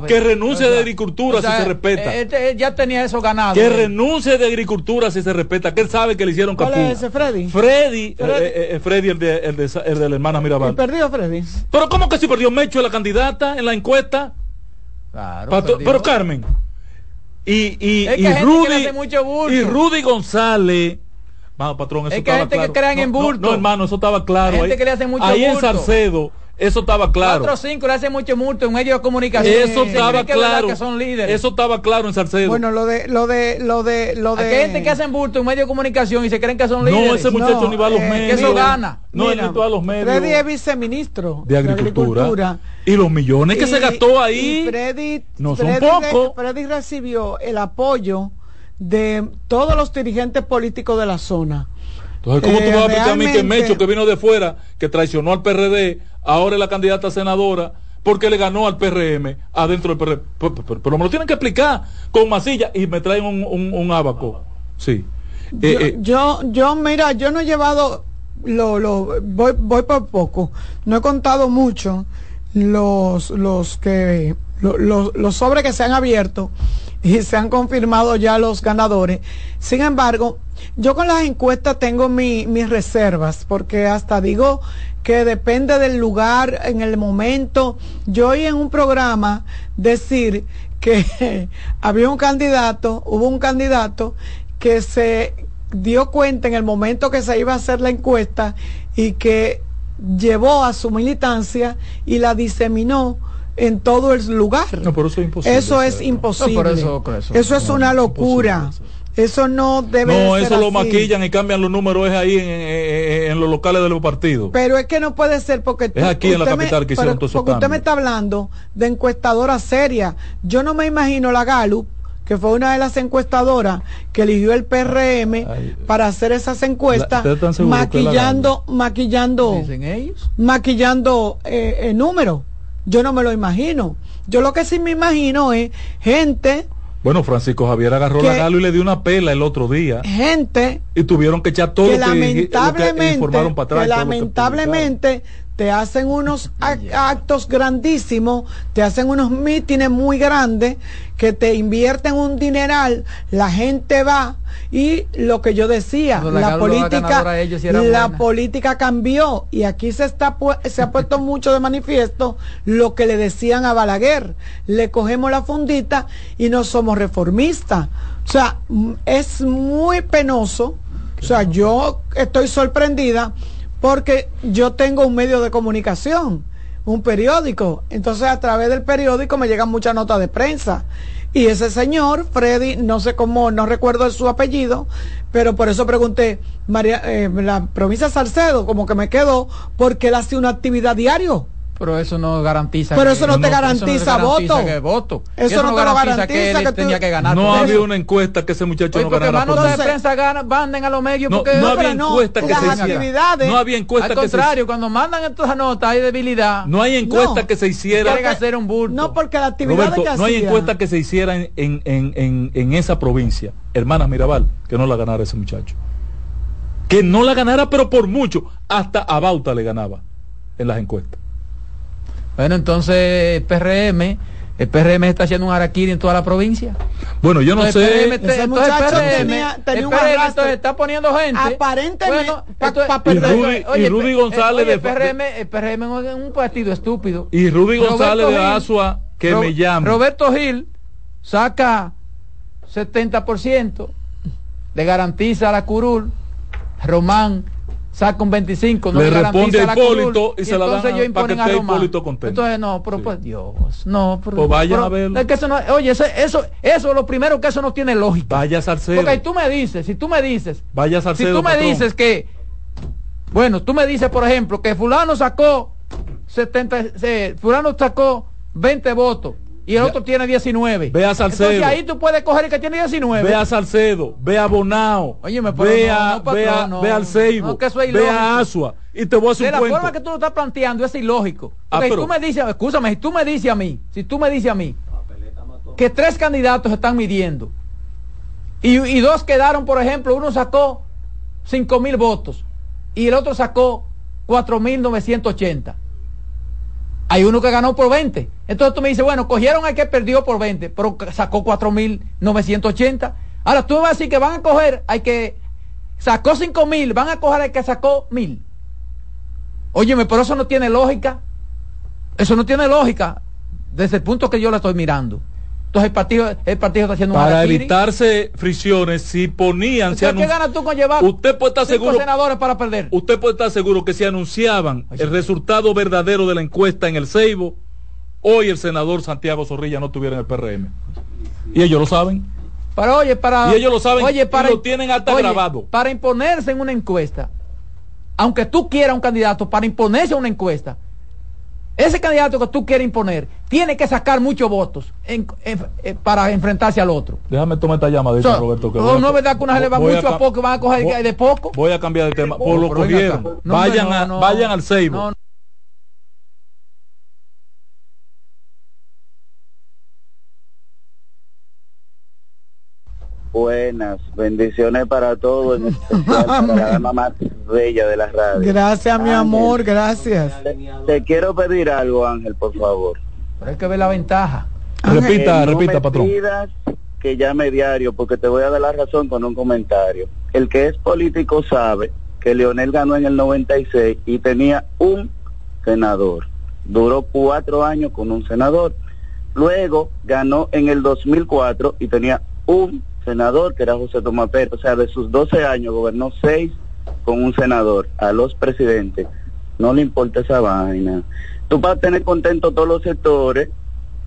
Que renuncie de agricultura si se respeta. Él, ya tenía eso ganado. Que renuncie de agricultura si se respeta. Que él sabe que le hicieron capú. ¿Cuál es ese, Freddy? Freddy, Freddy, eh, eh, Freddy el, de, el, de, el de la hermana Mirabal. perdió Freddy? Pero ¿cómo que si perdió Mecho la candidata en la encuesta? Claro. pero Carmen. Y, y, y Rudy, y Rudy González Mano, patrón, eso es que hay gente que crean en burto. No, hermano, eso estaba claro. Hay gente que le hace mucho ahí en Salcedo, eso estaba claro. 4 o 5 le hacen mucho multo en medio de comunicación. Eso estaba claro. Que son líderes. Eso estaba claro en Salcedo. Bueno, lo de lo de lo de lo de Hay gente que hacen bulto en medio de comunicación y se creen que son líderes. No, ese muchacho ni va a los medios. Que eso gana. No, él ni va a los medios. Freddy es viceministro de agricultura. Y los millones que se gastó ahí. Freddy, no son pocos. Freddy recibió el apoyo de todos los dirigentes políticos de la zona entonces, ¿cómo tú vas a explicar a mí que Mecho, que vino de fuera, que traicionó al PRD, ahora es la candidata senadora, porque le ganó al PRM adentro del PRM? Pero, me lo tienen que explicar con masilla y me traen un, un, abaco. Sí. Eh, eh, yo, yo, mira, yo no he llevado, lo, lo, voy, voy por poco, no he contado mucho los, los que, los, los sobres que se han abierto y se han confirmado ya los ganadores. Sin embargo, yo con las encuestas tengo mis reservas, porque hasta digo que depende del lugar, en el momento. Yo oí en un programa decir que había un candidato, hubo un candidato que se dio cuenta en el momento que se iba a hacer la encuesta y que llevó a su militancia y la diseminó en todo el lugar. No, por eso es imposible. Eso es imposible. eso, es una locura. Eso no debe No, eso lo maquillan y cambian los números es ahí en, los locales de los partidos. Pero es que no puede ser porque es aquí en la capital que hicieron todo eso. Porque usted me está hablando de encuestadora seria. Yo no me imagino la Gallup que fue una de las encuestadoras que eligió el PRM para hacer esas encuestas, maquillando, maquillando, maquillando eh, el número. Yo no me lo imagino. Yo lo que sí me imagino es gente bueno, Francisco Javier agarró la galo y le dio una pela el otro día. Gente. Y tuvieron que echar todo que, lamentablemente, informaron para atrás. Que lamentablemente te hacen unos actos grandísimos, te hacen unos mítines muy grandes, que te invierten un dineral, la gente va y lo que yo decía, la, política, la política cambió y aquí se está se ha puesto mucho de manifiesto lo que le decían a Balaguer, le cogemos la fundita y no somos reformistas. O sea, es muy penoso. O sea, yo estoy sorprendida porque yo tengo un medio de comunicación, un periódico. Entonces a través del periódico me llegan muchas notas de prensa. Y ese señor, Freddy, no sé cómo, no recuerdo su apellido, pero por eso pregunté, María, eh, la provincia Salcedo, como que me quedó, porque él hace una actividad diario Pero eso no garantiza. Pero eso no te garantiza, voto. voto. Eso, no, te lo garantiza que, él tenía que ganar. No había una encuesta que ese muchacho no ganara. Porque manos de prensa ganan, manden a los medios. No, porque no había encuesta que se hiciera. No había encuesta Al contrario, cuando mandan estas notas hay debilidad. No hay encuesta que se hiciera. hacer un burto. No, porque la actividad Roberto, No hay encuesta que se hiciera en, en, en, en esa provincia, hermanas Mirabal, que no la ganara ese muchacho. Que no la ganara, pero por mucho. Hasta a Bauta le ganaba en las encuestas. Bueno, entonces PRM, el PRM está haciendo un araquiri en toda la provincia. Bueno, yo no sé. PRM, entonces el PRM, tenía, tenía el PRM está poniendo gente. Aparentemente, y, Rudy, González el PRM, el PRM es un partido estúpido. Y Rudy González de Asua, que me llama. Roberto Gil saca 70%, le garantiza a la curul, Román saca un 25, no le, responde a Hipólito y, se la dan ellos imponen a Hipólito contento. Entonces no, pero pues Dios, no, pero, pues vayan a verlo. Es que eso no, oye, eso, eso, eso lo primero que eso no tiene lógica. Vaya Salcedo. Porque tú me dices, si tú me dices, vaya Salcedo, si tú me dices que, bueno, tú me dices, por ejemplo, que fulano sacó 70, fulano sacó 20 votos y el otro tiene 19. Ve a Salcedo. Entonces ahí tú puedes coger el que tiene 19. Ve a Salcedo, ve a Bonao. Oye, me ve, a, ve, a, ve al Seibo, ve a Asua. Y te voy a hacer De la forma que tú lo estás planteando es ilógico. Ah, Porque tú me dices, escúchame, si tú me dices a mí, si tú me dices a mí, que tres candidatos están midiendo y, y dos quedaron, por ejemplo, uno sacó 5 mil votos y el otro sacó 4.980 hay uno que ganó por 20. Entonces tú me dices, bueno, cogieron al que perdió por 20, pero sacó 4.980. Ahora tú me vas a decir que van a coger al que sacó 5.000, van a coger al que sacó 1.000. Óyeme, pero eso no tiene lógica. Eso no tiene lógica desde el punto que yo la estoy mirando. Entonces el partido, el partido está haciendo Para evitarse fricciones, si ponían... ¿qué ganas tú con llevar usted puede estar seguro, senadores para perder? Usted puede estar seguro que si anunciaban el resultado verdadero de la encuesta en el Ceibo, hoy el senador Santiago Zorrilla no tuviera en el PRM. Y ellos lo saben. Pero oye, para... Y ellos lo saben oye, para, y lo tienen hasta grabado. Para imponerse en una encuesta, aunque tú quieras un candidato, para imponerse en una encuesta, ese candidato que tú quieres imponer tiene que sacar muchos votos en, eh, para enfrentarse al otro. Déjame tomar esta llamadita, Roberto. Que no, no es verdad que una se le va mucho a, poco, van a coger de poco. Voy a cambiar de tema. Por lo cogieron. vayan, a, vayan al Seibo. Buenas, bendiciones para todos, en especial para la dama más bella de la radio. Gracias, mi amor, gracias. Te, quiero pedir algo, Ángel, por favor. Pero hay que ver la ventaja. Repita, repita, patrón. que llame diario, porque te voy a dar la razón con un comentario. El que es político sabe que Leonel ganó en el 96 y tenía un senador. Duró cuatro años con un senador. Luego ganó en el 2004 y tenía un senador, que era José Tomás Pérez. O sea, de sus 12 años gobernó 6 con un senador. A los presidentes no le importa esa vaina. Tú vas a tener contento todos los sectores.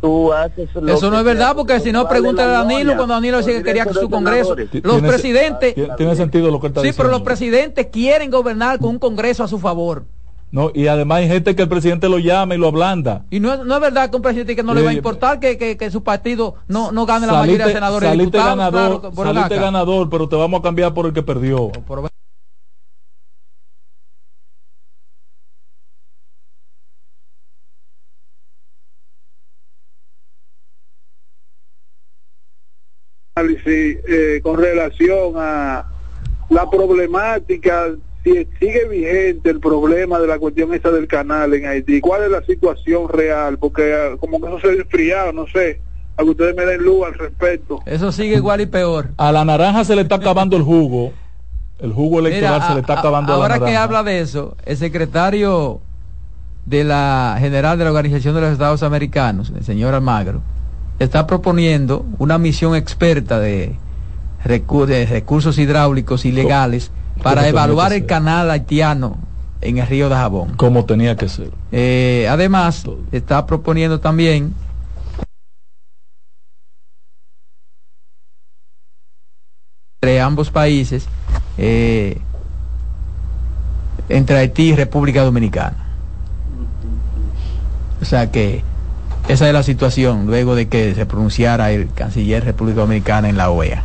Tú haces Eso no es verdad, porque si no, pregunta a Danilo cuando Danilo decía que quería que su Congreso. Los presidentes. Tiene sentido lo que está Sí, pero los presidentes quieren gobernar con un Congreso a su favor. No, y además hay gente que el presidente lo llama y lo ablanda. Y no, no es verdad que un presidente que no le va a importar que, que, su partido no, no gane la mayoría de senadores saliste ganador, saliste ganador, pero te vamos a cambiar por el que perdió. Eh, con relación a la problemática si sigue vigente el problema de la cuestión esa del canal en Haití, ¿cuál es la situación real? Porque ah, como que eso se ha enfriado, no sé, a que ustedes me den luz al respecto. Eso sigue igual y peor. A la naranja se le está acabando el jugo, el jugo electoral se le está acabando ahora a la que habla de eso, el secretario de la general de la Organización de los Estados Americanos, el señor Almagro, está proponiendo una misión experta de, de recursos hidráulicos ilegales para evaluar el canal haitiano en el río de Jabón. Como tenía que ser. Eh, además, está proponiendo también entre ambos países, eh, entre Haití y República Dominicana. O sea que esa es la situación luego de que se pronunciara el canciller República Dominicana en la OEA.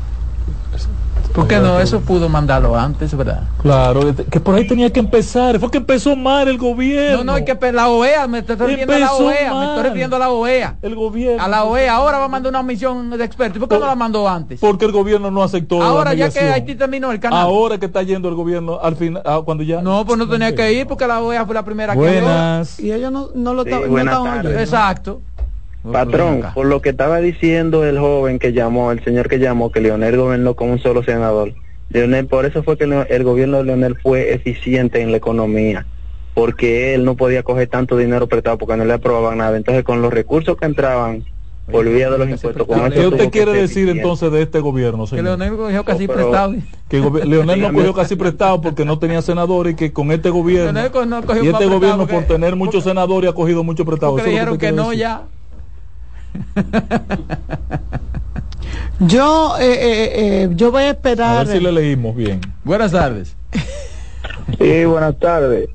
¿Por qué no? Eso pudo mandarlo antes, ¿verdad? Claro, que por ahí tenía que empezar. Fue que empezó mal el gobierno. No, no, hay que la OEA, me estoy refiriendo a la OEA, me estoy refiriendo a la OEA. El gobierno. A la OEA, ahora va a mandar una misión de expertos. ¿Por qué no la mandó antes? Porque el gobierno no aceptó. Ahora ya que Haití terminó el canal. Ahora que está yendo el gobierno, al final, ah, cuando ya. No, pues no tenía que ir porque la OEA fue la primera buenas. que. Y ellos no, no lo sí, estaban Exacto. Patrón, por lo que estaba diciendo el joven que llamó, el señor que llamó, que Leonel gobernó con un solo senador. Leonel, por eso fue que el gobierno de Leonel fue eficiente en la economía, porque él no podía coger tanto dinero prestado porque no le aprobaban nada. Entonces, con los recursos que entraban por vía de los impuestos. Con ¿Qué usted quiere decir entonces de este gobierno, señor? Que Leonel cogió casi prestado. Que Leonel no cogió casi prestado porque no tenía senadores y que con este gobierno y este gobierno por tener muchos senadores ha cogido mucho prestado. Porque dijeron que, no ya. Yo, eh, eh, eh, yo voy a esperar. A ver si le leímos bien. Buenas tardes. Sí, buenas tardes.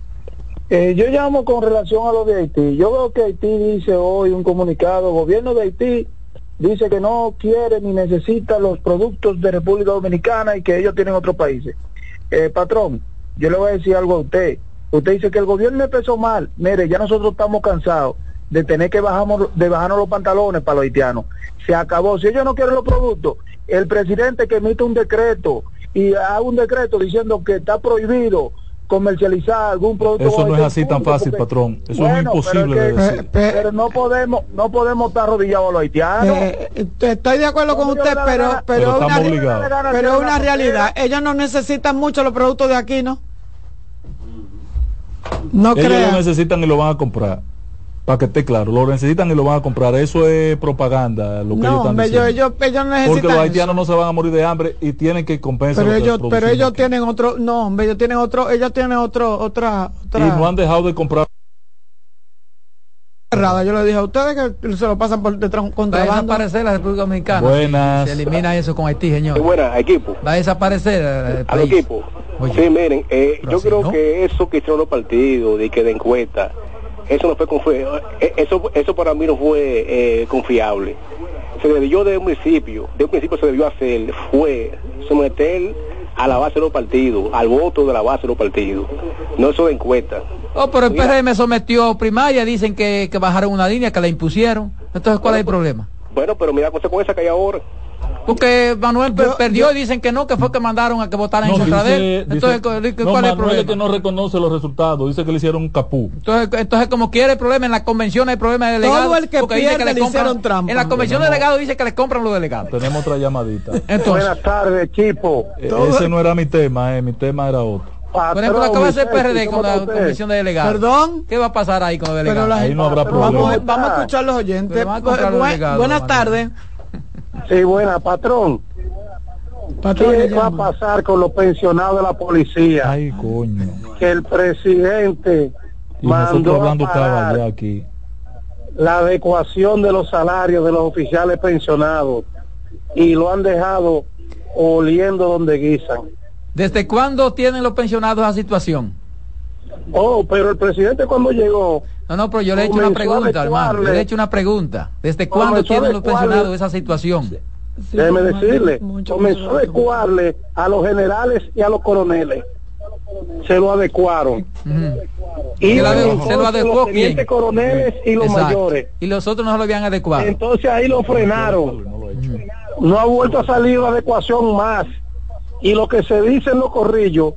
Eh, yo llamo con relación a lo de Haití. Yo veo que Haití dice hoy un comunicado, gobierno de Haití dice que no quiere ni necesita los productos de República Dominicana y que ellos tienen otros países. Eh, patrón, yo le voy a decir algo a usted. Usted dice que el gobierno empezó mal. Mire, ya nosotros estamos cansados de tener que bajamos, de bajarnos los pantalones para los haitianos. Se acabó. Si ellos no quieren los productos, el presidente que emite un decreto y haga un decreto diciendo que está prohibido comercializar algún producto eso no es así tan fácil patrón. Eso es imposible pero, pero, no podemos no podemos estar arrodillados a los haitianos. eh, eh, estoy de acuerdo con usted pero pero, pero, una, pero una realidad. Ellos no necesitan mucho los productos de aquí no no ellos lo necesitan y lo van a comprar para que esté claro, lo necesitan y lo van a comprar. Eso es propaganda, lo que no, ellos están diciendo. Ellos, ellos necesitan Porque los haitianos no se van a morir de hambre y tienen que compensar. Pero ellos, pero ellos tienen otro, no, hombre, ellos tienen otro, ellos tienen otro, otra, otra. Y no han dejado de comprar. Yo le dije a ustedes que se lo pasan por detrás contrabando. Va a desaparecer la República Dominicana. Buenas. Se elimina eso con Haití, señor. Sí, buenas, equipo. Va a desaparecer el Al equipo. Oye, sí, miren, eh, yo creo no. que eso que hicieron los partidos, de que de encuesta, eso no fue confiable. Eso, eso para mí no fue eh, confiable. Se debió de un principio, de un principio se debió hacer, fue someter a la base de los partidos, al voto de la base de los partidos, no eso de encuesta. Oh, pero el PRM sometió primaria, dicen que, que bajaron una línea, que la impusieron. Entonces, ¿cuál bueno, es el problema? Bueno, pero mira cosa con esa que hay ahora. Porque Manuel yo, perdió yo, y dicen que no, que fue que mandaron a que votaran no, en contra de él. Entonces, dice, ¿cuál no, es el Manuel problema? Es que no reconoce los resultados, dice que le hicieron un capú. Entonces, entonces como quiere el problema, en la convención hay problema de delegados. Todo el que pierde que le, le compran, trampa. En la convención de delegados dice que le compran los delegados. Tenemos otra llamadita. Entonces, Buenas tardes, equipo. Eh, ese no era mi tema, eh, mi tema era otro. Patrón, Por ejemplo, lo que va a hacer PRD con la comisión de delegados. Perdón. ¿Qué va a pasar ahí con los delegados? La, ahí no habrá problema. Vamos, vamos, a escuchar los oyentes. a los delegados, buenas tardes. Sí, buena, patrón. Patrón, ¿Qué va a pasar con los pensionados de la policía? Ay, coño. Que el presidente y mandó hablando a parar aquí. la adecuación de los salarios de los oficiales pensionados y lo han dejado oliendo donde guisan. ¿Desde cuándo tienen los pensionados esa situación? Oh, pero el presidente cuando llegó... No, no, pero yo le he hecho una pregunta, hermano. Le he hecho una pregunta. ¿Desde cuándo tienen los pensionados esa situación? Sí, Déjeme decirle, comenzó a adecuarle a los generales y a los coroneles. Se lo adecuaron. Uh -huh. Y se, lo, se lo adecuó los tenientes coroneles y los Exacto. mayores. Y los otros no lo habían adecuado. Entonces ahí lo frenaron. -huh. No ha vuelto a salir la adecuación más. Y lo que se dice en los corrillos,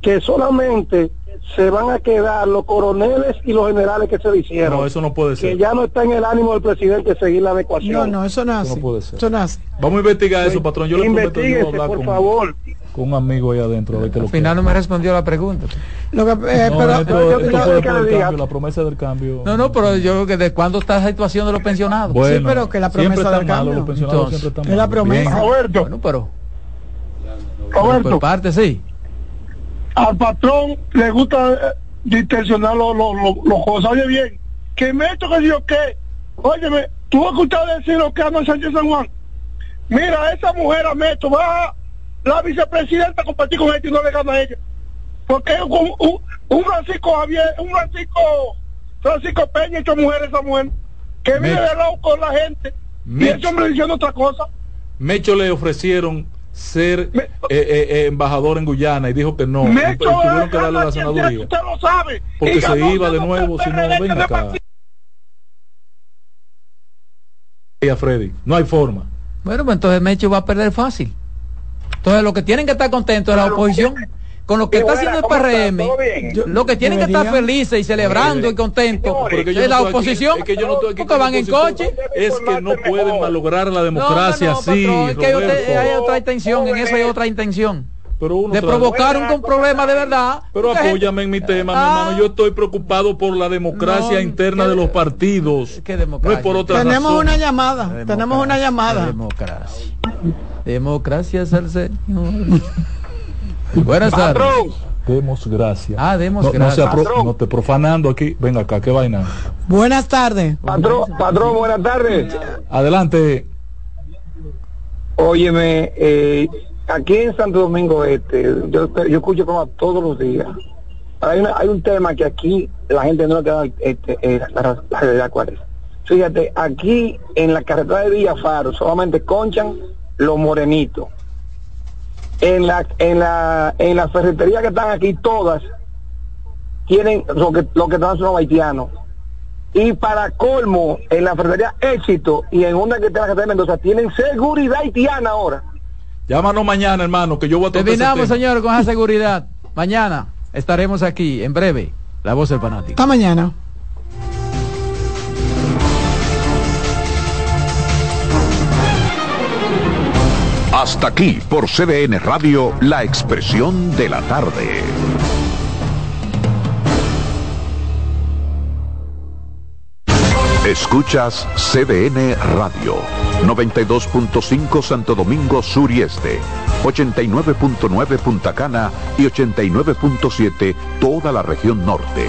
que solamente se van a quedar los coroneles y los generales que se lo hicieron. No, eso no puede ser. Que ya no está en el ánimo del presidente seguir la adecuación. No, no, eso no Eso no puede ser. Eso no hace. Vamos a investigar eso, patrón. Yo le prometo yo hablar por con, favor. con un amigo ahí adentro. A ver qué lo Al final no me respondió la pregunta. Lo que, eh, no, pero, esto, yo- esto yo- fue que le cambio, la promesa del cambio. No, no, pero yo creo que de cuándo está esa situación de los pensionados. Bueno, sí, pero que la siempre promesa están del malos, cambio. Los pensionados Entonces, siempre están es la malos. promesa. Bien. Roberto, Bueno, pero Roberto, por parte sí. Al patrón le gusta eh, distorsionar los lo, lo, lo cosas. Oye bien, que me esto que yo qué. Óyeme, tú has escuchado decir lo que anda en Sánchez San Juan. Mira, esa mujer a Meto va la vicepresidenta a compartir con ella y no le gana a ella. Porque un, un, un Francisco Javier, un Francisco Francisco Peña y ocho mujeres esa mujer, que vive de loco con la gente. Y ese hombre diciendo otra cosa. Mecho le ofrecieron ser eh, eh, eh, embajador en Guyana y dijo que no. Mecho tuvieron que darle la senaduría. Usted lo sabe. Porque se iba de nuevo si no ven acá. Y a Freddy, no hay forma. Bueno, pues entonces Mecho va a perder fácil. Entonces lo que tienen que estar contentos es la oposición con lo que está haciendo el PRM, lo que tienen que estar felices y celebrando y contentos es la oposición, que yo no estoy porque van en coche. Es que no pueden malograr la democracia así. es que hay otra intención, en eso hay otra intención. de provocar un, problema de verdad. Pero apóyame en mi tema, mi hermano. Yo estoy preocupado por la democracia interna de los partidos. ¿Qué democracia? No es por otra Tenemos una llamada. Tenemos una llamada. Democracia. Democracia es el Señor. Buenas tardes. Demos gracias. Ah, demos no, gracias. No, te profanando aquí. Venga acá, qué vaina. Buenas tardes. Patrón, patrón, buenas tardes. Adelante. Óyeme, eh, aquí en Santo Domingo Este, yo, yo escucho como todos los días. Hay, hay un tema que aquí la gente no le queda este, eh, la, la realidad cuál es. Fíjate, aquí en la carretera de Villafaro solamente conchan los morenitos en la en la en la ferretería que están aquí todas tienen lo que lo que están son haitianos. Y para colmo en la ferretería éxito y en una que está en la de Mendoza tienen seguridad haitiana ahora. Llámanos mañana hermano que yo voy a terminamos señor con esa seguridad. Mañana estaremos aquí en breve la voz del fanático. Hasta mañana Hasta aquí por CDN Radio, la expresión de la tarde. Escuchas CDN Radio, 92.5 Santo Domingo Sur y Este, 89.9 Punta Cana y 89.7 toda la región norte.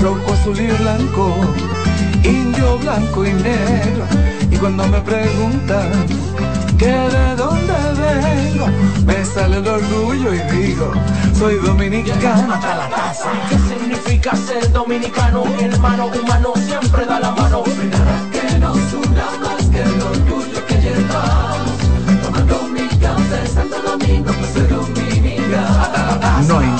rojo, azul y blanco, indio, blanco y negro. Y cuando me preguntan que de dónde vengo, me sale el orgullo y digo, soy dominicano hasta la casa. ¿Qué significa ser dominicano? Mi hermano humano siempre da la mano. Que nos una más que el orgullo que llevamos. Tomando mi café Santo Domingo, pues soy dominicano. No hay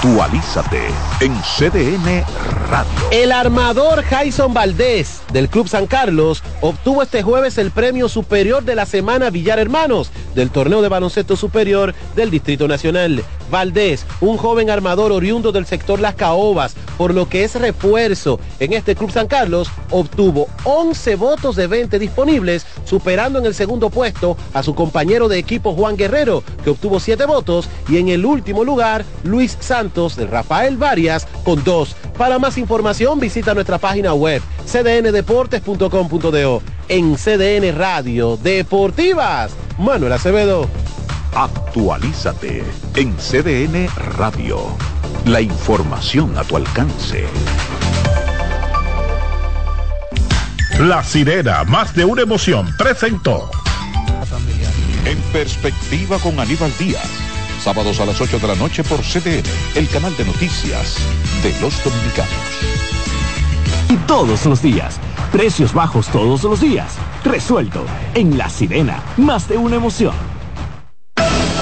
Actualízate en CDN Radio. El armador Jason Valdés del Club San Carlos obtuvo este jueves el premio superior de la semana Villar Hermanos del torneo de baloncesto superior del Distrito Nacional. Valdés, un joven armador oriundo del sector Las Caobas, por lo que es refuerzo en este Club San Carlos, obtuvo 11 votos de 20 disponibles, superando en el segundo puesto a su compañero de equipo Juan Guerrero, que obtuvo 7 votos, y en el último lugar, Luis Santos de Rafael Varias con 2. Para más información, visita nuestra página web cdndeportes.com.do. En CDN Radio Deportivas, Manuel Acevedo. Actualízate en CDN Radio. La información a tu alcance. La sirena, más de una emoción, presentó. En perspectiva con Aníbal Díaz. Sábados a las 8 de la noche por CDN, el canal de noticias de los dominicanos. Y todos los días. Precios bajos todos los días. Resuelto. En La Sirena, más de una emoción.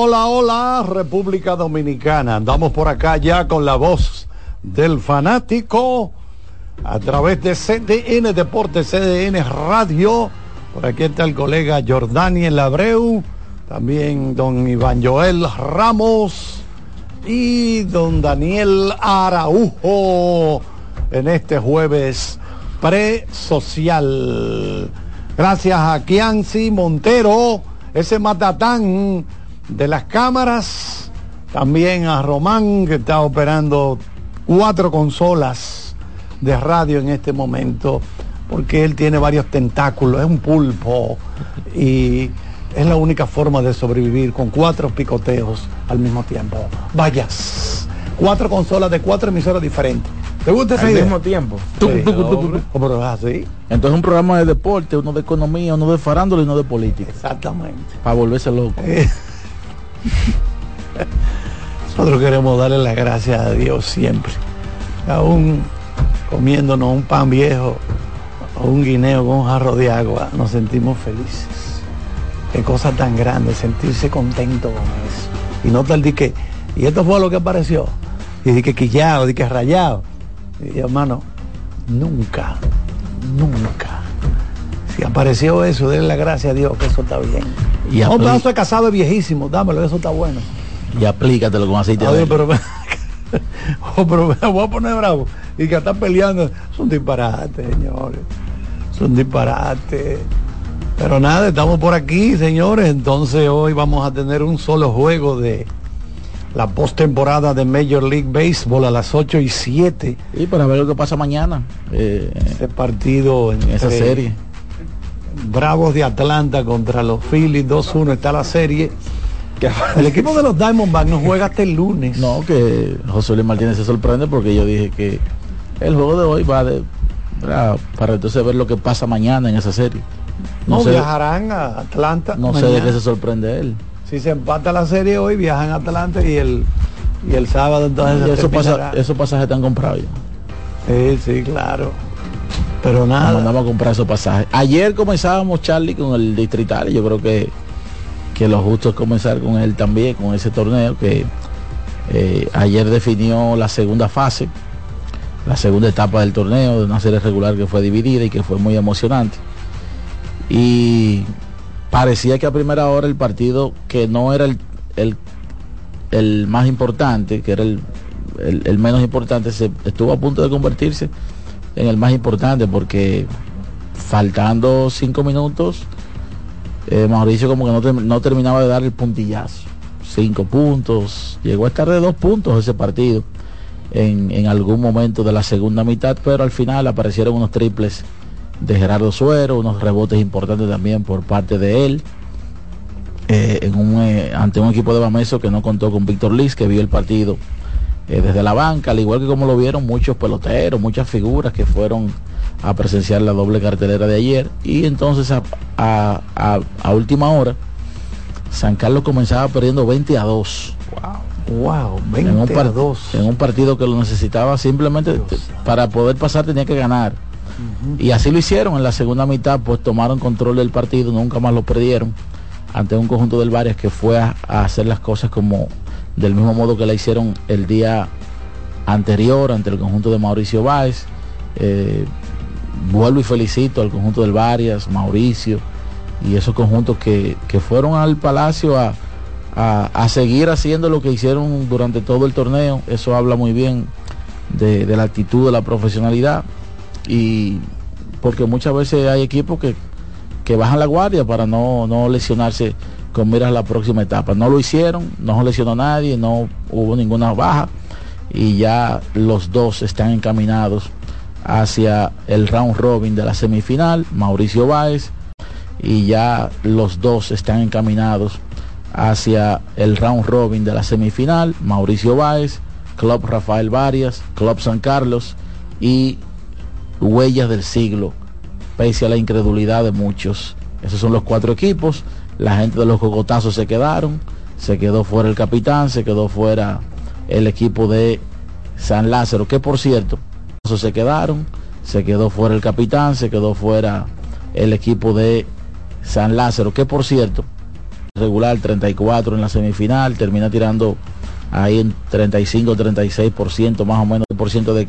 Hola, hola, República Dominicana. Andamos por acá ya con la voz del fanático a través de CDN Deportes, CDN Radio. Por aquí está el colega Jordaniel Abreu, también don Iván Joel Ramos y don Daniel Araujo en este jueves pre-social. Gracias a Kianci Montero ese matatán de las cámaras, también a Román que está operando cuatro consolas de radio en este momento, porque él tiene varios tentáculos, es un pulpo y es la única forma de sobrevivir con cuatro picoteos al mismo tiempo. Vayas, cuatro consolas de cuatro emisoras diferentes. ¿Te gusta ese Al mismo tiempo. así. Entonces un programa de deporte, uno de economía, uno de farándula y uno de política. Exactamente. Para volverse loco. Nosotros queremos darle las gracias a Dios siempre. Aún comiéndonos un pan viejo o un guineo con un jarro de agua, nos sentimos felices. Qué cosa tan grande, sentirse contento con eso. Y no tal que, y esto fue lo que apareció. Y di que quillado, di que rayado. Y hermano, nunca, nunca. Si apareció eso, denle la gracia a Dios que eso está bien. Y apli- pedazo de casado viejísimo, dámelo, eso está bueno. Y aplícatelo con aceite Oye, pero, oh, pero me voy a poner bravo. Y que están peleando. Es un disparate, señores. Es un disparate. Pero nada, estamos por aquí, señores. Entonces hoy vamos a tener un solo juego de la postemporada de Major League Baseball a las 8 y 7. Y para ver lo que pasa mañana. eh, Ese partido en esa serie. Bravos de Atlanta contra los Phillies 2-1 está la serie. El equipo de los Diamondbacks no juega hasta el lunes. No, que José Luis Martínez se sorprende porque yo dije que el juego de hoy va de para entonces ver lo que pasa mañana en esa serie. No, sé, viajarán a Atlanta. no sé de mañana. qué se sorprende él. Si se empata la serie hoy, viajan a Atlanta y el y el sábado entonces Y se esos, pasa- esos pasajes están comprados ya. Sí, sí, claro. Pero Nos nada. mandamos a comprar esos pasajes. Ayer comenzábamos Charlie con el distrital. y Yo creo que, que lo justo es comenzar con él también, con ese torneo que eh, ayer definió la segunda fase, la segunda etapa del torneo, de una serie regular que fue dividida y que fue muy emocionante. Y parecía que a primera hora el partido que no era el, el el más importante, que era el, el, menos importante, se estuvo a punto de convertirse en el más importante porque faltando cinco minutos, eh, Mauricio como que no, no terminaba de dar el puntillazo. Cinco puntos, llegó a estar de dos puntos ese partido en, algún momento de la segunda mitad, pero al final aparecieron unos triples de Gerardo Suero, unos rebotes importantes también por parte de él. Eh, eh, ante un equipo de Bameso que no contó con Víctor Liz, que vio el partido eh, desde la banca, al igual que como lo vieron muchos peloteros, muchas figuras que fueron a presenciar la doble cartelera de ayer. Y entonces a, a, última hora, San Carlos comenzaba perdiendo 20 a 2. Wow, wow 20 en un, a 2. En un partido que lo necesitaba simplemente para poder pasar tenía que ganar. Y así lo hicieron en la segunda mitad, pues tomaron control del partido, nunca más lo perdieron ante un conjunto del Varias que fue a, hacer las cosas como del mismo modo que la hicieron el día anterior ante el conjunto de Mauricio Báez. Eh, vuelvo y felicito al conjunto del Varias, Mauricio y esos conjuntos que, fueron al Palacio a, seguir haciendo lo que hicieron durante todo el torneo. Eso habla muy bien de, de la actitud, de la profesionalidad y porque muchas veces hay equipos que que bajan la guardia para no, no lesionarse con miras a la próxima etapa. No lo hicieron, no lesionó nadie, no hubo ninguna baja y ya los dos están encaminados hacia el round robin de la semifinal, Mauricio Báez, y ya los dos están encaminados hacia el round robin de la semifinal, Mauricio Báez, Club Rafael Varias, Club San Carlos y Huellas del Siglo pese a la incredulidad de muchos. Esos son los cuatro equipos. La gente de los cogotazos se quedaron. Se quedó fuera el capitán, se quedó fuera el equipo de San Lázaro, que por cierto, se quedaron. Se quedó fuera el capitán, se quedó fuera el equipo de San Lázaro, que por cierto, regular 34 en la semifinal, termina tirando ahí en 35-36% más o menos por ciento de